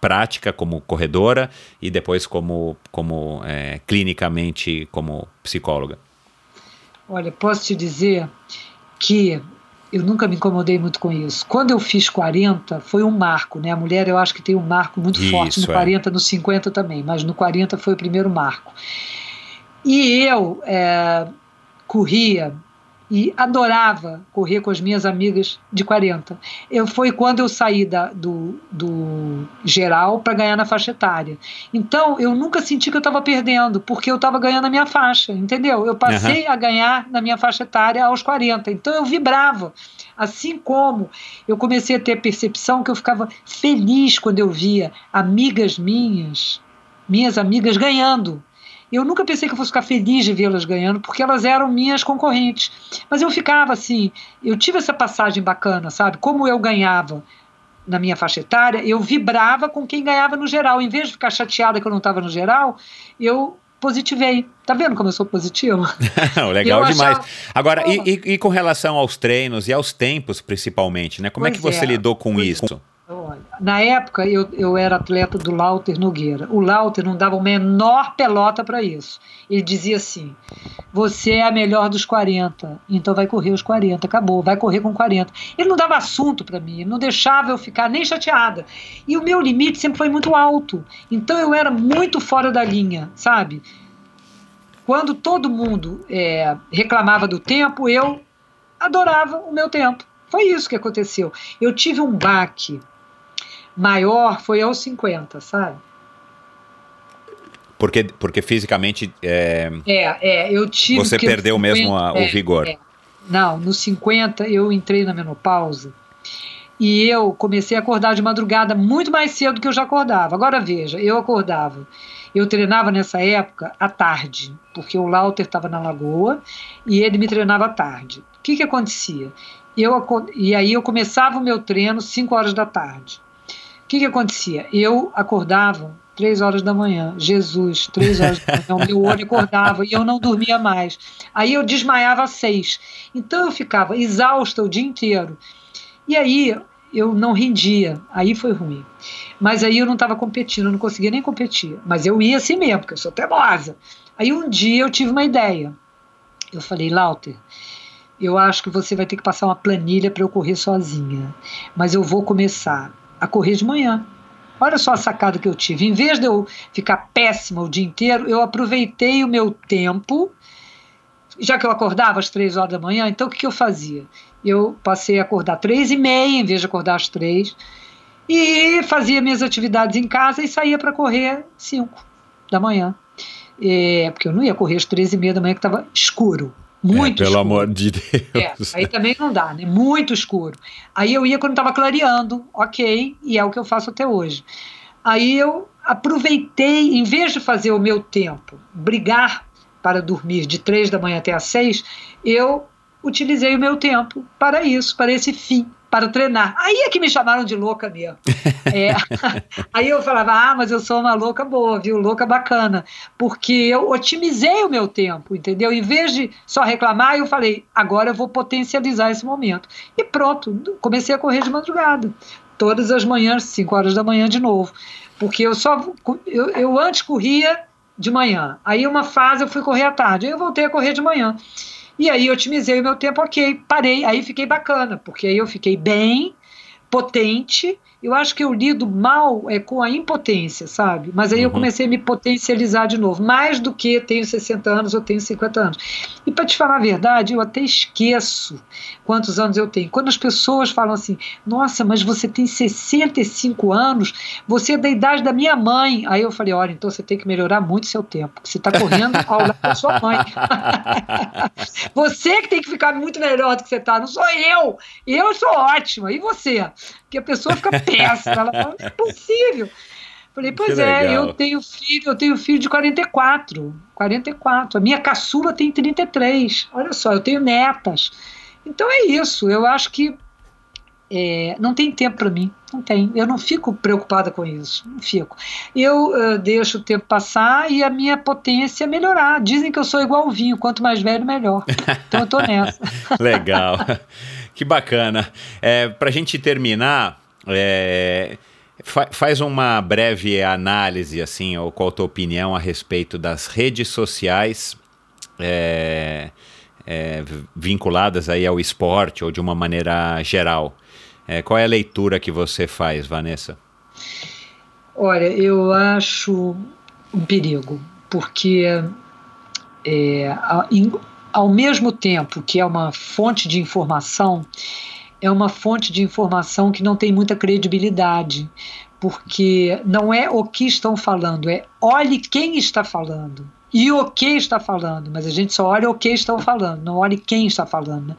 prática como corredora e depois como, como clinicamente como psicóloga? Olha, posso te dizer que eu nunca me incomodei muito com isso. Quando eu fiz 40, foi um marco, né? A mulher eu acho que tem um marco muito forte Isso, no é. 40, no 50 também, mas no 40 foi o primeiro marco. E eu é, corria e adorava correr com as minhas amigas de 40. Eu, foi quando eu saí da, do, do geral para ganhar na faixa etária. Então, eu nunca senti que eu estava perdendo, porque eu estava ganhando a minha faixa, entendeu? Eu passei a ganhar na minha faixa etária aos 40. Então, eu vibrava. Assim como eu comecei a ter percepção que eu ficava feliz quando eu via amigas minhas, minhas amigas ganhando. Eu nunca pensei que eu fosse ficar feliz de vê-las ganhando, porque elas eram minhas concorrentes. Mas eu ficava assim, eu tive essa passagem bacana, sabe? Como eu ganhava na minha faixa etária, eu vibrava com quem ganhava no geral. Em vez de ficar chateada que eu não estava no geral, eu positivei. Tá vendo como eu sou positiva? Legal Eu demais. achava- Agora, e, e- e com relação aos treinos e aos tempos, principalmente, né? Como é que Pois você é, lidou com pois isso? Olha, na época eu, eu era atleta do Lauter Nogueira. O Lauter não dava o menor pelota para isso. Ele dizia assim: você é a melhor dos 40, então vai correr os 40, acabou, vai correr com 40. Ele não dava assunto para mim, não deixava eu ficar nem chateada. E o meu limite sempre foi muito alto, então eu era muito fora da linha, sabe? Quando todo mundo é, reclamava do tempo, eu adorava o meu tempo. Foi isso que aconteceu. Eu tive um baque maior, foi aos 50, sabe? Porque, porque fisicamente é, É, é, eu tive. você perdeu mesmo a- o é, vigor. é. Não, nos 50 eu entrei na menopausa e eu comecei a acordar de madrugada muito mais cedo do que eu já acordava. Agora veja, eu acordava. Eu treinava nessa época à tarde, porque o Lauter estava na lagoa e ele me treinava à tarde. O que, que acontecia? Eu, e aí eu começava o meu treino 5 horas da tarde. O que, que acontecia? Eu acordava três horas da manhã. Jesus, três horas da manhã, meu olho acordava e eu não dormia mais. Aí eu desmaiava às seis. Então eu ficava exausta o dia inteiro. E aí eu não rendia. Aí foi ruim. Mas aí eu não estava competindo, eu não conseguia nem competir. Mas eu ia assim mesmo, porque eu sou teimosa. Aí um dia eu tive uma ideia. Eu falei, Lauter, eu acho que você vai ter que passar uma planilha para eu correr sozinha. Mas eu vou começar a correr de manhã. Olha só a sacada que eu tive. Em vez de eu ficar péssima o dia inteiro, eu aproveitei o meu tempo. Já que eu acordava às três horas da manhã, então o que, que eu fazia? Eu passei a acordar três e meia, em vez de acordar às três, e fazia minhas atividades em casa e saía para correr cinco da manhã. É, porque eu não ia correr às três e meia da manhã, que estava escuro. Muito É, pelo escuro. amor de É, Deus. aí também não dá, né? Muito escuro. Aí eu ia quando estava clareando, ok, e é o que eu faço até hoje. Aí eu aproveitei, em vez de fazer o meu tempo, brigar para dormir de três da manhã até às seis, eu utilizei o meu tempo para isso, para esse fim, para treinar. Aí é que me chamaram de louca mesmo. É, aí eu falava, ah, mas eu sou uma louca boa, viu? Louca bacana. Porque eu otimizei o meu tempo, entendeu? Em vez de só reclamar, eu falei, agora eu vou potencializar esse momento. E pronto, comecei a correr de madrugada. Todas as manhãs, 5 horas da manhã de novo. Porque eu só. Eu, eu antes corria de manhã. Aí uma fase eu fui correr à tarde. Aí eu voltei a correr de manhã. E aí otimizei o meu tempo, ok, parei, aí fiquei bacana, porque aí eu fiquei bem, potente. Eu acho que eu lido mal é, com a impotência, sabe? Mas aí uhum. eu comecei a me potencializar de novo, mais do que tenho 60 anos ou tenho 50 anos. E para te falar a verdade, eu até esqueço quantos anos eu tenho. Quando as pessoas falam assim, nossa, mas você tem 65 anos, você é da idade da minha mãe. Aí eu falei, olha, então você tem que melhorar muito seu tempo, você está correndo ao lado da sua mãe. você que tem que ficar muito melhor do que você está, não sou eu. Eu sou ótima. E você? Que a pessoa fica péssima. Ela fala, é impossível. Falei, pois que é, legal. eu tenho filho, eu tenho filho de 44. 44. A minha caçula tem 33. Olha só, eu tenho netas. Então é isso. Eu acho que é, não tem tempo para mim. Não tem. Eu não fico preocupada com isso. Não fico. Eu uh, deixo o tempo passar e a minha potência melhorar. Dizem que eu sou igual ao vinho. Quanto mais velho, melhor. Então eu tô nessa. Legal. Que bacana. É, Para a gente terminar, é, fa faz uma breve análise, assim, ou qual a tua opinião a respeito das redes sociais é, é, vinculadas aí ao esporte ou de uma maneira geral. É, qual é a leitura que você faz, Vanessa? Olha, eu acho um perigo, porque é, ao mesmo tempo que é uma fonte de informação, é uma fonte de informação que não tem muita credibilidade, porque não é o que estão falando, é olhe quem está falando e o que está falando, mas a gente só olha o que estão falando, não olhe quem está falando. Né?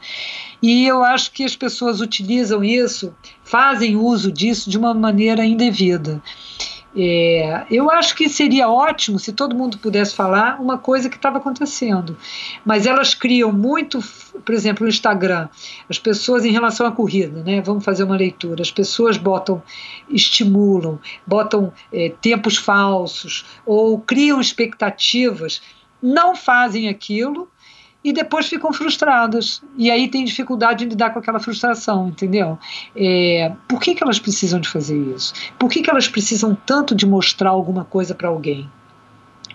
E eu acho que as pessoas utilizam isso, fazem uso disso de uma maneira indevida. É, eu acho que seria ótimo se todo mundo pudesse falar uma coisa que estava acontecendo, mas elas criam muito, por exemplo, no Instagram, as pessoas em relação à corrida, né? Vamos fazer uma leitura. As pessoas botam, estimulam, botam é, tempos falsos ou criam expectativas, não fazem aquilo e depois ficam frustradas. E aí tem dificuldade de lidar com aquela frustração, entendeu? É, por que, que elas precisam de fazer isso? Por que, que elas precisam tanto de mostrar alguma coisa para alguém?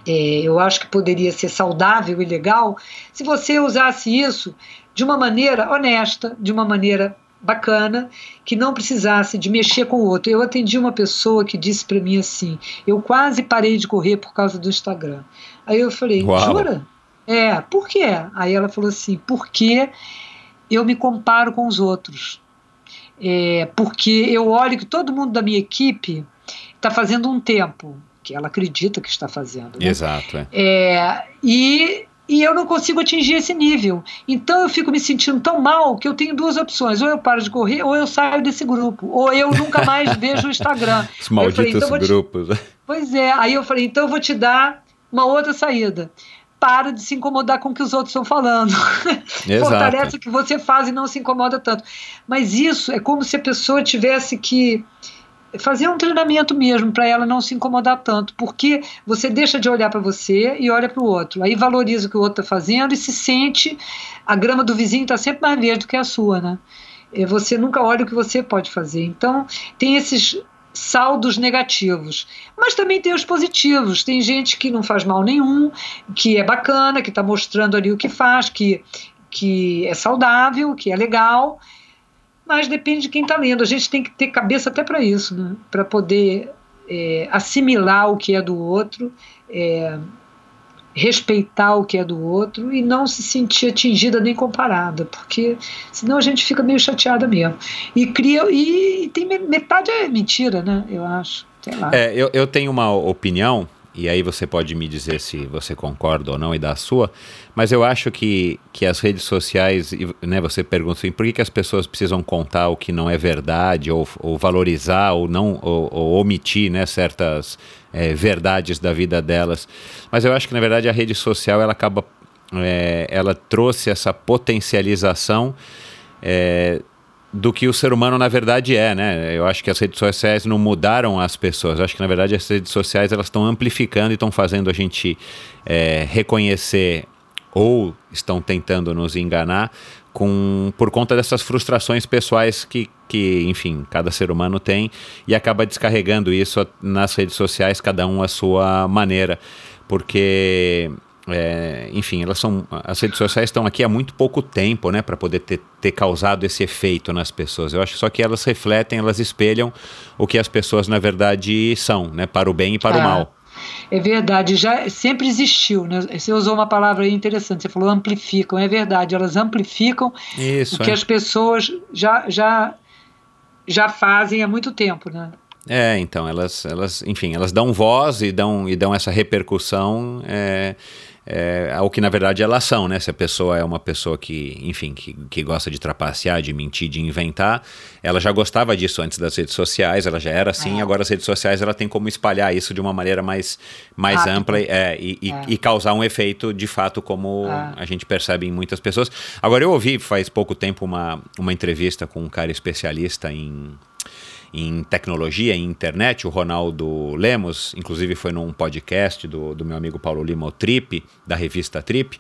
É, eu acho que poderia ser saudável e legal se você usasse isso de uma maneira honesta, de uma maneira bacana, que não precisasse de mexer com o outro. Eu atendi uma pessoa que disse para mim assim: eu quase parei de correr por causa do Instagram. Aí eu falei: Uau. jura? É, por quê? Aí ela falou assim: porque eu me comparo com os outros. É, porque eu olho que todo mundo da minha equipe está fazendo um tempo, que ela acredita que está fazendo. Né? Exato. É. É, e, e eu não consigo atingir esse nível. Então eu fico me sentindo tão mal que eu tenho duas opções: ou eu paro de correr, ou eu saio desse grupo, ou eu nunca mais vejo o Instagram. Os malditos falei, então grupos. Te... Pois é, aí eu falei: então eu vou te dar uma outra saída para de se incomodar com o que os outros estão falando. Fortalece o que você faz e não se incomoda tanto. Mas isso é como se a pessoa tivesse que fazer um treinamento mesmo para ela não se incomodar tanto, porque você deixa de olhar para você e olha para o outro. Aí valoriza o que o outro está fazendo e se sente a grama do vizinho está sempre mais verde do que a sua, né? Você nunca olha o que você pode fazer. Então, tem esses saldos negativos. Mas também tem os positivos. Tem gente que não faz mal nenhum, que é bacana, que está mostrando ali o que faz, que, que é saudável, que é legal. Mas depende de quem está lendo. A gente tem que ter cabeça até para isso, né? para poder é, assimilar o que é do outro. É, respeitar o que é do outro e não se sentir atingida nem comparada, porque senão a gente fica meio chateada mesmo. E cria e, tem metade é mentira, né? Eu acho. Sei lá. É, eu, eu tenho uma opinião e aí você pode me dizer se você concorda ou não e dar a sua, mas eu acho que, que as redes sociais, né, você pergunta assim, por que, que as pessoas precisam contar o que não é verdade, ou, ou valorizar, ou não, ou, ou omitir né, certas é, verdades da vida delas. Mas eu acho que, na verdade, a rede social ela acaba. É, ela trouxe essa potencialização. É, do que o ser humano na verdade é, né? Eu acho que as redes sociais não mudaram as pessoas. Eu acho que na verdade as redes sociais elas estão amplificando e estão fazendo a gente é, reconhecer ou estão tentando nos enganar com por conta dessas frustrações pessoais que, que enfim cada ser humano tem e acaba descarregando isso nas redes sociais cada um à sua maneira porque é, enfim, elas são. As redes sociais estão aqui há muito pouco tempo, né, para poder ter, ter causado esse efeito nas pessoas. Eu acho só que elas refletem, elas espelham o que as pessoas na verdade são, né, para o bem e para o mal. É verdade, já sempre existiu, né? Você usou uma palavra interessante, você falou amplificam, é verdade, elas amplificam Isso, o que é. as pessoas já, já, já fazem há muito tempo, né? É, então, elas, elas, enfim, elas dão voz e dão, e dão essa repercussão é, é, ao que na verdade elas são, né? Se a pessoa é uma pessoa que, enfim, que, que gosta de trapacear, de mentir, de inventar, ela já gostava disso antes das redes sociais, ela já era assim, É. agora as redes sociais ela tem como espalhar isso de uma maneira mais, mais Rápido. ampla é, e, e, É. e causar um efeito de fato como É. a gente percebe em muitas pessoas. Agora eu ouvi faz pouco tempo uma, uma entrevista com um cara especialista em em tecnologia, em internet, o Ronaldo Lemos, inclusive foi num podcast do, do meu amigo Paulo Lima, o Trip, da revista Trip,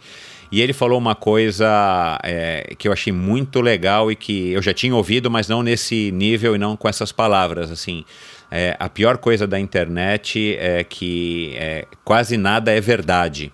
e ele falou uma coisa é, que eu achei muito legal e que eu já tinha ouvido, mas não nesse nível e não com essas palavras, assim, é, a pior coisa da internet é que é, quase nada é verdade,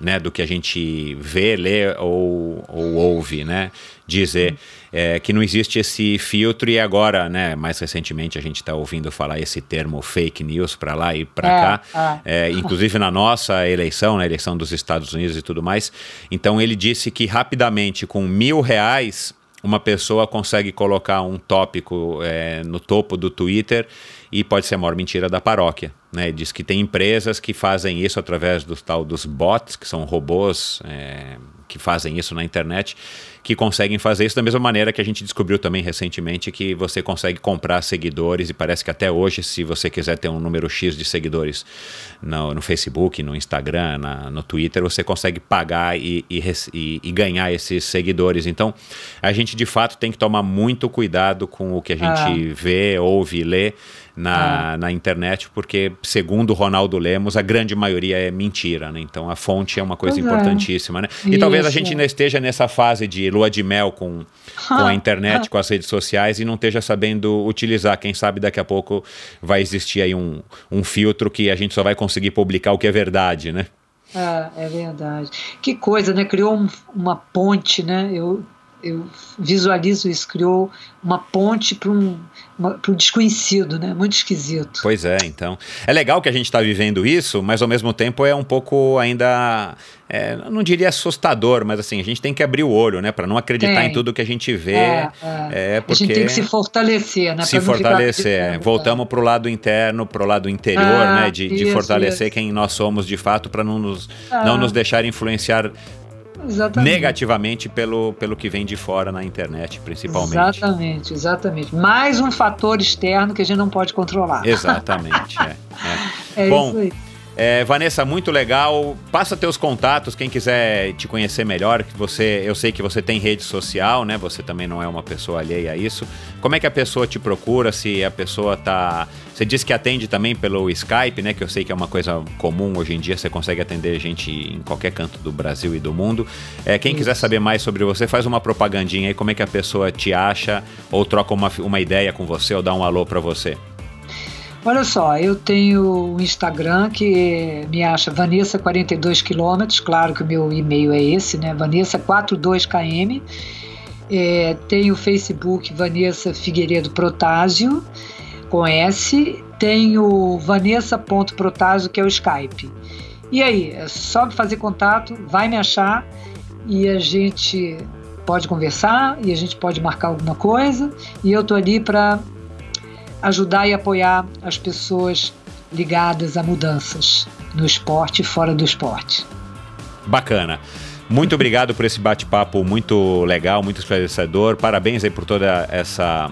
né, do que a gente vê, lê ou, ou ouve, né, dizer. É, que não existe esse filtro e agora, né, mais recentemente a gente está ouvindo falar esse termo fake news para lá e para É, cá, é, inclusive na nossa eleição, na eleição dos Estados Unidos e tudo mais. Então ele disse que rapidamente com mil reais uma pessoa consegue colocar um tópico é, no topo do Twitter e pode ser a maior mentira da paróquia. Né? Diz que tem empresas que fazem isso através do tal dos bots, que são robôs é, que fazem isso na internet, que conseguem fazer isso da mesma maneira que a gente descobriu também recentemente que você consegue comprar seguidores e parece que até hoje, se você quiser ter um número X de seguidores no, no Facebook, no Instagram, na, no Twitter, você consegue pagar e, e, e- e ganhar esses seguidores. Então, a gente de fato tem que tomar muito cuidado com o que a gente vê, ouve, lê na, na internet, porque, segundo Ronaldo Lemos, a grande maioria é mentira, né? Então a fonte é uma coisa Pois é. importantíssima, né? E talvez a Isso, gente é. ainda esteja nessa fase de lua de mel com, com a internet, com as redes sociais e não esteja sabendo utilizar. Quem sabe daqui a pouco vai existir aí um, um filtro que a gente só vai conseguir publicar o que é verdade, né? É, é verdade. Que coisa, né? Criou um- uma ponte, né? Eu, eu visualizo isso, criou uma ponte para um, um desconhecido, né? Muito esquisito. Pois é, então. É legal que a gente está vivendo isso, mas ao mesmo tempo é um pouco ainda. é, não diria assustador, mas assim, a gente tem que abrir o olho, né? Para não acreditar Tem. em tudo que a gente vê. É, É, A porque gente tem que se fortalecer, né? se pra fortalecer. é. acreditando, Voltamos para o lado interno, para o lado interior, Ah, né? De, de isso, fortalecer isso. quem nós somos de fato, para não nos, Ah. não nos deixar influenciar Exatamente. negativamente pelo, pelo que vem de fora na internet, principalmente. Exatamente, exatamente. Mais um fator externo que a gente não pode controlar. Exatamente. é, é. É Bom, isso aí. É, Vanessa, muito legal. Passa teus contatos, quem quiser te conhecer melhor, que você, eu sei que você tem rede social, né? Você também não é uma pessoa alheia a isso. Como é que a pessoa te procura? Se a pessoa tá, você disse que atende também pelo Skype, né? Que eu sei que é uma coisa comum hoje em dia. Você consegue atender gente em qualquer canto do Brasil e do mundo. É, quem quiser saber mais sobre você, faz uma propagandinha aí. Como é que a pessoa te acha ou troca uma, uma ideia com você ou dá um alô para você? Olha só, eu tenho o Instagram que me acha Vanessa42km, claro que o meu e-mail é esse, né? Vanessa42km. É, tenho o Facebook Vanessa Figueiredo Protásio, com S. Tenho Vanessa.protásio, que é o Skype. E aí, é só fazer contato, vai me achar e a gente pode conversar e a gente pode marcar alguma coisa. E eu tô ali para ajudar e apoiar as pessoas ligadas a mudanças. no esporte e fora do esporte. Bacana. Muito obrigado por esse bate-papo muito legal, muito esclarecedor. Parabéns aí por toda essa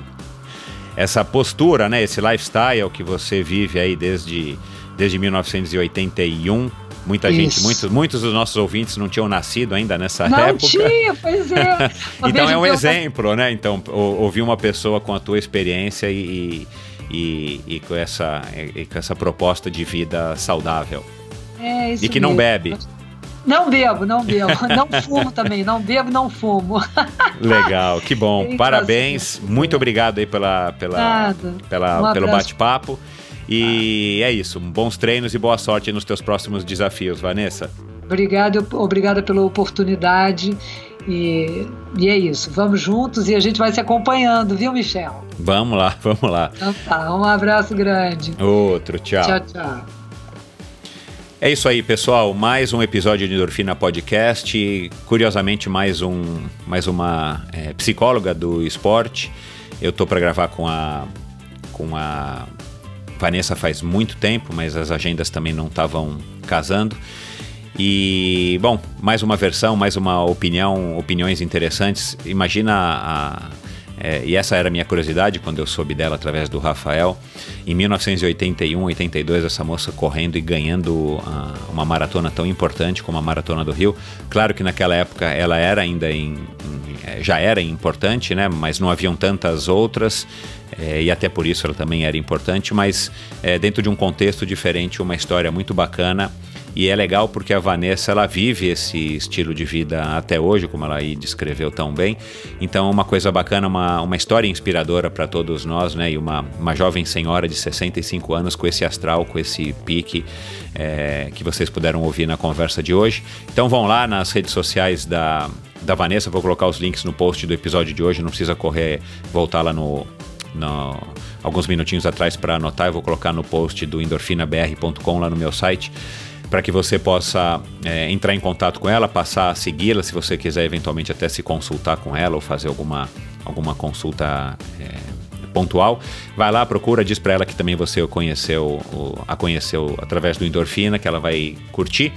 essa postura, né, esse lifestyle que você vive aí desde desde 1981. Muita Isso. gente, muitos, muitos dos nossos ouvintes não tinham nascido ainda nessa Não época. tinha, pois é. Então é um exemplo, né? Então, ou- ouvir uma pessoa com a tua experiência e, e, e com, essa, e com essa proposta de vida saudável. É isso E que não mesmo. bebe. Não bebo, não bebo. Não fumo também. Não bebo, não fumo. Legal, que bom. Eita, Parabéns. Muito obrigado aí pela, pela, Nada. pela, Um pelo bate-papo. E é isso. Bons treinos e boa sorte nos teus próximos desafios, Vanessa. Obrigado, obrigada pela oportunidade. E, e é isso. Vamos juntos e a gente vai se acompanhando, viu, Michel? Vamos lá, vamos lá. Então tá. Um abraço grande. Outro, tchau. Tchau, tchau. É isso aí, pessoal. Mais um episódio de Endorfina Podcast. Curiosamente, mais, um, mais uma é, psicóloga do esporte. Eu tô para gravar com a, com a Vanessa faz muito tempo, mas as agendas também não estavam casando. E, bom, mais uma versão, mais uma opinião, opiniões interessantes. Imagina a. é, e essa era a minha curiosidade quando eu soube dela através do Rafael. Em 1981, 82, essa moça correndo e ganhando ah, uma maratona tão importante como a Maratona do Rio. Claro que naquela época ela era ainda em, em- eh, já era importante, né? Mas não haviam tantas outras. eh, e até por isso ela também era importante, mas eh, dentro de um contexto diferente, uma história muito bacana. E é legal porque a Vanessa ela vive esse estilo de vida até hoje, como ela aí descreveu tão bem. Então, é uma coisa bacana, uma, uma história inspiradora para todos nós, né? E uma, uma jovem senhora de 65 anos com esse astral, com esse pique é, que vocês puderam ouvir na conversa de hoje. Então, vão lá nas redes sociais da, da Vanessa, vou colocar os links no post do episódio de hoje, não precisa correr, voltar lá no, no- alguns minutinhos atrás para anotar. Eu vou colocar no post do endorfinabr.com lá no meu site para que você possa é, entrar em contato com ela, passar a segui-la, se você quiser eventualmente até se consultar com ela ou fazer alguma, alguma consulta é, pontual. Vai lá, procura, diz para ela que também você conheceu, a conheceu através do Endorfina, que ela vai curtir.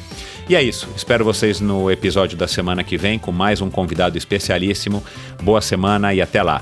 E é isso. Espero vocês no episódio da semana que vem com mais um convidado especialíssimo. Boa semana e até lá.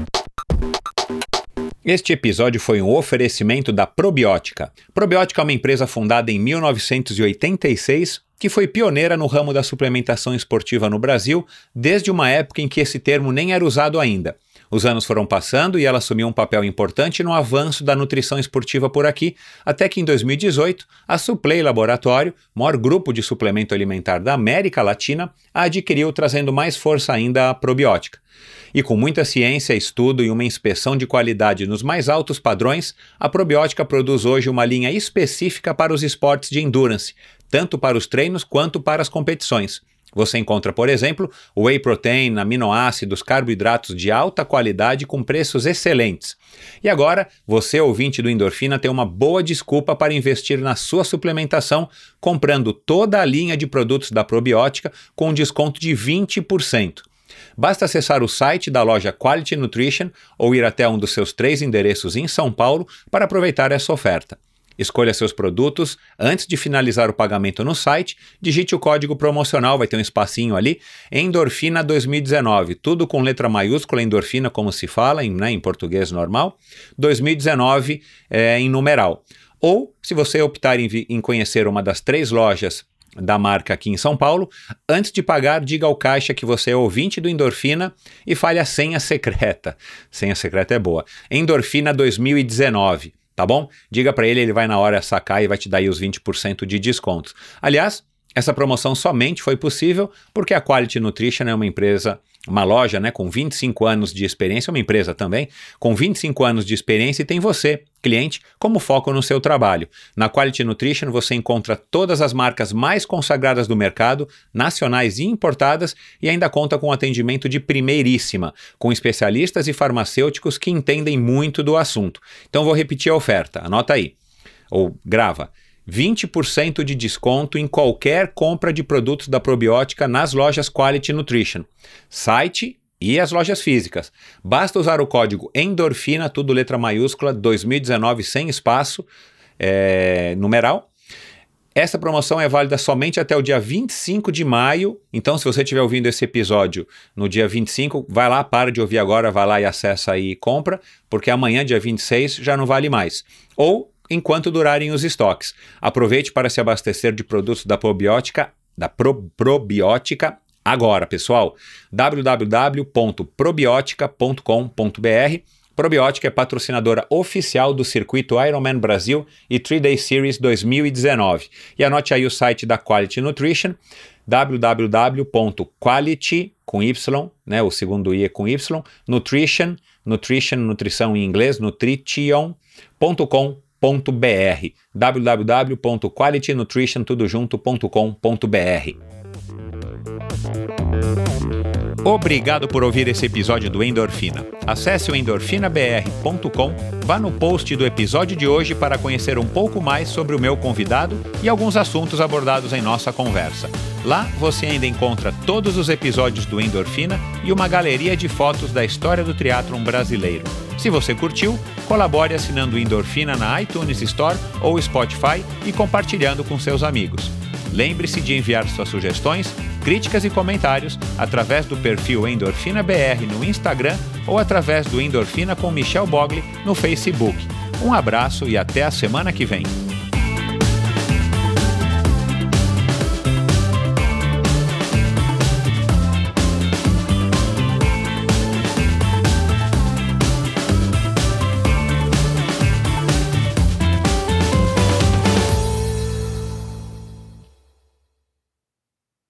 Este episódio foi um oferecimento da Probiótica. Probiótica é uma empresa fundada em 1986 que foi pioneira no ramo da suplementação esportiva no Brasil desde uma época em que esse termo nem era usado ainda. Os anos foram passando e ela assumiu um papel importante no avanço da nutrição esportiva por aqui, até que em 2018 a Suplay Laboratório, maior grupo de suplemento alimentar da América Latina, a adquiriu trazendo mais força ainda à probiótica. E com muita ciência, estudo e uma inspeção de qualidade nos mais altos padrões, a probiótica produz hoje uma linha específica para os esportes de endurance, tanto para os treinos quanto para as competições. Você encontra, por exemplo, whey protein, aminoácidos, carboidratos de alta qualidade com preços excelentes. E agora, você, ouvinte do Endorfina, tem uma boa desculpa para investir na sua suplementação, comprando toda a linha de produtos da probiótica com um desconto de 20%. Basta acessar o site da loja Quality Nutrition ou ir até um dos seus três endereços em São Paulo para aproveitar essa oferta. Escolha seus produtos antes de finalizar o pagamento no site, digite o código promocional, vai ter um espacinho ali, Endorfina 2019, tudo com letra maiúscula, endorfina como se fala em, né, em português normal, 2019 é, em numeral. Ou, se você optar em, em conhecer uma das três lojas da marca aqui em São Paulo. Antes de pagar, diga ao caixa que você é ouvinte do Endorfina e fale a senha secreta. Senha secreta é boa. Endorfina 2019 tá bom? Diga para ele, ele vai na hora sacar e vai te dar aí os 20% de desconto. Aliás, essa promoção somente foi possível porque a Quality Nutrition é uma empresa, uma loja né, com 25 anos de experiência, uma empresa também, com 25 anos de experiência e tem você, cliente, como foco no seu trabalho. Na Quality Nutrition você encontra todas as marcas mais consagradas do mercado, nacionais e importadas, e ainda conta com atendimento de primeiríssima, com especialistas e farmacêuticos que entendem muito do assunto. Então vou repetir a oferta, anota aí, ou grava. 20% de desconto em qualquer compra de produtos da probiótica nas lojas Quality Nutrition, site e as lojas físicas. Basta usar o código endorfina, tudo letra maiúscula, 2019 sem espaço, é, numeral. Essa promoção é válida somente até o dia 25 de maio. Então, se você estiver ouvindo esse episódio no dia 25, vai lá, para de ouvir agora, vai lá e acessa aí e compra, porque amanhã, dia 26, já não vale mais. Ou enquanto durarem os estoques. Aproveite para se abastecer de produtos da probiótica, da pro, probiótica agora, pessoal. www.probiotica.com.br Probiótica é patrocinadora oficial do circuito Ironman Brasil e 3-Day Series 2019. E anote aí o site da Quality Nutrition, www.quality, com Y, né, o segundo I é com Y, nutrition, nutrition, nutrição em inglês, nutrition.com.br www.qualitynutrition.com.br www.qualitynutritiontudojunto.com.br Obrigado por ouvir esse episódio do Endorfina. Acesse o endorfinabr.com, vá no post do episódio de hoje para conhecer um pouco mais sobre o meu convidado e alguns assuntos abordados em nossa conversa. Lá você ainda encontra todos os episódios do Endorfina e uma galeria de fotos da história do triatlon brasileiro. Se você curtiu, colabore assinando Endorfina na iTunes Store ou Spotify e compartilhando com seus amigos. Lembre-se de enviar suas sugestões, críticas e comentários através do perfil Endorfina BR no Instagram ou através do Endorfina com Michel Bogli no Facebook. Um abraço e até a semana que vem.